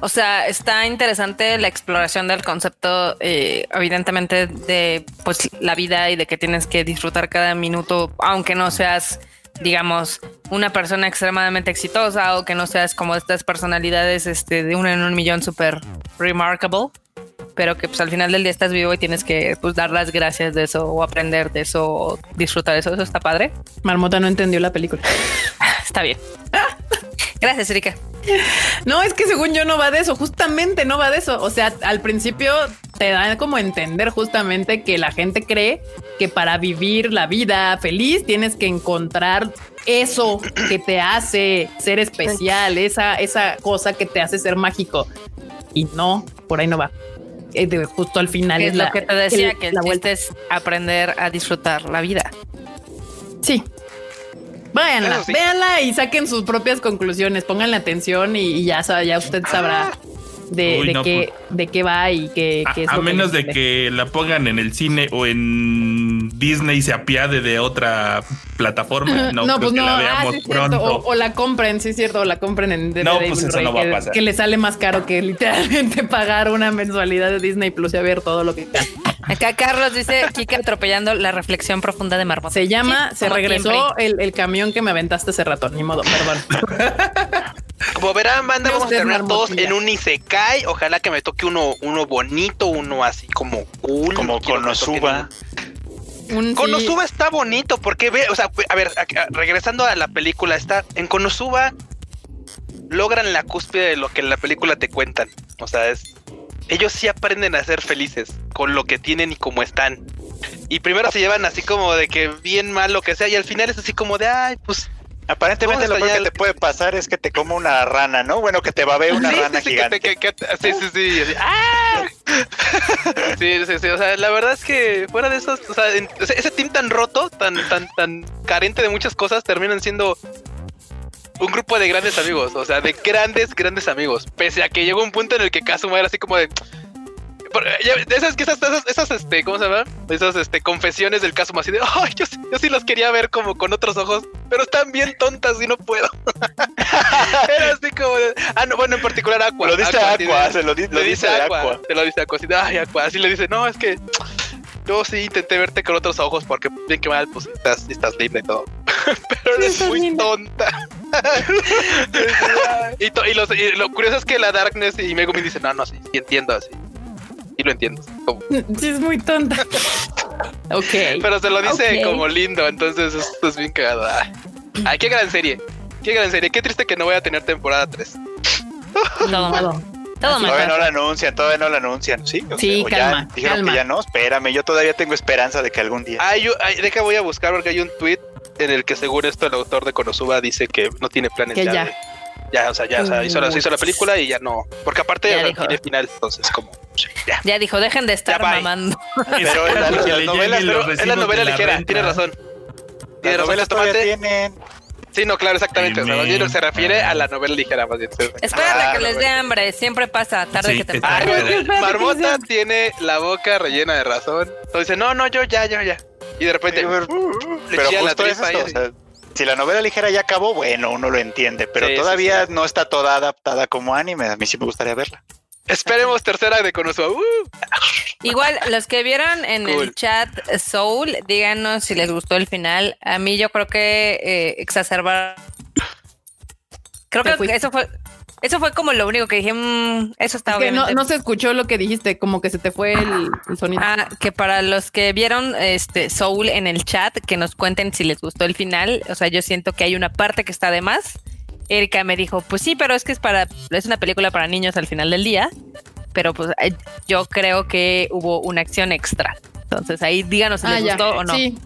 O sea, está interesante la exploración del concepto, eh, evidentemente, de pues la vida y de que tienes que disfrutar cada minuto, aunque no seas, digamos, una persona extremadamente exitosa o que no seas como estas personalidades este, de una en un millón súper remarkable, pero que pues al final del día estás vivo y tienes que pues dar las gracias de eso o aprender de eso o disfrutar de eso. Eso está padre. Marmota no entendió la película. Está bien. Gracias, Erika. No, es que según yo no va de eso, justamente no va de eso. O sea, al principio te dan como entender justamente que la gente cree que para vivir la vida feliz tienes que encontrar eso que te hace ser especial, esa, esa cosa que te hace ser mágico. Y no, por ahí no va. Eh, de- Justo al final es lo que te decía, el- que el la vuelta. es aprender a disfrutar la vida. Sí. Váyanla, Eso sí. véanla y saquen sus propias conclusiones, pónganle atención y, y ya, ya usted sabrá de, Uy, de no, qué, de qué va y qué, A, qué es a lo menos de que la pongan en el cine o en Disney y se apiade de otra plataforma. No, pues que no, la ah, veamos sí, pronto. O, o la compren, sí es cierto, o la compren en DVD No, pues eso no va a que- pasar. Que le sale más caro que literalmente pagar una mensualidad de Disney Plus y a ver todo lo que. Acá Carlos dice, Kika atropellando la reflexión profunda de Marmota. Se llama, Sí, se regresó el, el camión que me aventaste hace rato, ni modo, perdón. Como verán, banda, vamos a te terminar todos en un Isekai. Ojalá que me toque uno, uno bonito, uno así como cool. Como Konosuba. Un sí- Konosuba está bonito porque ve, o sea, a ver, a- a- regresando a la película, está en Konosuba logran la cúspide de lo que en la película te cuentan. O sea, es ellos sí aprenden a ser felices con lo que tienen y como están. Y primero se llevan así como de que bien mal lo que sea y al final es así como de, ay, pues Aparentemente ¿Cómo lo peor que te puede pasar es que te coma una rana, ¿no? Bueno, que te babee una sí, sí, rana sí, que gigante. te- que- que- sí, sí, sí, así, ¡ah! Sí, sí, sí, o sea, la verdad es que fuera de esos, o sea, en- ese team tan roto, tan, tan, tan carente de muchas cosas, terminan siendo un grupo de grandes amigos, o sea, de grandes, grandes amigos, pese a que llegó un punto en el que Kazuma era así como de... de esas, que esas, esas, esas, este, ¿cómo se llama? Esas, este, confesiones del Kazuma así de, ay, yo, sí- yo sí los quería ver como con otros ojos. pero están bien tontas y no puedo. Era así como de, ah, no, bueno, en particular Aqua. Lo dice Aqua, de- se lo, di- lo dice dice Aqua, Aqua. te lo dice Aqua, así de, ay, Aqua, así le dice, no, es que yo sí intenté verte con otros ojos porque bien que mal, pues estás, estás linda y todo. Pero eres muy linda. tonta. y, to- y los- y lo curioso es que la Darkness y Megumi dicen, no, no, sí, sí entiendo así. Sí lo entiendo. Como- Sí, es muy tonta. ok. pero se lo dice como lindo, entonces esto es bien cagado. Ay, Ay, qué gran serie. Qué gran serie. Qué triste que no voy a tener temporada 3. Todo mal. Todo. Mal. Todavía no la anuncian, todavía no la anuncian. Sí, o Sí, sea, o calma, ya dijeron calma. que ya no. Espérame, yo todavía tengo esperanza de que algún día. Ay, yo, ay, deja, voy a buscar porque hay un tweet en el que según esto el autor de Konosuba dice que no tiene planes Que ya. ya. de- ya, o sea, ya o sea, hizo, la, hizo la película y ya no. Porque aparte Ya dijo. tiene final, entonces como sí, ya. Ya dijo, dejen de estar mamando. Pero en la- es la novela ligera, renta. tiene razón. Tiene razón, novelas todavía tomate. tienen. Sí, no, claro, exactamente. O sea, se refiere a la novela ligera, más bien. Espérate Ah, que les dé hambre. Siempre pasa, tarde Sí, que temprano. Marmota tiene la boca rellena de razón. Entonces dice, no, no, yo ya, ya, ya. Y de repente, Pero- le Pero chilla la justo es tripa eso, y o así. sea, si la novela ligera ya acabó, bueno, uno lo entiende, pero Sí, sí, todavía sí. no está toda adaptada como anime. A mí sí me gustaría verla. Esperemos tercera de Konosuba. Uh. Igual, los que vieron en Cool. el chat Soul, díganos si les gustó el final. A mí yo creo que eh, exacerbar. Creo Te que fuiste. eso fue, eso fue como lo único que dije. mm, eso está Es que no, obviamente. no se escuchó lo que dijiste, como que se te fue el, el sonido. Ah, que para los que vieron este Soul en el chat, que nos cuenten si les gustó el final. O sea, yo siento que hay una parte que está de más. Erika me dijo, pues sí, pero es que es para, es una película para niños al final del día. Pero pues eh, yo creo que hubo una acción extra. Entonces ahí díganos si les gustó o no. Ah, Sí.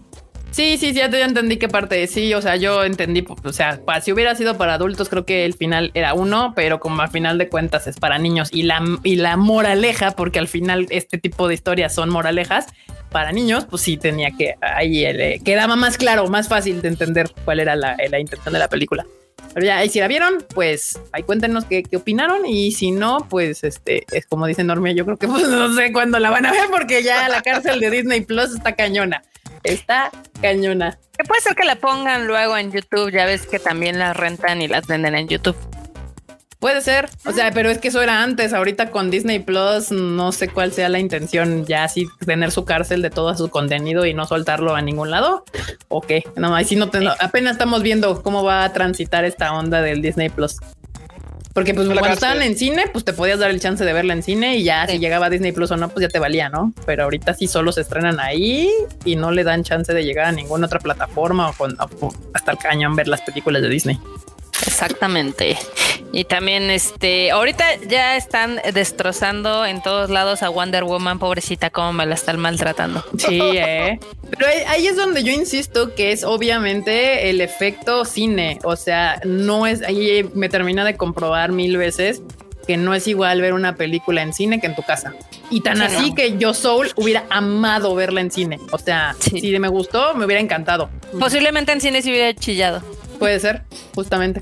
Sí, sí, sí, ya, te- ya entendí qué parte. Sí, o sea, yo entendí, o sea, pa- si hubiera sido para adultos, creo que el final era uno, pero como al final de cuentas es para niños y la, y la moraleja, porque al final este tipo de historias son moralejas para niños, pues sí tenía que ahí eh, quedaba más claro, más fácil de entender cuál era la, la intención de la película. Pero ya, y si la vieron, pues ahí cuéntenos qué, qué opinaron. Y si no, pues este es como dice Normia, yo creo que pues, no sé cuándo la van a ver, porque ya la cárcel de Disney Plus está cañona. Está cañona. Que puede ser que la pongan luego en YouTube. Ya ves que también las rentan y las venden en YouTube. Puede ser, o sea, pero es que eso era antes. Ahorita con Disney Plus, no sé cuál sea la intención, ya así tener su cárcel de todo su contenido y no soltarlo a ningún lado. O qué, no, ahí sí no, te- no, apenas estamos viendo cómo va a transitar esta onda del Disney Plus. Porque pues cuando cárcel. estaban en cine, pues te podías dar el chance de verla en cine y ya Sí. si llegaba a Disney Plus o no, pues ya te valía, ¿no? Pero ahorita sí solo se estrenan ahí y no le dan chance de llegar a ninguna otra plataforma o con o hasta el cañón ver las películas de Disney. Exactamente. Y también, este, ahorita ya están destrozando en todos lados a Wonder Woman, pobrecita, cómo me la están maltratando. Sí, eh. Pero ahí, ahí es donde yo insisto que es obviamente el efecto cine. O sea, no es, ahí me termina de comprobar mil veces que no es igual ver una película en cine que en tu casa. Y tan Sí, así no. que yo Soul hubiera amado verla en cine. O sea, Sí. si me gustó, me hubiera encantado. Posiblemente en cine se hubiera chillado. Puede ser, justamente.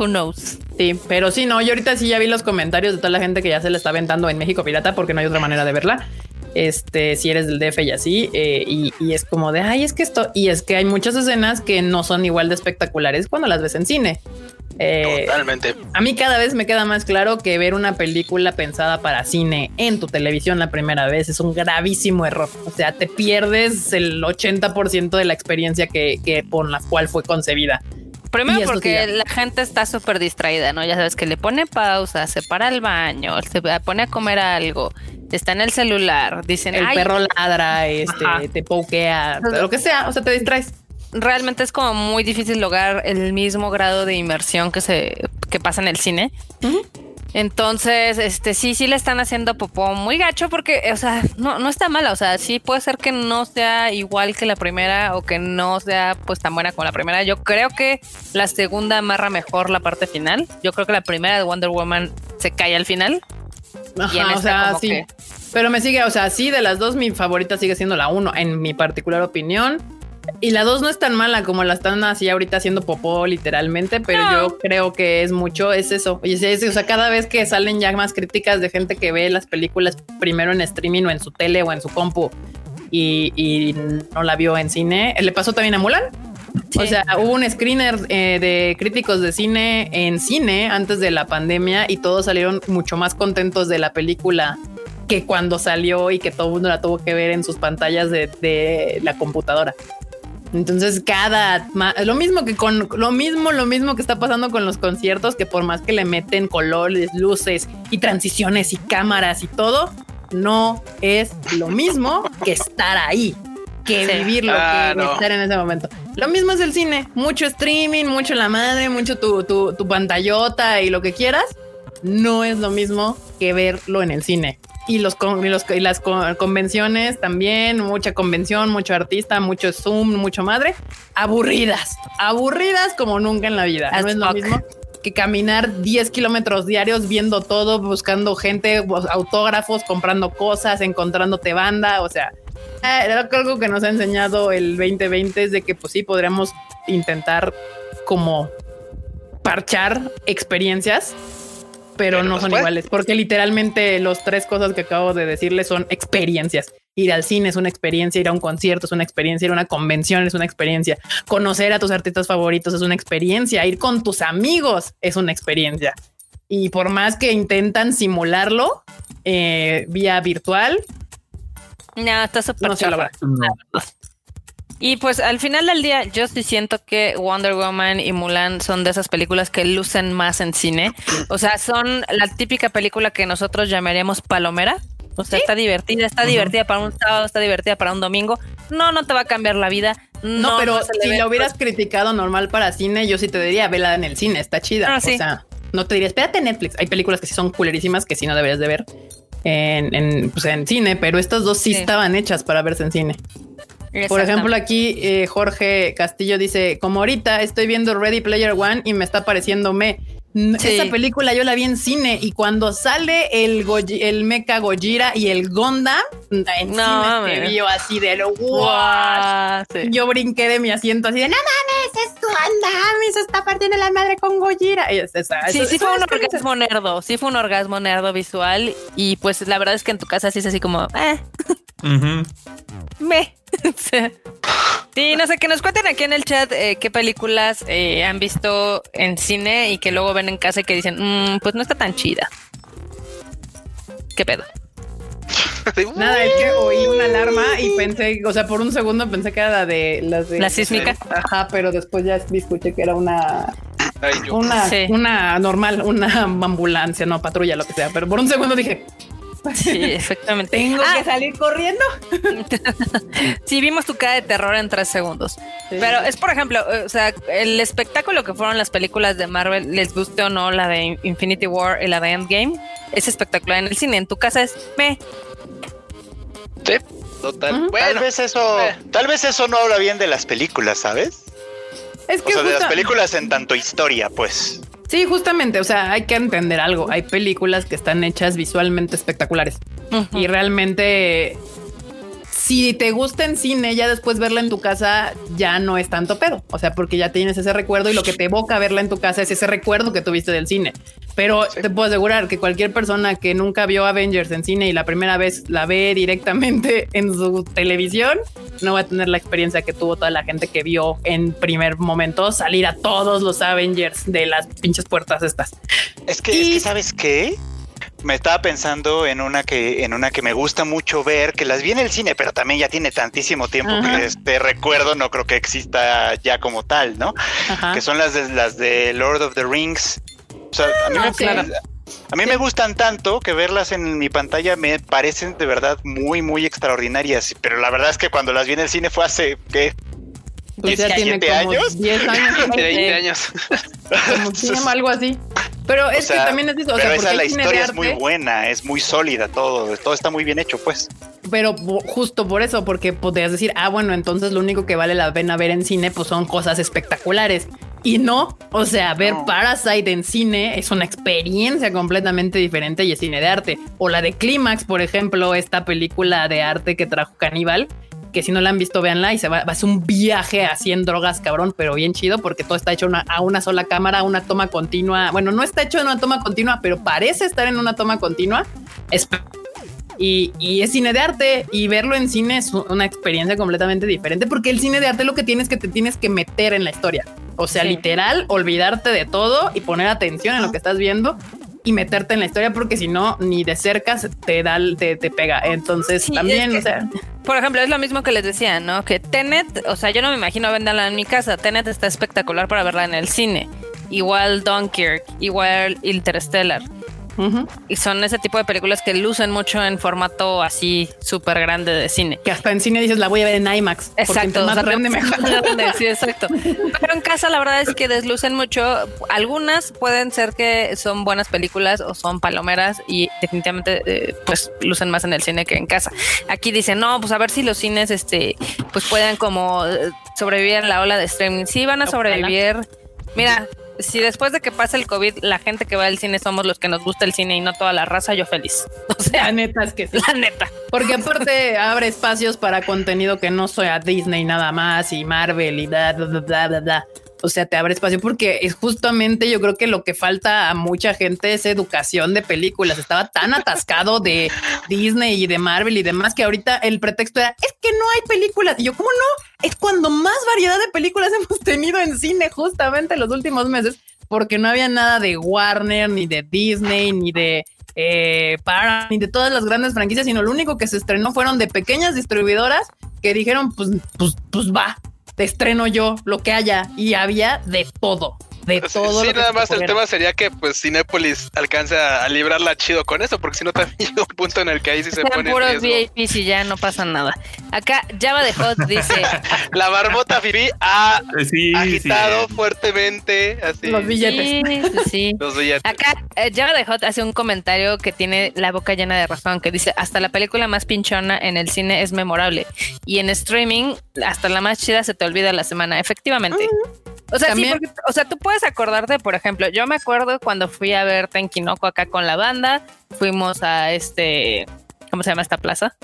Who knows? Sí, pero sí, no, yo ahorita sí ya vi los comentarios de toda la gente que ya se la está aventando en México Pirata porque no hay otra manera de verla. Este, si eres del DF y así, eh, y, y es como de, ay, es que esto, y es que hay muchas escenas que no son igual de espectaculares cuando las ves en cine. Eh, Totalmente. a mí cada vez me queda más claro que ver una película pensada para cine en tu televisión la primera vez es un gravísimo error. O sea, te pierdes el 80% de la experiencia que, que por la cual fue concebida. Primero porque la gente está súper distraída, ¿no? Ya sabes que le pone pausa, se para al baño, se pone a comer algo, está en el celular, dicen, El "Ay, perro ladra, este, Ajá. te pokea, lo que sea, o sea, te distraes. realmente es como muy difícil lograr el mismo grado de inmersión que se que pasa en el cine. Entonces, este sí, sí le están haciendo popó muy gacho porque, o sea, no, no está mala. O sea, sí puede ser que no sea igual que la primera o que no sea pues tan buena como la primera. Yo creo que la segunda amarra mejor la parte final. Yo creo que la primera de Wonder Woman se cae al final. Ajá, Y en o sea, como sí. que- Pero me sigue, o sea, sí, de las dos, mi favorita sigue siendo la uno, en mi particular opinión. Y la dos no es tan mala como la están así ahorita haciendo popó literalmente, pero No. yo creo que es mucho, es eso. Y es, es- o sea, cada vez que salen ya más críticas de gente que ve las películas primero en streaming o en su tele o en su compu y, y no la vio en cine, le pasó también a Mulan. O sea, hubo un screener eh, de críticos de cine en cine antes de la pandemia y todos salieron mucho más contentos de la película que cuando salió y que todo el mundo la tuvo que ver en sus pantallas de, de la computadora. Entonces, cada lo mismo que con lo mismo, lo mismo que está pasando con los conciertos, que por más que le meten colores, luces y transiciones y cámaras y todo, no es lo mismo que estar ahí, que vivirlo, que estar en ese momento. Lo mismo es el cine, mucho streaming, mucho la madre, mucho tu, tu, tu pantallota y lo que quieras. No es lo mismo que verlo en el cine y los, y las convenciones también, mucha convención, mucho artista, mucho Zoom, mucho madre, aburridas, aburridas como nunca en la vida. no es lo mismo que caminar 10 kilómetros diarios viendo todo, buscando gente, autógrafos, comprando cosas, encontrándote banda, o sea, eh, algo que nos ha enseñado el 2020 es de que pues sí podríamos intentar como parchar experiencias pero, no son iguales, porque literalmente los tres cosas que acabo de decirles son experiencias. Ir al cine es una experiencia, ir a un concierto es una experiencia, ir a una convención es una experiencia, conocer a tus artistas favoritos es una experiencia, ir con tus amigos es una experiencia. Y por más que intentan simularlo eh, vía virtual, no, está súper y pues al final del día, yo sí siento que Wonder Woman y Mulan son de esas películas que lucen más en cine. O sea, son la típica película que nosotros llamaríamos palomera. O sea, está divertida, está divertida para un sábado, está divertida para un domingo. No, no te va a cambiar la vida. No, pero si la hubieras criticado normal para cine, yo sí te diría, vela en el cine, está chida. Ah, o sea, no te diría, espérate Netflix. Hay películas que sí son culerísimas que sí no deberías de ver en, pues, en cine, pero estas dos sí, estaban hechas para verse en cine. Por ejemplo, aquí eh, Jorge Castillo dice, como ahorita estoy viendo Ready Player One y me está pareciendo me. Esa película yo la vi en cine y cuando sale el, el Mecha Gojira y el Gonda en no, cine vio así de lo wow. Yo brinqué de mi asiento así de no mames, es Gonda, se está partiendo la madre con Gojira. sí, sí fue un orgasmo nerdo, sí fue un orgasmo nerdo visual y pues la verdad es que en tu casa sí es así como, eh. Me. sí, no sé, que nos cuenten aquí en el chat eh, qué películas eh, han visto en cine y que luego ven en casa y que dicen, mm, pues no está tan chida. ¿Qué pedo? Nada, es que oí una alarma y pensé, o sea, por un segundo pensé que era la de las de la sísmica. Ajá, pero después ya escuché que era una una, una normal, una ambulancia, no patrulla, lo que sea. Pero por un segundo dije, Sí, efectivamente. Tengo que ah. salir corriendo. sí, vimos tu cara de terror en tres segundos. Pero es, por ejemplo, o sea, el espectáculo que fueron las películas de Marvel, les guste o no, la de Infinity War y la de Endgame, es espectacular en el cine. En tu casa es me. Sí, total. tal vez eso, eh. tal vez eso no habla bien de las películas, ¿sabes? Es que o sea, de las películas en tanto historia, pues. Sí, justamente, o sea, hay que entender algo. Hay películas que están hechas visualmente espectaculares y realmente si te gusta en cine, ya después verla en tu casa ya no es tanto pedo. O sea, porque ya tienes ese recuerdo y lo que te evoca verla en tu casa es ese recuerdo que tuviste del cine. Pero te puedo asegurar que cualquier persona que nunca vio Avengers en cine y la primera vez la ve directamente en su televisión, no va a tener la experiencia que tuvo toda la gente que vio en primer momento salir a todos los Avengers de las pinches puertas estas. Es que, es que ¿sabes qué? me estaba pensando en una que en una que me gusta mucho ver, que las vi en el cine, pero también ya tiene tantísimo tiempo que este recuerdo no creo que exista ya como tal, ¿no? Que son las de las de Lord of the Rings. O sea, a mí, me, ah, a mí me gustan tanto que verlas en mi pantalla me parecen de verdad muy, muy extraordinarias. Pero la verdad es que cuando las vi en el cine fue hace ¿qué? 17 pues años. 10 años. 20 años. Como algo así. Pero es que también es eso. O sea, esa, la historia es muy buena, es muy sólida, todo, todo está muy bien hecho, pues. Pero justo por eso, porque podrías decir, ah, bueno, entonces lo único que vale la pena ver en cine, pues son cosas espectaculares. Y no, o sea, ver Parasite en cine es una experiencia completamente diferente y es cine de arte. O la de Clímax, por ejemplo, esta película de arte que trajo Caníbal, que si no la han visto, véanla y se va, a ser un viaje así en drogas, cabrón, pero bien chido porque todo está hecho a una sola cámara, una toma continua. Bueno, no está hecho en una toma continua, pero parece estar en una toma continua. Es y, y, es cine de arte y verlo en cine es una experiencia completamente diferente porque el cine de arte lo que tienes que te tienes que meter en la historia. O sea, literal, olvidarte de todo y poner atención en lo que estás viendo y meterte en la historia porque si no, ni de cerca te da, te, te pega. Entonces también, o sea. Por ejemplo, es lo mismo que les decía, ¿no? Que Tenet, o sea, yo no me imagino venderla en mi casa. Tenet está espectacular para verla en el cine. Igual Dunkirk, igual Interstellar. Y son ese tipo de películas que lucen mucho en formato así súper grande de cine. Que hasta en cine dices la voy a ver en IMAX. Exacto. Más grande mejor. sí, exacto. Pero en casa la verdad es que deslucen mucho. Algunas pueden ser que son buenas películas o son palomeras y definitivamente eh, pues lucen más en el cine que en casa. Aquí dicen, no, pues a ver si los cines este pues pueden como eh, sobrevivir en la ola de streaming. Sí van a sobrevivir. Mira, si después de que pase el COVID, la gente que va al cine somos los que nos gusta el cine y no toda la raza, yo feliz. O sea, la neta es que sí. La neta. Porque aparte abre espacios para contenido que no sea Disney nada más y Marvel y da, da, da, da, da o sea, te abre espacio porque es justamente yo creo que lo que falta a mucha gente es educación de películas. Estaba tan atascado de Disney y de Marvel y demás que ahorita el pretexto era es que no hay películas. Y yo, ¿cómo no? Es cuando más variedad de películas hemos tenido en cine justamente en los últimos meses porque no había nada de Warner, ni de Disney, ni de eh, para ni de todas las grandes franquicias, sino lo único que se estrenó fueron de pequeñas distribuidoras que dijeron, pues, pues, pues va, te estreno yo lo que haya y había de todo de todo. Sí, nada más el tema sería que pues Cinépolis alcance a, librarla chido con eso, porque si no también llega un punto en el que ahí sí se pone. puros VIPs y ya no pasa nada. Acá Java de Hot dice: La barbota Fifi ha eh, agitado fuertemente así. Los billetes. Sí, Los billetes. Acá eh, Java de Hot hace un comentario que tiene la boca llena de razón, que dice: Hasta la película más pinchona en el cine es memorable. Y en streaming, hasta la más chida se te olvida la semana. Efectivamente. O sea, sí, porque, o sea, tú puedes acordarte, por ejemplo, yo me acuerdo cuando fui a ver Tenkinoko acá con la banda, fuimos a este, ¿cómo se llama esta plaza?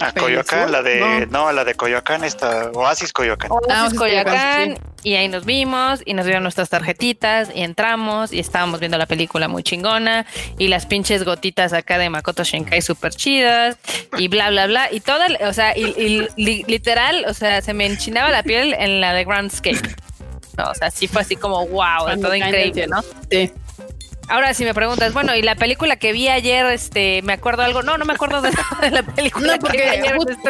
A Coyoacán, la de, no. la de Coyoacán, esta, Oasis Coyoacán. Oasis Coyoacán, y ahí nos vimos, y nos dieron nuestras tarjetitas, y entramos, y estábamos viendo la película muy chingona, y las pinches gotitas acá de Makoto Shinkai súper chidas, y bla, bla, bla, y toda, o sea, y, literal, o sea, se me enchinaba la piel en la de Groundscape. No, o sea, sí fue así como wow, todo increíble, ¿no? Sí. Ahora, si me preguntas, bueno, y la película que vi ayer, este, ¿me acuerdo algo? No, no me acuerdo de, la película. No, porque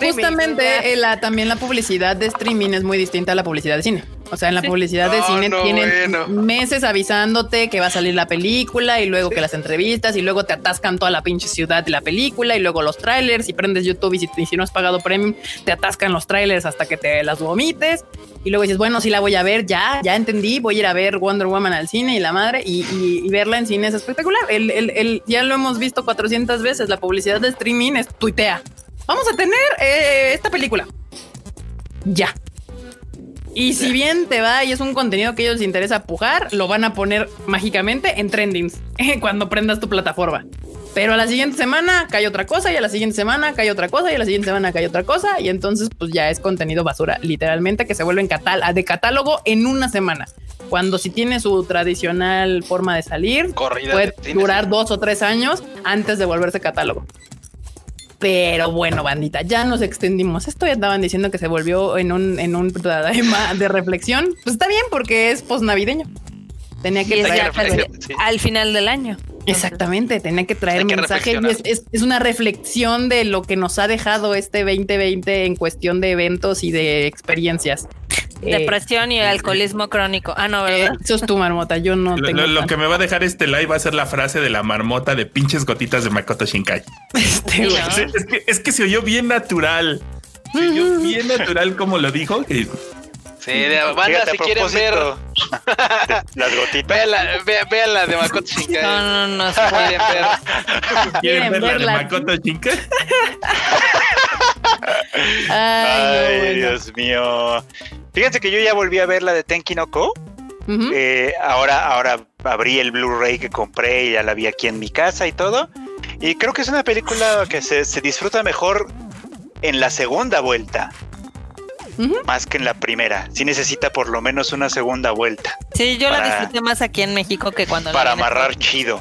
justamente la, también la publicidad de streaming es muy distinta a la publicidad de cine. O sea, en la publicidad de cine tienen meses avisándote que va a salir la película y luego que las entrevistas y luego te atascan toda la pinche ciudad de la película y luego los trailers y prendes YouTube y si, no has pagado premium te atascan los trailers hasta que te las vomites y luego dices, bueno, sí la voy a ver, ya, ya entendí, voy a ir a ver Wonder Woman al cine y la madre y, verla en cine es espectacular. El, ya lo hemos visto 400 veces, la publicidad de streaming es tuitea. Vamos a tener eh, esta película. Ya. Y si bien te va y es un contenido que ellos les interesa pujar, lo van a poner mágicamente en trendings cuando prendas tu plataforma. Pero a la siguiente semana cae otra cosa y a la siguiente semana cae otra cosa y a la siguiente semana cae otra cosa y entonces pues ya es contenido basura, literalmente que se vuelve en de catálogo en una semana. Cuando si tiene su tradicional forma de salir, puede durar dos o tres años antes de volverse catálogo. Pero bueno, bandita, ya nos extendimos. Esto ya estaban diciendo que se volvió en un, en un tema de reflexión. Pues está bien porque es post navideño. Tenía que traer al final del año. Exactamente, tenía que traer mensaje es, una reflexión de lo que nos ha dejado este 2020 en cuestión de eventos y de experiencias. Depresión y eh, alcoholismo crónico. Ah, no, ¿verdad? eso es tu marmota. Yo no lo, tengo. Lo, que me va a dejar este live va a ser la frase de la marmota de pinches gotitas de Makoto Shinkai. Este, es, que, es que se oyó bien natural. Se oyó bien natural como lo dijo. Sí, de banda, si quieren ver las gotitas. Vean la, de Makoto Shinkai. No, no, no, si quieren ver. ¿Quieren, ver, la de Makoto Shinkai? Ay, Dios mío. Fíjense que yo ya volví a ver la de Tenki no Ko. Eh, ahora, ahora abrí el Blu-ray que compré y ya la vi aquí en mi casa y todo. Y creo que es una película que se, se disfruta mejor en la segunda vuelta más que en la primera. Sí necesita por lo menos una segunda vuelta. Sí, yo la disfruté más aquí en México que cuando para amarrar chido.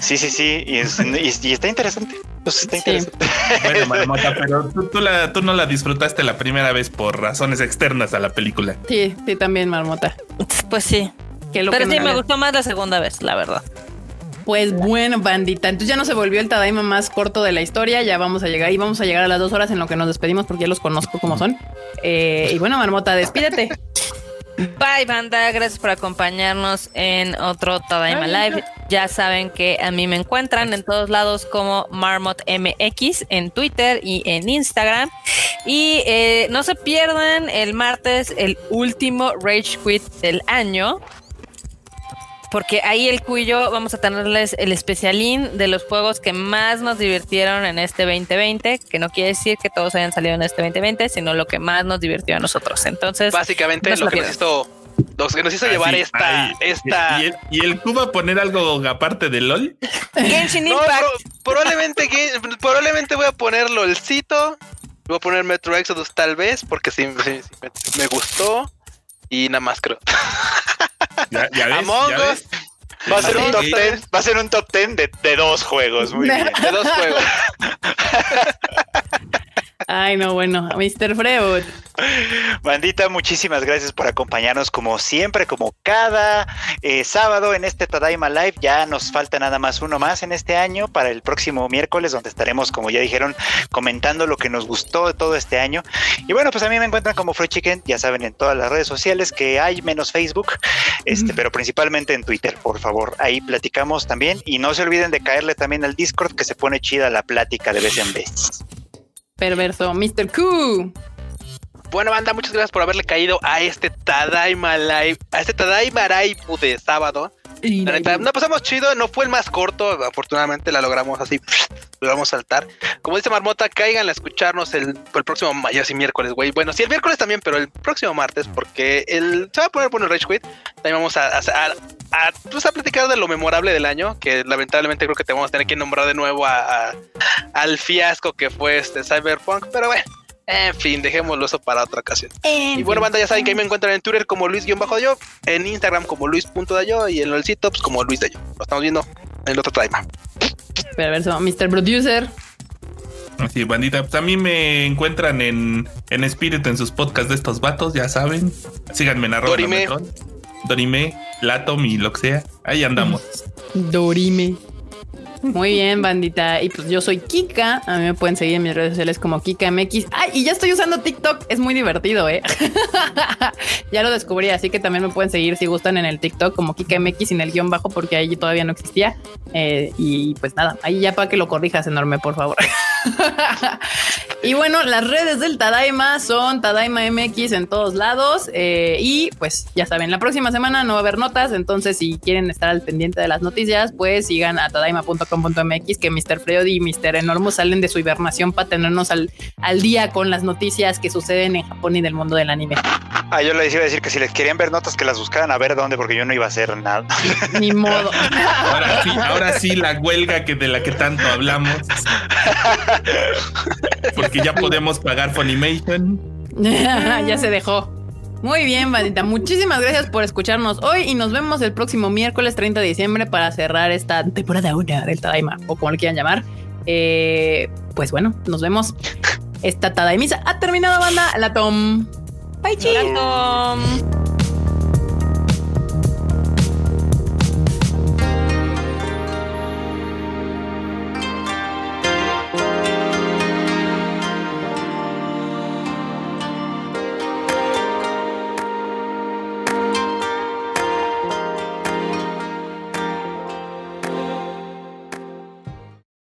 Sí, sí, sí. Y, está interesante. Pues está interesante. Bueno, Marmota, pero tú, la, tú no la disfrutaste la primera vez por razones externas a la película. Sí, sí, también, Marmota. Pues sí. pero sí, me gustó más la segunda vez, la verdad. Pues bueno, bandita. Entonces ya no se volvió el Tadaima más corto de la historia. Ya vamos a llegar y vamos a llegar a las dos horas en lo que nos despedimos porque ya los conozco como son. Eh, y bueno, Marmota, despídete. Bye, banda. Gracias por acompañarnos en otro Tadaima Live. Ya saben que a mí me encuentran en todos lados como Marmot MX en Twitter y en Instagram. Y eh, no se pierdan el martes el último Rage Quit del año porque ahí el cuyo vamos a tenerles el especialín de los juegos que más nos divirtieron en este 2020, que no quiere decir que todos hayan salido en este 2020, sino lo que más nos divirtió a nosotros. Entonces, básicamente lo, que nos hizo, que nos hizo llevar esta, esta... ¿Y el, ¿Y a poner algo aparte de LOL? Genshin Impact. probablemente, probablemente voy a poner LOLcito. Voy a poner Metro Exodus tal vez, porque sí, me gustó. Y nada más creo. Ya, ya ves, Va a ser un top ten, va a ser un top ten de, de dos juegos, muy bien. De dos juegos. Ay, no, bueno, Mr. Freud. Bandita, muchísimas gracias por acompañarnos como siempre, como cada eh, sábado en este Tadaima Live. Ya nos falta nada más uno más en este año para el próximo miércoles, donde estaremos, como ya dijeron, comentando lo que nos gustó de todo este año. Y bueno, pues a mí me encuentran como Freud Chicken, ya saben, en todas las redes sociales que hay, menos Facebook, este, pero principalmente en Twitter, por favor. Ahí platicamos también. Y no se olviden de caerle también al Discord, que se pone chida la plática de vez en vez. Perverso, Mr. Q. Bueno, banda, muchas gracias por haberle caído a este Tadaima Live, a este Tadaima Live de sábado. La neta, no pasamos chido, no fue el más corto, afortunadamente la logramos así, lo vamos a saltar. Como dice Marmota, caigan a escucharnos el, el próximo ya y miércoles, güey. Bueno, sí, el miércoles también, pero el próximo martes, porque el, se va a poner bueno el Rage Quit. También vamos a, a, a, pues a, platicar de lo memorable del año, que lamentablemente creo que te vamos a tener que nombrar de nuevo a, al fiasco que fue este Cyberpunk, pero bueno. En fin, dejémoslo eso para otra ocasión. y bueno, banda, ya saben que ahí me encuentran en Twitter como Luis-Yo, en Instagram como Luis.dayo y en el sitio pues, como Luis Dayo. Lo estamos viendo en el otro time. Perverso, Mr. Producer. Sí, bandita, pues a mí me encuentran en, en Espíritu en sus podcasts de estos vatos, ya saben. Síganme en arroba. Dorime. Dorime, Latom y lo que sea. Ahí andamos. Dorime. Muy bien, bandita. Y pues yo soy Kika. A mí me pueden seguir en mis redes sociales como KikaMX. Ay, y ya estoy usando TikTok. Es muy divertido, ¿eh? ya lo descubrí, así que también me pueden seguir si gustan en el TikTok como KikaMX sin el guion bajo porque ahí todavía no existía. Eh, y pues nada, ahí ya para que lo corrijas enorme, por favor. y bueno, las redes del Tadaima son Tadaima MX en todos lados. Eh, y pues ya saben, la próxima semana no va a haber notas. Entonces, si quieren estar al pendiente de las noticias, pues sigan a tadaima.com .mx que Mr. Freud y Mr. Enormo salen de su hibernación para tenernos al, al día con las noticias que suceden en Japón y del mundo del anime. Ah, yo les iba a decir que si les querían ver notas que las buscaran a ver dónde, porque yo no iba a hacer nada. Ni modo. Ahora sí, ahora sí la huelga que de la que tanto hablamos. Porque ya podemos pagar Funimation. ya se dejó. Muy bien, bandita. Muchísimas gracias por escucharnos hoy y nos vemos el próximo miércoles 30 de diciembre para cerrar esta temporada 1 del Tadaima o como lo quieran llamar. Eh, pues bueno, nos vemos. Esta Tadaimisa ha terminado, banda. La Tom. Bye, chicos.